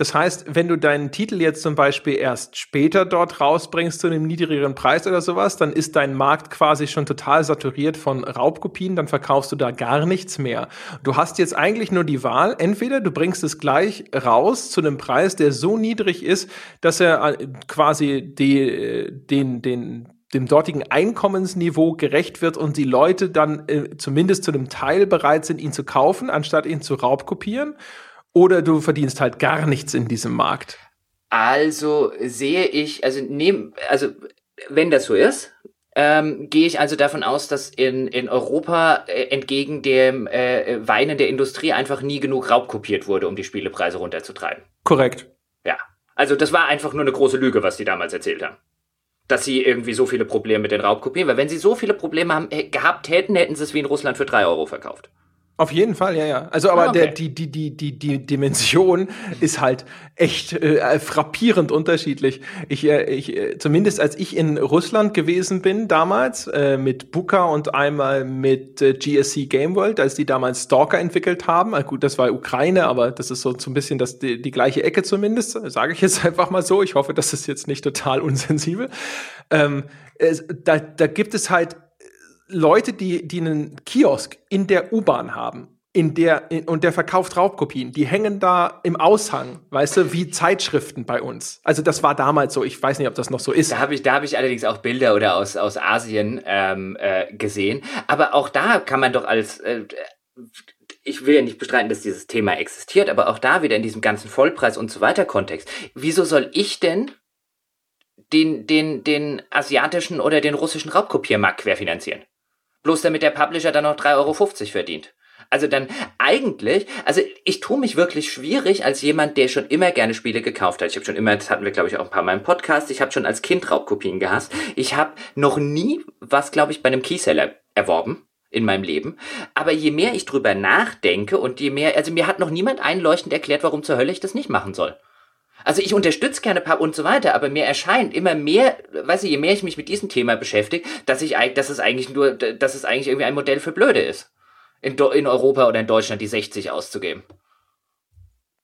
Das heißt, wenn du deinen Titel jetzt zum Beispiel erst später dort rausbringst zu einem niedrigeren Preis oder sowas, dann ist dein Markt quasi schon total saturiert von Raubkopien, dann verkaufst du da gar nichts mehr. Du hast jetzt eigentlich nur die Wahl, entweder du bringst es gleich raus zu einem Preis, der so niedrig ist, dass er äh, quasi die, äh, den, den, dem dortigen Einkommensniveau gerecht wird und die Leute dann äh, zumindest zu einem Teil bereit sind, ihn zu kaufen, anstatt ihn zu raubkopieren oder du verdienst halt gar nichts in diesem Markt. Also sehe ich, also nehm, also wenn das so ist, ähm, gehe ich also davon aus, dass in, in Europa äh, entgegen dem äh, Weinen der Industrie einfach nie genug raubkopiert wurde, um die Spielepreise runterzutreiben. Korrekt. Ja. Also das war einfach nur eine große Lüge, was die damals erzählt haben. Dass sie irgendwie so viele Probleme mit den Raubkopien, weil wenn sie so viele Probleme haben, äh, gehabt hätten, hätten sie es wie in Russland für drei Euro verkauft. Auf jeden Fall, ja, ja. Also, aber ah, okay. der, die, die, die, die, die Dimension ist halt echt äh, frappierend unterschiedlich. Ich, äh, ich, äh, zumindest als ich in Russland gewesen bin damals, äh, mit Buka und einmal mit äh, GSC Game World, als die damals Stalker entwickelt haben. Also gut, das war Ukraine, aber das ist so, so ein bisschen das, die, die gleiche Ecke zumindest, sage ich jetzt einfach mal so. Ich hoffe, das ist jetzt nicht total unsensibel. Ähm, es, da, da gibt es halt Leute, die, die einen Kiosk in der U-Bahn haben, in der, in, und der verkauft Raubkopien, die hängen da im Aushang, weißt du, wie Zeitschriften bei uns. Also das war damals so, ich weiß nicht, ob das noch so ist. Da habe ich, da habe ich allerdings auch Bilder oder aus, aus Asien ähm, äh, gesehen. Aber auch da kann man doch als äh, ich will ja nicht bestreiten, dass dieses Thema existiert, aber auch da wieder in diesem ganzen Vollpreis und so weiter Kontext. Wieso soll ich denn den, den, den asiatischen oder den russischen Raubkopiermarkt querfinanzieren? Bloß damit der Publisher dann noch 3,50 Euro verdient. Also dann eigentlich, also ich tue mich wirklich schwierig als jemand, der schon immer gerne Spiele gekauft hat. Ich habe schon immer, das hatten wir glaube ich auch ein paar Mal im Podcast, ich habe schon als Kind Raubkopien gehasst. Ich habe noch nie was, glaube ich, bei einem Keyseller erworben in meinem Leben. Aber je mehr ich drüber nachdenke und je mehr, also mir hat noch niemand einleuchtend erklärt, warum zur Hölle ich das nicht machen soll. Also ich unterstütze gerne paar und so weiter, aber mir erscheint immer mehr, weißt du, je mehr ich mich mit diesem Thema beschäftige, dass ich dass es eigentlich nur, dass es eigentlich irgendwie ein Modell für Blöde ist. In, in Europa oder in Deutschland die 60 auszugeben.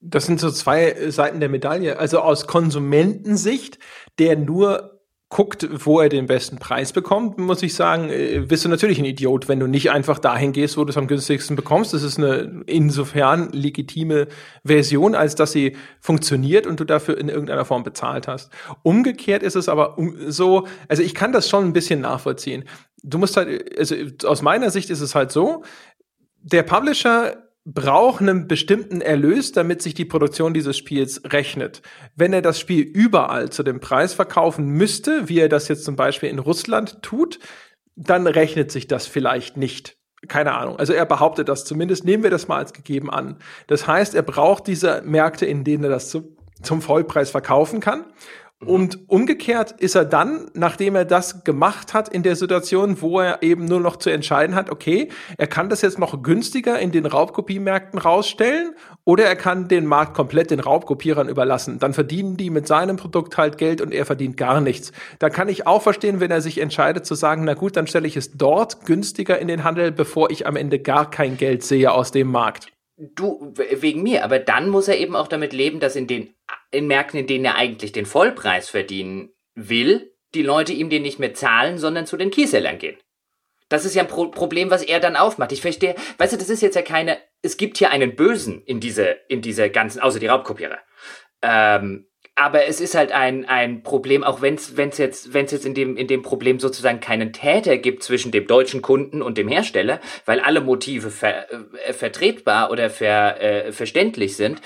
Das sind so zwei Seiten der Medaille. Also aus Konsumentensicht, der nur guckt, wo er den besten Preis bekommt, muss ich sagen, äh, bist du natürlich ein Idiot, wenn du nicht einfach dahin gehst, wo du es am günstigsten bekommst. Das ist eine insofern legitime Version, als dass sie funktioniert und du dafür in irgendeiner Form bezahlt hast. Umgekehrt ist es aber so, also ich kann das schon ein bisschen nachvollziehen. Du musst halt, also aus meiner Sicht ist es halt so, der Publisher braucht einen bestimmten Erlös, damit sich die Produktion dieses Spiels rechnet. Wenn er das Spiel überall zu dem Preis verkaufen müsste, wie er das jetzt zum Beispiel in Russland tut, dann rechnet sich das vielleicht nicht. Keine Ahnung. Also er behauptet das zumindest. Nehmen wir das mal als gegeben an. Das heißt, er braucht diese Märkte, in denen er das zu, zum Vollpreis verkaufen kann. Mhm. Und umgekehrt ist er dann, nachdem er das gemacht hat in der Situation, wo er eben nur noch zu entscheiden hat, okay, er kann das jetzt noch günstiger in den Raubkopiemärkten rausstellen oder er kann den Markt komplett den Raubkopierern überlassen. Dann verdienen die mit seinem Produkt halt Geld und er verdient gar nichts. Da kann ich auch verstehen, wenn er sich entscheidet zu sagen, na gut, dann stelle ich es dort günstiger in den Handel, bevor ich am Ende gar kein Geld sehe aus dem Markt. Du, wegen mir, aber dann muss er eben auch damit leben, dass in den in Märkten, in denen er eigentlich den Vollpreis verdienen will, die Leute ihm den nicht mehr zahlen, sondern zu den Kiesellern gehen. Das ist ja ein Pro Problem, was er dann aufmacht. Ich verstehe, weißt du, das ist jetzt ja keine, es gibt hier einen Bösen in dieser, in dieser ganzen, außer die Raubkopierer. Ähm, aber es ist halt ein, ein Problem, auch wenn es jetzt, wenn's jetzt in, dem, in dem Problem sozusagen keinen Täter gibt zwischen dem deutschen Kunden und dem Hersteller, weil alle Motive ver, äh, vertretbar oder ver, äh, verständlich sind,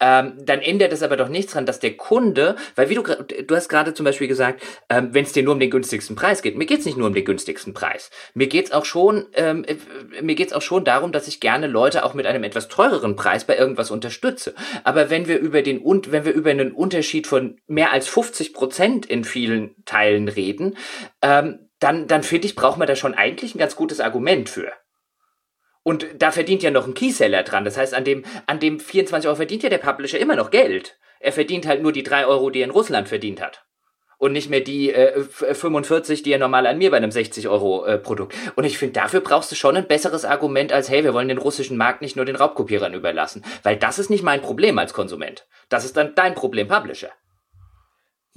ähm, dann ändert es aber doch nichts dran, dass der Kunde, weil wie du, du hast gerade zum Beispiel gesagt, ähm, wenn es dir nur um den günstigsten Preis geht, mir geht's nicht nur um den günstigsten Preis. Mir geht's auch schon, ähm, äh, mir geht's auch schon darum, dass ich gerne Leute auch mit einem etwas teureren Preis bei irgendwas unterstütze. Aber wenn wir über den und wenn wir über einen Unterschied von mehr als 50 Prozent in vielen Teilen reden, ähm, dann, dann finde ich, braucht man da schon eigentlich ein ganz gutes Argument für. Und da verdient ja noch ein Keyseller dran. Das heißt, an dem, an dem 24 Euro verdient ja der Publisher immer noch Geld. Er verdient halt nur die 3 Euro, die er in Russland verdient hat. und nicht mehr die äh, 45, die er normal an mir bei einem 60 Euro äh, Produkt. Und ich finde, dafür brauchst du schon ein besseres Argument als, hey, wir wollen den russischen Markt nicht nur den Raubkopierern überlassen. Weil das ist nicht mein Problem als Konsument. Das ist dann dein Problem, Publisher.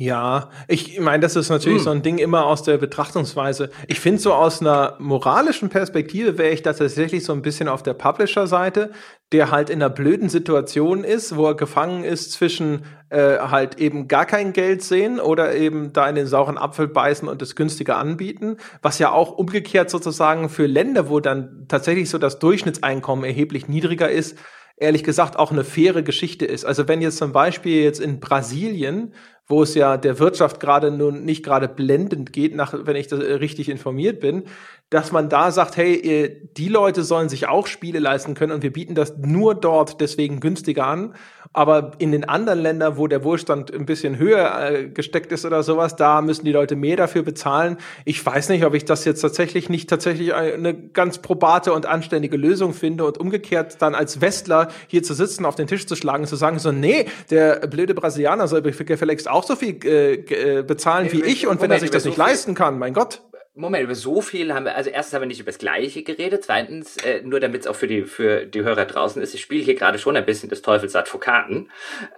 Ja, ich meine, das ist natürlich hm. so ein Ding immer aus der Betrachtungsweise. Ich finde so aus einer moralischen Perspektive wäre ich da tatsächlich so ein bisschen auf der Publisher-Seite, der halt in einer blöden Situation ist, wo er gefangen ist zwischen äh, halt eben gar kein Geld sehen oder eben da in den sauren Apfel beißen und es günstiger anbieten, was ja auch umgekehrt sozusagen für Länder, wo dann tatsächlich so das Durchschnittseinkommen erheblich niedriger ist, ehrlich gesagt auch eine faire Geschichte ist. Also wenn jetzt zum Beispiel jetzt in Brasilien wo es ja der Wirtschaft gerade nun nicht gerade blendend geht, nach, wenn ich äh, richtig informiert bin, dass man da sagt, hey, die Leute sollen sich auch Spiele leisten können und wir bieten das nur dort deswegen günstiger an. Aber in den anderen Ländern, wo der Wohlstand ein bisschen höher äh, gesteckt ist oder sowas, da müssen die Leute mehr dafür bezahlen. Ich weiß nicht, ob ich das jetzt tatsächlich nicht tatsächlich eine ganz probate und anständige Lösung finde und umgekehrt dann als Westler hier zu sitzen, auf den Tisch zu schlagen und zu sagen so, nee, der blöde Brasilianer soll gefälligst auch so viel äh, äh bezahlen wie ich und wenn er sich das nicht leisten kann, mein Gott. Moment, über so viel haben wir, also erstens haben wir nicht über das Gleiche geredet, zweitens, äh, nur damit es auch für die, für die Hörer draußen ist, ich spiele hier gerade schon ein bisschen des Teufels Advokaten,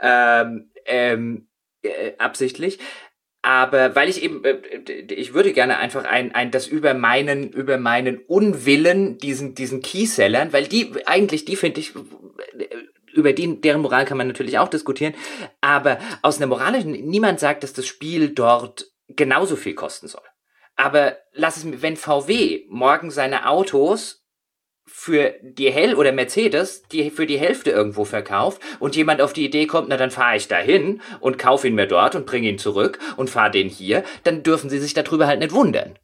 ähm, ähm, äh, absichtlich. Aber weil ich eben, äh, ich würde gerne einfach ein, ein, das über meinen, über meinen Unwillen, diesen, diesen Keysellern, weil die, eigentlich, die finde ich, über die, deren Moral kann man natürlich auch diskutieren, aber aus einer moralischen, niemand sagt, dass das Spiel dort genauso viel kosten soll. Aber lass es mir, wenn VW morgen seine Autos für die Hell oder Mercedes, die für die Hälfte irgendwo verkauft und jemand auf die Idee kommt, na dann fahre ich dahin und kaufe ihn mir dort und bringe ihn zurück und fahre den hier, dann dürfen sie sich darüber halt nicht wundern.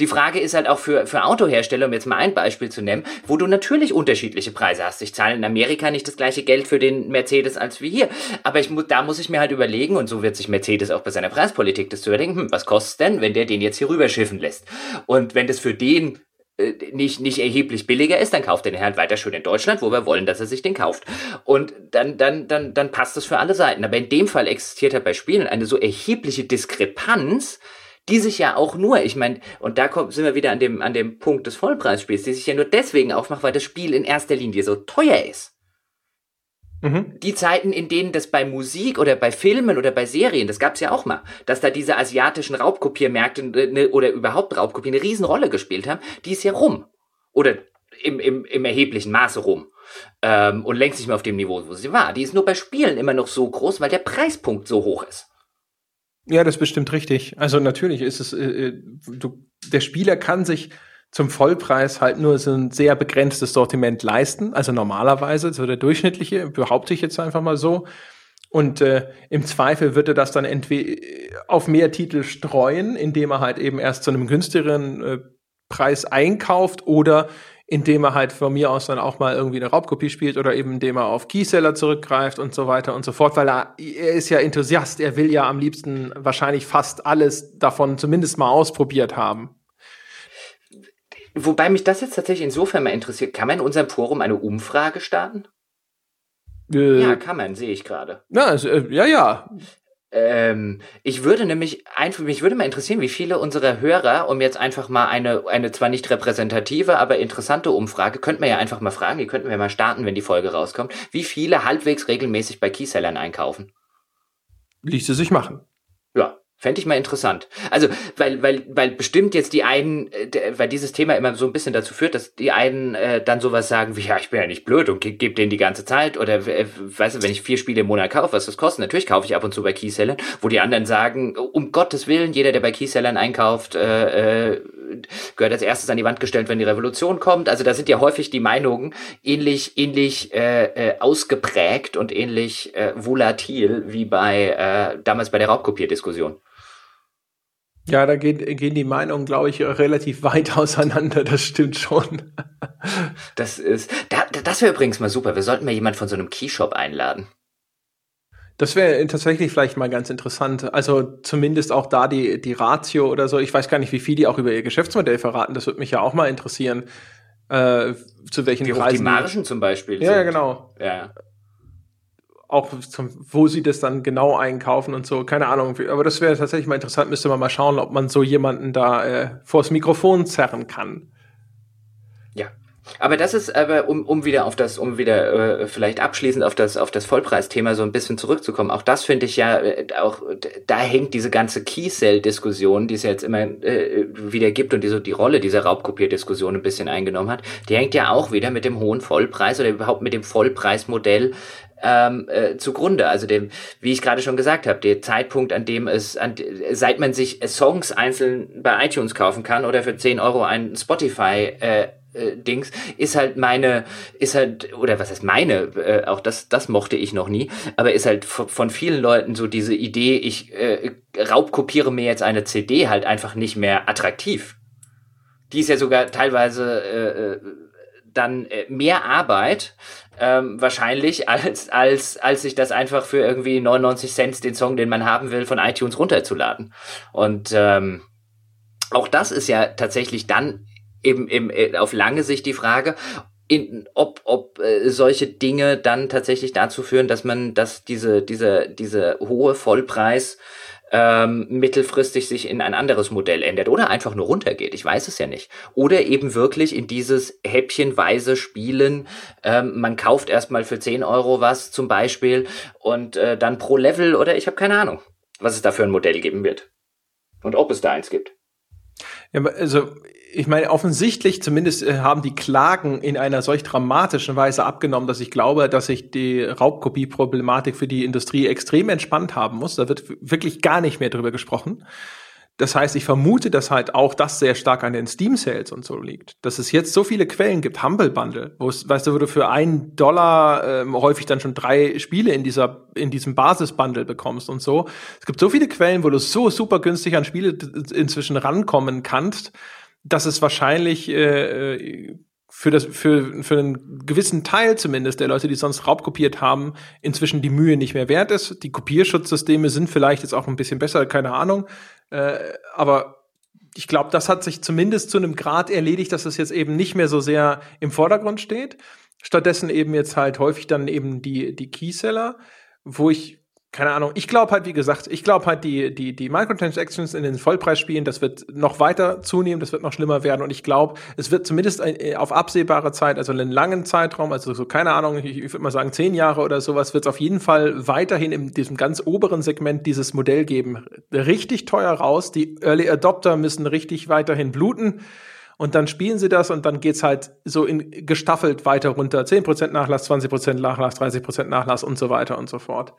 Die Frage ist halt auch für, für Autohersteller, um jetzt mal ein Beispiel zu nennen, wo du natürlich unterschiedliche Preise hast. Ich zahle in Amerika nicht das gleiche Geld für den Mercedes als wie hier. Aber ich, da muss ich mir halt überlegen, und so wird sich Mercedes auch bei seiner Preispolitik das zu überdenken, hm, was kostet denn, wenn der den jetzt hier rüberschiffen lässt? Und wenn das für den äh, nicht, nicht erheblich billiger ist, dann kauft den halt weiter schön in Deutschland, wo wir wollen, dass er sich den kauft. Und dann, dann, dann, dann passt das für alle Seiten. Aber in dem Fall existiert halt bei Spielen eine so erhebliche Diskrepanz, die sich ja auch nur, ich meine, und da kommt, sind wir wieder an dem, an dem Punkt des Vollpreisspiels, die sich ja nur deswegen aufmacht, weil das Spiel in erster Linie so teuer ist. Mhm. Die Zeiten, in denen das bei Musik oder bei Filmen oder bei Serien, das gab's ja auch mal, dass da diese asiatischen Raubkopiermärkte ne, oder überhaupt Raubkopien eine Riesenrolle gespielt haben, die ist ja rum. Oder im, im, im erheblichen Maße rum. Ähm, und längst nicht mehr auf dem Niveau, wo sie war. Die ist nur bei Spielen immer noch so groß, weil der Preispunkt so hoch ist. Ja, das ist bestimmt richtig. Also natürlich ist es, äh, äh, du, der Spieler kann sich zum Vollpreis halt nur so ein sehr begrenztes Sortiment leisten. Also normalerweise, so der durchschnittliche, behaupte ich jetzt einfach mal so. Und äh, im Zweifel wird er das dann entweder auf mehr Titel streuen, indem er halt eben erst zu einem günstigeren äh, Preis einkauft oder indem er halt von mir aus dann auch mal irgendwie eine Raubkopie spielt oder eben indem er auf Keyseller zurückgreift und so weiter und so fort, weil er, er ist ja Enthusiast, er will ja am liebsten wahrscheinlich fast alles davon zumindest mal ausprobiert haben. Wobei mich das jetzt tatsächlich insofern mal interessiert, kann man in unserem Forum eine Umfrage starten? Äh, ja, kann man, sehe ich gerade. Ja, also, äh, ja, ja. Ähm, ich würde nämlich einfach, mich würde mal interessieren, wie viele unserer Hörer, um jetzt einfach mal eine, eine zwar nicht repräsentative, aber interessante Umfrage, könnten wir ja einfach mal fragen, die könnten wir mal starten, wenn die Folge rauskommt, wie viele halbwegs regelmäßig bei Keysellern einkaufen? Ließe sich machen. Fände ich mal interessant. Also, weil, weil, weil bestimmt jetzt die einen, äh, weil dieses Thema immer so ein bisschen dazu führt, dass die einen äh, dann sowas sagen wie, ja, ich bin ja nicht blöd und gebe geb denen die ganze Zeit. Oder äh, weißt du, wenn ich vier Spiele im Monat kaufe, was das kostet, natürlich kaufe ich ab und zu bei Keysellern, wo die anderen sagen, um Gottes Willen, jeder, der bei Keysellern einkauft, äh, äh, gehört als erstes an die Wand gestellt, wenn die Revolution kommt. Also da sind ja häufig die Meinungen ähnlich, ähnlich äh, äh, ausgeprägt und ähnlich äh, volatil wie bei äh, damals bei der Raubkopierdiskussion. Ja, da gehen, gehen die Meinungen, glaube ich, relativ weit auseinander. Das stimmt schon. das ist, da, das wäre übrigens mal super. Wir sollten mal jemand von so einem Keyshop einladen. Das wäre tatsächlich vielleicht mal ganz interessant. Also zumindest auch da die, die Ratio oder so. Ich weiß gar nicht, wie viel die auch über ihr Geschäftsmodell verraten. Das würde mich ja auch mal interessieren. Äh, zu welchen wie Preisen. die Margen zum Beispiel. Ja, sind. genau. Ja auch zum, wo sie das dann genau einkaufen und so, keine Ahnung. Aber das wäre tatsächlich mal interessant, müsste man mal schauen, ob man so jemanden da äh, vors Mikrofon zerren kann. Ja, aber das ist aber, um, um wieder auf das, um wieder äh, vielleicht abschließend auf das, auf das Vollpreisthema so ein bisschen zurückzukommen, auch das finde ich ja, äh, auch da hängt diese ganze Key-Cell-Diskussion, die es jetzt immer äh, wieder gibt und die so die Rolle dieser Raubkopierdiskussion ein bisschen eingenommen hat, die hängt ja auch wieder mit dem hohen Vollpreis oder überhaupt mit dem Vollpreismodell ähm, äh, zugrunde. Also dem, wie ich gerade schon gesagt habe, der Zeitpunkt, an dem es, an, seit man sich Songs einzeln bei iTunes kaufen kann oder für 10 Euro ein Spotify äh, äh, Dings ist halt meine ist halt oder was heißt meine äh, auch das das mochte ich noch nie aber ist halt von vielen Leuten so diese Idee ich äh, raubkopiere mir jetzt eine CD halt einfach nicht mehr attraktiv die ist ja sogar teilweise äh, äh dann äh, mehr Arbeit ähm, wahrscheinlich als als als sich das einfach für irgendwie 99 Cent den Song den man haben will von iTunes runterzuladen. Und ähm, auch das ist ja tatsächlich dann eben, eben äh, auf lange Sicht die Frage, in, ob, ob äh, solche Dinge dann tatsächlich dazu führen, dass man, dass diese, diese, diese hohe Vollpreis ähm, mittelfristig sich in ein anderes Modell ändert oder einfach nur runtergeht. Ich weiß es ja nicht. Oder eben wirklich in dieses häppchenweise Spielen. Ähm, man kauft erstmal für 10 Euro was zum Beispiel und äh, dann pro Level oder ich habe keine Ahnung, was es da für ein Modell geben wird. Und ob es da eins gibt. Ja, also ich meine, offensichtlich zumindest äh, haben die Klagen in einer solch dramatischen Weise abgenommen, dass ich glaube, dass sich die Raubkopie-Problematik für die Industrie extrem entspannt haben muss. Da wird wirklich gar nicht mehr drüber gesprochen. Das heißt, ich vermute, dass halt auch das sehr stark an den Steam-Sales und so liegt. Dass es jetzt so viele Quellen gibt, Humble Bundle, wo es, weißt du, wo du für einen Dollar ähm, häufig dann schon drei Spiele in dieser, in diesem Basis-Bundle bekommst und so. Es gibt so viele Quellen, wo du so super günstig an Spiele inzwischen rankommen kannst, dass es wahrscheinlich äh, für, das, für, für einen gewissen Teil zumindest der Leute, die sonst raubkopiert haben, inzwischen die Mühe nicht mehr wert ist. Die Kopierschutzsysteme sind vielleicht jetzt auch ein bisschen besser, keine Ahnung. Äh, aber ich glaube, das hat sich zumindest zu einem Grad erledigt, dass es jetzt eben nicht mehr so sehr im Vordergrund steht. Stattdessen eben jetzt halt häufig dann eben die, die Keyseller, wo ich keine Ahnung. Ich glaube halt, wie gesagt, ich glaube halt, die, die, die Microtransactions in den Vollpreisspielen, das wird noch weiter zunehmen, das wird noch schlimmer werden. Und ich glaube, es wird zumindest äh, auf absehbare Zeit, also einen langen Zeitraum, also so, keine Ahnung, ich, ich würde mal sagen, zehn Jahre oder sowas, wird es auf jeden Fall weiterhin in diesem ganz oberen Segment dieses Modell geben. Richtig teuer raus. Die Early Adopter müssen richtig weiterhin bluten. Und dann spielen sie das und dann geht's halt so in, gestaffelt weiter runter. 10% Nachlass, 20% Nachlass, 30% Nachlass und so weiter und so fort.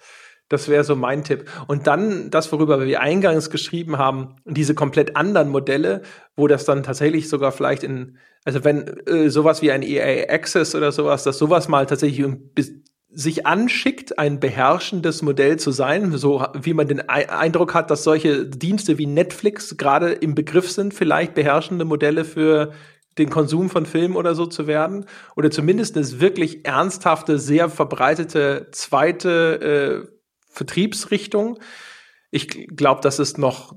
Das wäre so mein Tipp. Und dann das, worüber wir eingangs geschrieben haben, diese komplett anderen Modelle, wo das dann tatsächlich sogar vielleicht in, also wenn äh, sowas wie ein EA Access oder sowas, dass sowas mal tatsächlich sich anschickt, ein beherrschendes Modell zu sein, so wie man den Eindruck hat, dass solche Dienste wie Netflix gerade im Begriff sind, vielleicht beherrschende Modelle für den Konsum von Filmen oder so zu werden oder zumindest eine wirklich ernsthafte, sehr verbreitete zweite äh, Vertriebsrichtung. Ich glaube, das ist noch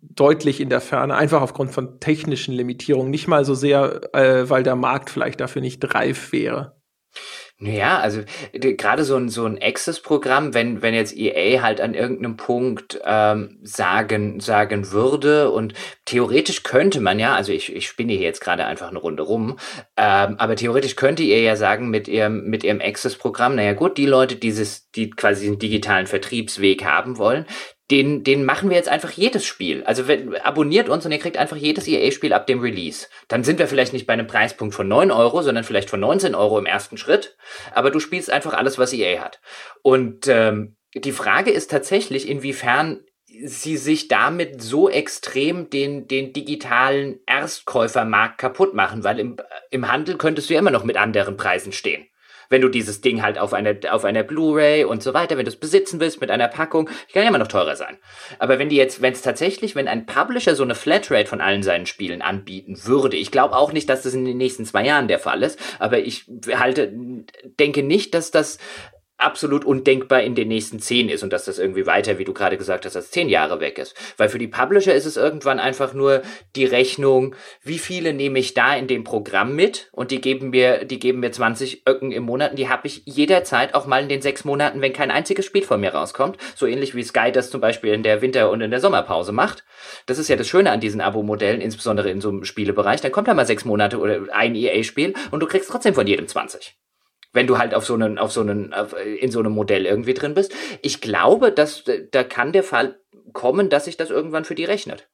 deutlich in der Ferne, einfach aufgrund von technischen Limitierungen, nicht mal so sehr, äh, weil der Markt vielleicht dafür nicht reif wäre. Naja, also gerade so ein, so ein Access-Programm, wenn, wenn jetzt EA halt an irgendeinem Punkt ähm, sagen, sagen würde und theoretisch könnte man ja, also ich, ich spinne hier jetzt gerade einfach eine Runde rum, ähm, aber theoretisch könnte ihr ja sagen mit ihrem, mit ihrem Access-Programm, naja gut, die Leute, dieses, die quasi den digitalen Vertriebsweg haben wollen, den, den machen wir jetzt einfach jedes Spiel. Also wenn, abonniert uns und ihr kriegt einfach jedes EA-Spiel ab dem Release. Dann sind wir vielleicht nicht bei einem Preispunkt von 9 Euro, sondern vielleicht von 19 Euro im ersten Schritt. Aber du spielst einfach alles, was EA hat. Und ähm, die Frage ist tatsächlich, inwiefern sie sich damit so extrem den, den digitalen Erstkäufermarkt kaputt machen, weil im, im Handel könntest du ja immer noch mit anderen Preisen stehen wenn du dieses Ding halt auf einer auf einer Blu-ray und so weiter, wenn du es besitzen willst mit einer Packung, kann ja immer noch teurer sein. Aber wenn die jetzt, wenn es tatsächlich, wenn ein Publisher so eine Flatrate von allen seinen Spielen anbieten würde, ich glaube auch nicht, dass das in den nächsten zwei Jahren der Fall ist, aber ich halte, denke nicht, dass das absolut undenkbar in den nächsten zehn ist und dass das irgendwie weiter, wie du gerade gesagt hast, als zehn Jahre weg ist. Weil für die Publisher ist es irgendwann einfach nur die Rechnung, wie viele nehme ich da in dem Programm mit und die geben mir, die geben mir 20 Öcken im Monat und die habe ich jederzeit auch mal in den sechs Monaten, wenn kein einziges Spiel von mir rauskommt. So ähnlich wie Sky das zum Beispiel in der Winter- und in der Sommerpause macht. Das ist ja das Schöne an diesen Abo-Modellen, insbesondere in so einem Spielebereich. Dann kommt da mal sechs Monate oder ein EA-Spiel und du kriegst trotzdem von jedem 20 wenn du halt auf so einen, auf so einen, in so einem Modell irgendwie drin bist. Ich glaube, dass da kann der Fall kommen, dass sich das irgendwann für die rechnet.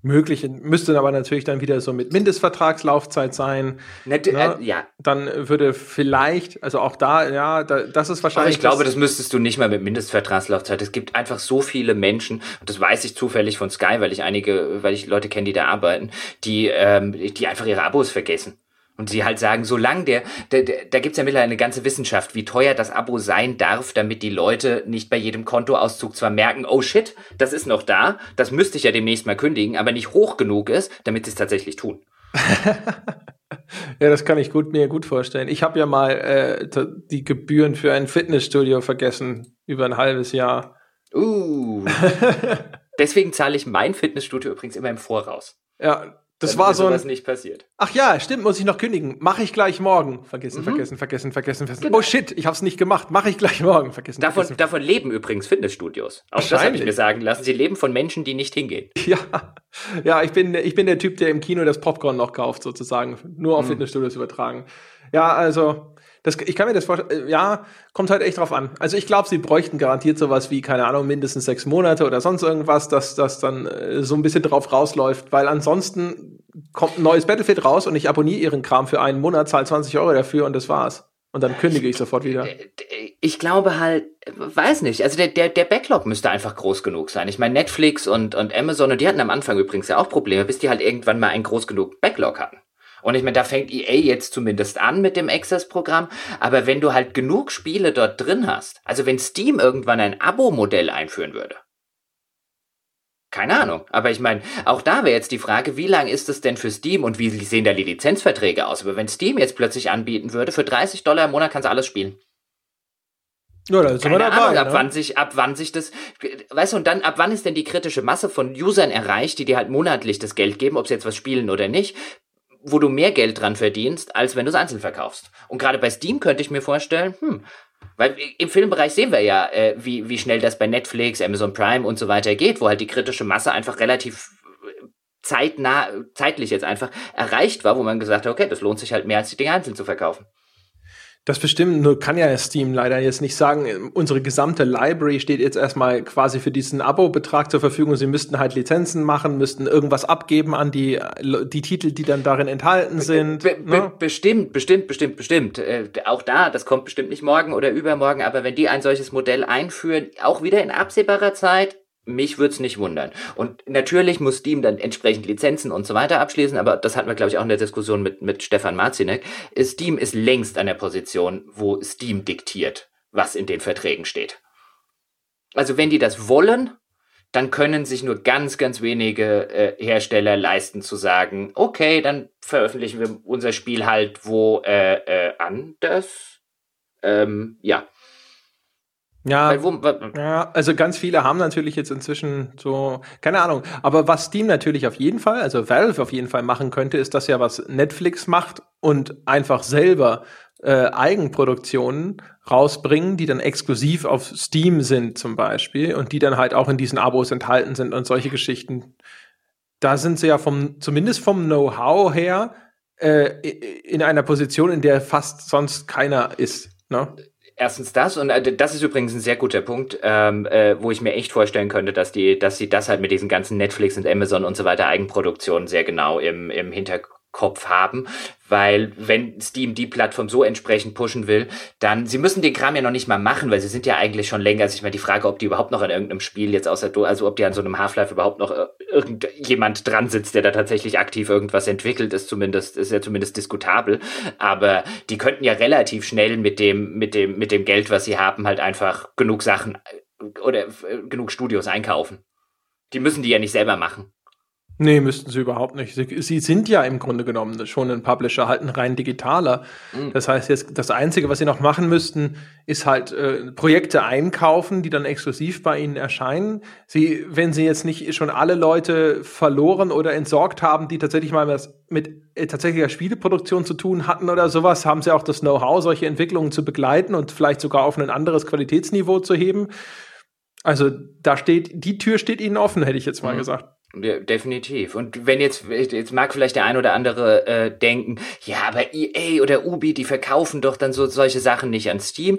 Möglich, müsste aber natürlich dann wieder so mit Mindestvertragslaufzeit sein. Ne, ne? Äh, ja. Dann würde vielleicht, also auch da, ja, da, das ist wahrscheinlich. Aber ich glaube, das müsstest du nicht mal mit Mindestvertragslaufzeit. Es gibt einfach so viele Menschen, und das weiß ich zufällig von Sky, weil ich einige, weil ich Leute kenne, die da arbeiten, die, ähm, die einfach ihre Abos vergessen. Und sie halt sagen, solange der, der, der da gibt's ja mittlerweile eine ganze Wissenschaft, wie teuer das Abo sein darf, damit die Leute nicht bei jedem Kontoauszug zwar merken, oh shit, das ist noch da, das müsste ich ja demnächst mal kündigen, aber nicht hoch genug ist, damit sie es tatsächlich tun. ja, das kann ich gut, mir gut vorstellen. Ich habe ja mal äh, die Gebühren für ein Fitnessstudio vergessen, über ein halbes Jahr. Uh. Deswegen zahle ich mein Fitnessstudio übrigens immer im Voraus. Ja, das war so ein. nicht passiert. Ach ja, stimmt, muss ich noch kündigen. Mache ich gleich morgen. Vergessen, mhm. vergessen, vergessen, vergessen, vergessen. Genau. Oh shit, ich hab's nicht gemacht. Mache ich gleich morgen. Vergessen. Davon, vergessen. davon leben übrigens Fitnessstudios. Auch das habe ich mir sagen lassen. Sie leben von Menschen, die nicht hingehen. Ja, ja, ich bin, ich bin der Typ, der im Kino das Popcorn noch kauft, sozusagen. Nur auf mhm. Fitnessstudios übertragen. Ja, also das, ich kann mir das vorstellen, äh, ja, kommt halt echt drauf an. Also ich glaube, sie bräuchten garantiert sowas wie, keine Ahnung, mindestens sechs Monate oder sonst irgendwas, dass das dann äh, so ein bisschen drauf rausläuft, weil ansonsten kommt ein neues Battlefield raus und ich abonniere ihren Kram für einen Monat, zahle 20 Euro dafür und das war's. Und dann kündige ich sofort wieder. Ich glaube halt, weiß nicht, also der, der, der Backlog müsste einfach groß genug sein. Ich meine, Netflix und, und Amazon, und die hatten am Anfang übrigens ja auch Probleme, bis die halt irgendwann mal einen groß genug Backlog hatten. Und ich meine, da fängt EA jetzt zumindest an mit dem Access-Programm. Aber wenn du halt genug Spiele dort drin hast, also wenn Steam irgendwann ein Abo-Modell einführen würde, keine Ahnung. Aber ich meine, auch da wäre jetzt die Frage, wie lang ist es denn für Steam und wie sehen da die Lizenzverträge aus? Aber wenn Steam jetzt plötzlich anbieten würde, für 30 Dollar im Monat kannst du alles spielen. Ja, da ist Keine dabei, Ahnung, ab ne? wann sich, ab wann sich das, weißt du, und dann, ab wann ist denn die kritische Masse von Usern erreicht, die dir halt monatlich das Geld geben, ob sie jetzt was spielen oder nicht, wo du mehr Geld dran verdienst, als wenn du es einzeln verkaufst. Und gerade bei Steam könnte ich mir vorstellen, hm, weil im Filmbereich sehen wir ja, äh, wie, wie schnell das bei Netflix, Amazon Prime und so weiter geht, wo halt die kritische Masse einfach relativ äh, zeitnah, zeitlich jetzt einfach erreicht war, wo man gesagt hat, okay, das lohnt sich halt mehr, als die Dinge einzeln zu verkaufen. Das bestimmt, nur kann ja Steam leider jetzt nicht sagen, unsere gesamte Library steht jetzt erstmal quasi für diesen Abo-Betrag zur Verfügung. Sie müssten halt Lizenzen machen, müssten irgendwas abgeben an die, die Titel, die dann darin enthalten sind. Be be ne? Bestimmt, bestimmt, bestimmt, bestimmt. Äh, auch da, das kommt bestimmt nicht morgen oder übermorgen, aber wenn die ein solches Modell einführen, auch wieder in absehbarer Zeit, mich würde es nicht wundern. Und natürlich muss Steam dann entsprechend Lizenzen und so weiter abschließen, aber das hatten wir, glaube ich, auch in der Diskussion mit, mit Stefan Marzinek. Steam ist längst an der Position, wo Steam diktiert, was in den Verträgen steht. Also wenn die das wollen, dann können sich nur ganz, ganz wenige äh, Hersteller leisten zu sagen, okay, dann veröffentlichen wir unser Spiel halt wo äh, äh, anders. Ähm, ja. Ja, wo, ja, also ganz viele haben natürlich jetzt inzwischen so, keine Ahnung, aber was Steam natürlich auf jeden Fall, also Valve auf jeden Fall machen könnte, ist das ja, was Netflix macht und einfach selber äh, Eigenproduktionen rausbringen, die dann exklusiv auf Steam sind zum Beispiel und die dann halt auch in diesen Abos enthalten sind und solche Geschichten. Da sind sie ja vom, zumindest vom Know-how her, äh, in einer Position, in der fast sonst keiner ist. Ne? Erstens das und äh, das ist übrigens ein sehr guter Punkt, ähm, äh, wo ich mir echt vorstellen könnte, dass die, dass sie das halt mit diesen ganzen Netflix und Amazon und so weiter Eigenproduktionen sehr genau im, im Hinterkopf haben, weil wenn Steam die Plattform so entsprechend pushen will, dann, sie müssen den Kram ja noch nicht mal machen, weil sie sind ja eigentlich schon länger, also ich meine, die Frage, ob die überhaupt noch an irgendeinem Spiel jetzt außer, also ob die an so einem Half-Life überhaupt noch äh, irgendjemand dran sitzt, der da tatsächlich aktiv irgendwas entwickelt, ist zumindest, ist ja zumindest diskutabel, aber die könnten ja relativ schnell mit dem, mit dem, mit dem Geld, was sie haben, halt einfach genug Sachen äh, oder äh, genug Studios einkaufen. Die müssen die ja nicht selber machen. Nee, müssten sie überhaupt nicht. Sie, sie, sind ja im Grunde genommen schon ein Publisher, halt ein rein digitaler. Mhm. Das heißt, jetzt das Einzige, was sie noch machen müssten, ist halt äh, Projekte einkaufen, die dann exklusiv bei ihnen erscheinen. Sie, wenn sie jetzt nicht schon alle Leute verloren oder entsorgt haben, die tatsächlich mal was mit äh, tatsächlicher Spieleproduktion zu tun hatten oder sowas, haben sie auch das Know-how, solche Entwicklungen zu begleiten und vielleicht sogar auf ein anderes Qualitätsniveau zu heben. Also da steht, die Tür steht ihnen offen, hätte ich jetzt mal mhm. gesagt. Ja, definitiv. Und wenn jetzt, jetzt mag vielleicht der ein oder andere äh, denken, ja, aber EA oder Ubi, die verkaufen doch dann so solche Sachen nicht an Steam.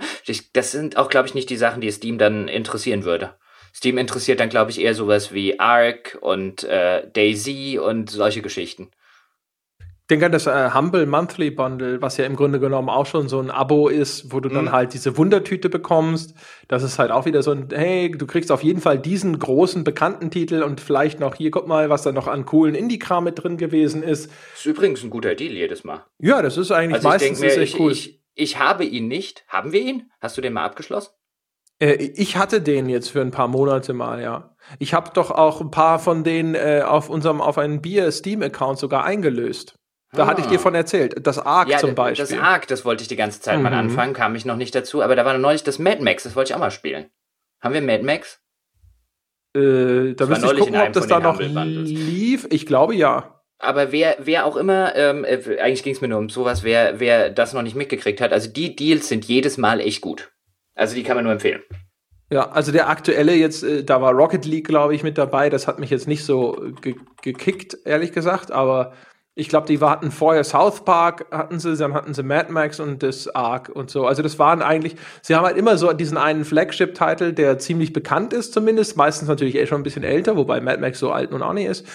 Das sind auch, glaube ich, nicht die Sachen, die Steam dann interessieren würde. Steam interessiert dann, glaube ich, eher sowas wie Ark und äh, Daisy und solche Geschichten denke an das äh, Humble Monthly Bundle, was ja im Grunde genommen auch schon so ein Abo ist, wo du mhm. dann halt diese Wundertüte bekommst. Das ist halt auch wieder so ein, hey, du kriegst auf jeden Fall diesen großen bekannten Titel und vielleicht noch hier, guck mal, was da noch an coolen Indie-Kram mit drin gewesen ist. Das ist übrigens ein guter Deal jedes Mal. Ja, das ist eigentlich also meistens mir, echt ich, cool. Ich, ich habe ihn nicht. Haben wir ihn? Hast du den mal abgeschlossen? Äh, ich hatte den jetzt für ein paar Monate mal, ja. Ich habe doch auch ein paar von denen äh, auf unserem auf einen Bier Steam Account sogar eingelöst. Da ah. hatte ich dir ah. von erzählt. Das Arc ja, zum Beispiel. Das Arc, das wollte ich die ganze Zeit mhm. mal anfangen, kam ich noch nicht dazu. Aber da war neulich das Mad Max, das wollte ich auch mal spielen. Haben wir Mad Max? Äh, da müsste ich gucken, ob das da noch lief. Ich glaube ja. Aber wer, wer auch immer, ähm, äh, eigentlich ging es mir nur um sowas, wer, wer das noch nicht mitgekriegt hat, also die Deals sind jedes Mal echt gut. Also die kann man nur empfehlen. Ja, also der aktuelle jetzt, äh, da war Rocket League, glaube ich, mit dabei. Das hat mich jetzt nicht so ge gekickt, ehrlich gesagt, aber ich glaube, die hatten vorher South Park, hatten sie, dann hatten sie Mad Max und das Ark und so. Also das waren eigentlich, sie haben halt immer so diesen einen Flagship-Titel, der ziemlich bekannt ist zumindest, meistens natürlich eh schon ein bisschen älter, wobei Mad Max so alt nun auch nicht ist.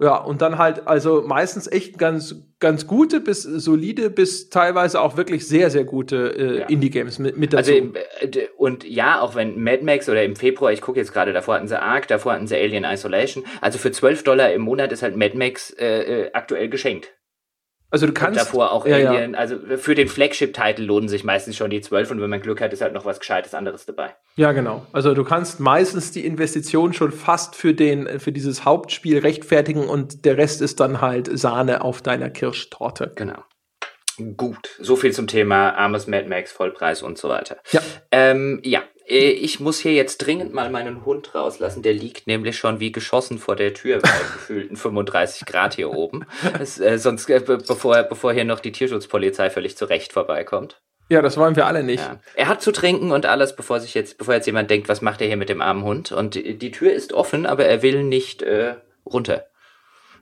Ja, und dann halt, also meistens echt ganz, ganz gute bis solide bis teilweise auch wirklich sehr, sehr gute äh, ja. Indie-Games mit, mit dazu. Also, und ja, auch wenn Mad Max oder im Februar, ich gucke jetzt gerade, davor hatten sie Ark, davor hatten sie Alien Isolation. Also für 12 Dollar im Monat ist halt Mad Max äh, äh aktuell geschenkt. Also du kannst. Und davor auch ja, Alien, ja. also für den Flagship-Titel lohnen sich meistens schon die 12 und wenn man Glück hat, ist halt noch was Gescheites anderes dabei. Ja, genau. Also du kannst meistens die Investition schon fast für den, für dieses Hauptspiel rechtfertigen und der Rest ist dann halt Sahne auf deiner Kirschtorte. Genau. Gut, so viel zum Thema armes Mad Max, Vollpreis und so weiter. Ja. Ähm, ja, ich muss hier jetzt dringend mal meinen Hund rauslassen. Der liegt nämlich schon wie geschossen vor der Tür bei gefühlten 35 Grad hier oben. Das, äh, sonst, äh, bevor, bevor hier noch die Tierschutzpolizei völlig zurecht vorbeikommt. Ja, das wollen wir alle nicht. Ja. Er hat zu trinken und alles, bevor sich jetzt, bevor jetzt jemand denkt, was macht er hier mit dem armen Hund? Und die, die Tür ist offen, aber er will nicht äh, runter,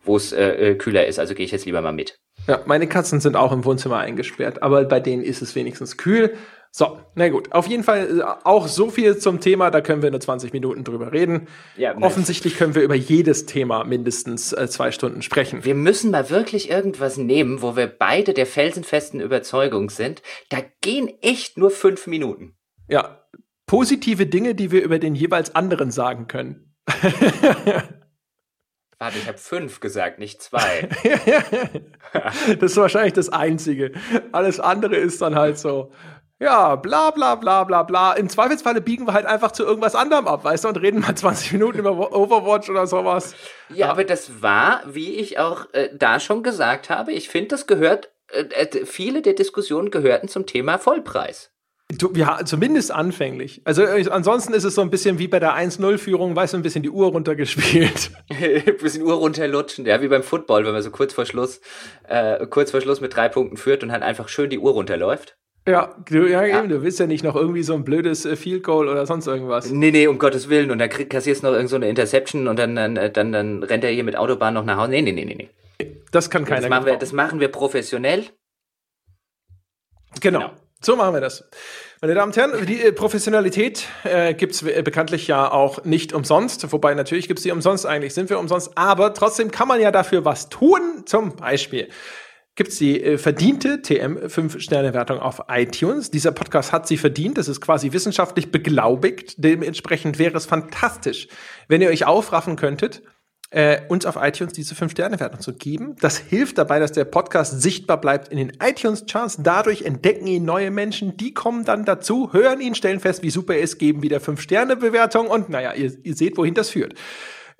wo es äh, kühler ist. Also gehe ich jetzt lieber mal mit. Ja, meine Katzen sind auch im Wohnzimmer eingesperrt, aber bei denen ist es wenigstens kühl. So, na gut. Auf jeden Fall äh, auch so viel zum Thema, da können wir nur 20 Minuten drüber reden. Ja, Offensichtlich können wir über jedes Thema mindestens äh, zwei Stunden sprechen. Wir müssen mal wirklich irgendwas nehmen, wo wir beide der felsenfesten Überzeugung sind. Da gehen echt nur fünf Minuten. Ja, positive Dinge, die wir über den jeweils anderen sagen können. Warte, ich habe fünf gesagt, nicht zwei. das ist wahrscheinlich das Einzige. Alles andere ist dann halt so, ja, bla bla bla bla bla. Im Zweifelsfalle biegen wir halt einfach zu irgendwas anderem ab, weißt du, und reden mal 20 Minuten über Overwatch oder sowas. Ja, ja. aber das war, wie ich auch äh, da schon gesagt habe, ich finde, das gehört, äh, äh, viele der Diskussionen gehörten zum Thema Vollpreis. Ja, zumindest anfänglich. Also äh, ansonsten ist es so ein bisschen wie bei der 1-0-Führung, weißt du, ein bisschen die Uhr runtergespielt. ein bisschen Uhr runterlutschen, ja, wie beim Football, wenn man so kurz vor Schluss, äh, kurz vor Schluss mit drei Punkten führt und halt einfach schön die Uhr runterläuft. Ja, du, ja, ja. Eben, du willst ja nicht noch irgendwie so ein blödes äh, Field Goal oder sonst irgendwas. Nee, nee, um Gottes Willen. Und dann kassierst du noch irgend so eine Interception und dann, dann, äh, dann, dann rennt er hier mit Autobahn noch nach Hause. Nee, nee, nee, nee, nee. Das kann keiner das machen, wir, das machen wir professionell. Genau. genau. So machen wir das. Meine Damen und Herren, die äh, Professionalität äh, gibt's äh, bekanntlich ja auch nicht umsonst. Wobei natürlich gibt's die umsonst, eigentlich sind wir umsonst. Aber trotzdem kann man ja dafür was tun. Zum Beispiel gibt es die äh, verdiente TM 5-Sterne-Wertung auf iTunes. Dieser Podcast hat sie verdient. Das ist quasi wissenschaftlich beglaubigt. Dementsprechend wäre es fantastisch, wenn ihr euch aufraffen könntet, äh, uns auf iTunes diese 5-Sterne-Wertung zu geben. Das hilft dabei, dass der Podcast sichtbar bleibt in den iTunes-Charts. Dadurch entdecken ihn neue Menschen, die kommen dann dazu, hören ihn, stellen fest, wie super er ist, geben wieder 5-Sterne-Bewertung und naja, ihr, ihr seht, wohin das führt.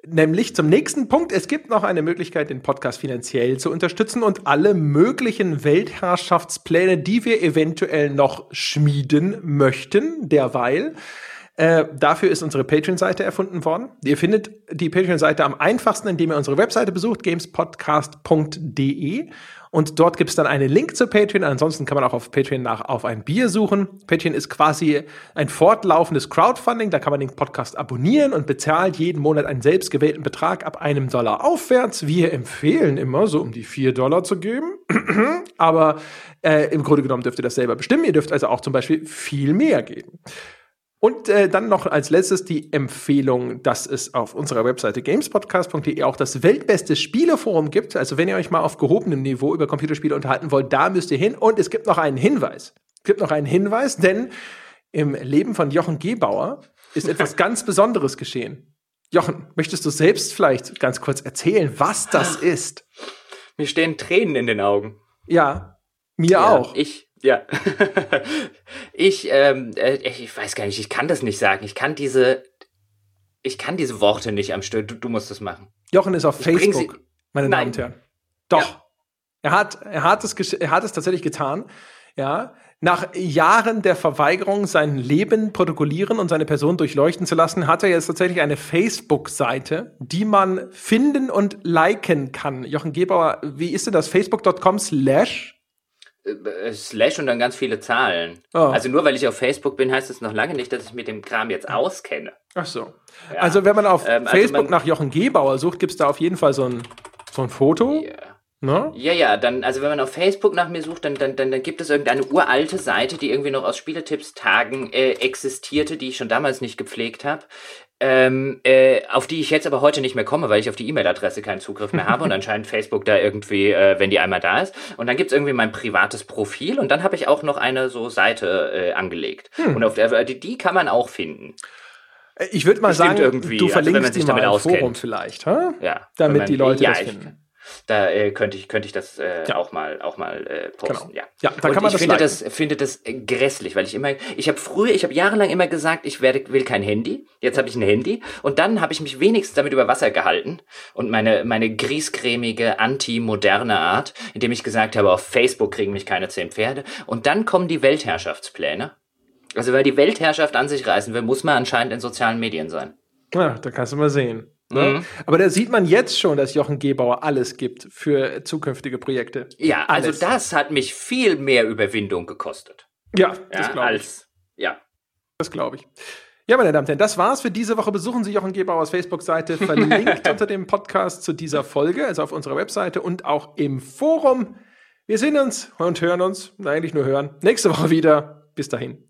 Nämlich zum nächsten Punkt. Es gibt noch eine Möglichkeit, den Podcast finanziell zu unterstützen und alle möglichen Weltherrschaftspläne, die wir eventuell noch schmieden möchten, derweil. Äh, dafür ist unsere Patreon-Seite erfunden worden. Ihr findet die Patreon-Seite am einfachsten, indem ihr unsere Webseite besucht, gamespodcast.de. Und dort gibt es dann einen Link zu Patreon. Ansonsten kann man auch auf Patreon nach auf ein Bier suchen. Patreon ist quasi ein fortlaufendes Crowdfunding. Da kann man den Podcast abonnieren und bezahlt jeden Monat einen selbstgewählten Betrag ab einem Dollar aufwärts. Wir empfehlen immer, so um die vier Dollar zu geben. Aber äh, im Grunde genommen dürft ihr das selber bestimmen. Ihr dürft also auch zum Beispiel viel mehr geben. Und äh, dann noch als letztes die Empfehlung, dass es auf unserer Webseite gamespodcast.de auch das weltbeste Spieleforum gibt. Also wenn ihr euch mal auf gehobenem Niveau über Computerspiele unterhalten wollt, da müsst ihr hin. Und es gibt noch einen Hinweis. Es gibt noch einen Hinweis, denn im Leben von Jochen Gebauer ist etwas ganz Besonderes geschehen. Jochen, möchtest du selbst vielleicht ganz kurz erzählen, was das ist? Mir stehen Tränen in den Augen. Ja, mir ja, auch. Ich, ja. ich, ähm, äh, ich weiß gar nicht, ich kann das nicht sagen. Ich kann diese, ich kann diese Worte nicht am Stück. Du, du musst das machen. Jochen ist auf ich Facebook, meine Nein. Damen und Herren. Doch. Ja. Er hat, er hat es, er hat es tatsächlich getan. Ja. Nach Jahren der Verweigerung, sein Leben protokollieren und seine Person durchleuchten zu lassen, hat er jetzt tatsächlich eine Facebook-Seite, die man finden und liken kann. Jochen Gebauer, wie ist denn das? Facebook.com slash Slash und dann ganz viele Zahlen. Oh. Also nur weil ich auf Facebook bin, heißt es noch lange nicht, dass ich mit dem Kram jetzt auskenne. Ach so. Ja. Also wenn man auf ähm, also Facebook man, nach Jochen Gebauer sucht, gibt es da auf jeden Fall so ein, so ein Foto. Yeah. No? Ja, ja, dann, also wenn man auf Facebook nach mir sucht, dann, dann, dann, dann gibt es irgendeine uralte Seite, die irgendwie noch aus Spieletipps-Tagen äh, existierte, die ich schon damals nicht gepflegt habe ähm, äh, auf die ich jetzt aber heute nicht mehr komme, weil ich auf die E-Mail-Adresse keinen Zugriff mehr habe und anscheinend Facebook da irgendwie, äh, wenn die einmal da ist. Und dann gibt's irgendwie mein privates Profil und dann habe ich auch noch eine so Seite äh, angelegt. Hm. Und auf der, die, die kann man auch finden. Äh, ich würde mal Bestimmt sagen, irgendwie. du verlinkst also, die mal im Forum vielleicht, ha? Ja. Damit man, die Leute ja, das finden. Da äh, könnte ich, könnte ich das äh, ja. auch mal, auch mal äh, posten. Genau. Ja, ja da kann man ich das finde das, finde das grässlich, weil ich immer, ich habe früher, ich habe jahrelang immer gesagt, ich werde, will kein Handy. Jetzt habe ich ein Handy und dann habe ich mich wenigstens damit über Wasser gehalten und meine, meine griescremige, anti-moderne Art, indem ich gesagt habe, auf Facebook kriegen mich keine zehn Pferde. Und dann kommen die Weltherrschaftspläne. Also wer die Weltherrschaft an sich reißen will, muss man anscheinend in sozialen Medien sein. Ja, da kannst du mal sehen. Ne? Mhm. Aber da sieht man jetzt schon, dass Jochen Gebauer alles gibt für zukünftige Projekte. Ja, also alles. also das hat mich viel mehr Überwindung gekostet. Ja, das ja, glaube ich. Ja. Das glaube ich. Ja, meine Damen und Herren, das war's für diese Woche. Besuchen Sie Jochen Gebauers Facebook-Seite, verlinkt unter dem Podcast zu dieser Folge, also auf unserer Webseite und auch im Forum. Wir sehen uns und hören uns, eigentlich nur hören, nächste Woche wieder. Bis dahin.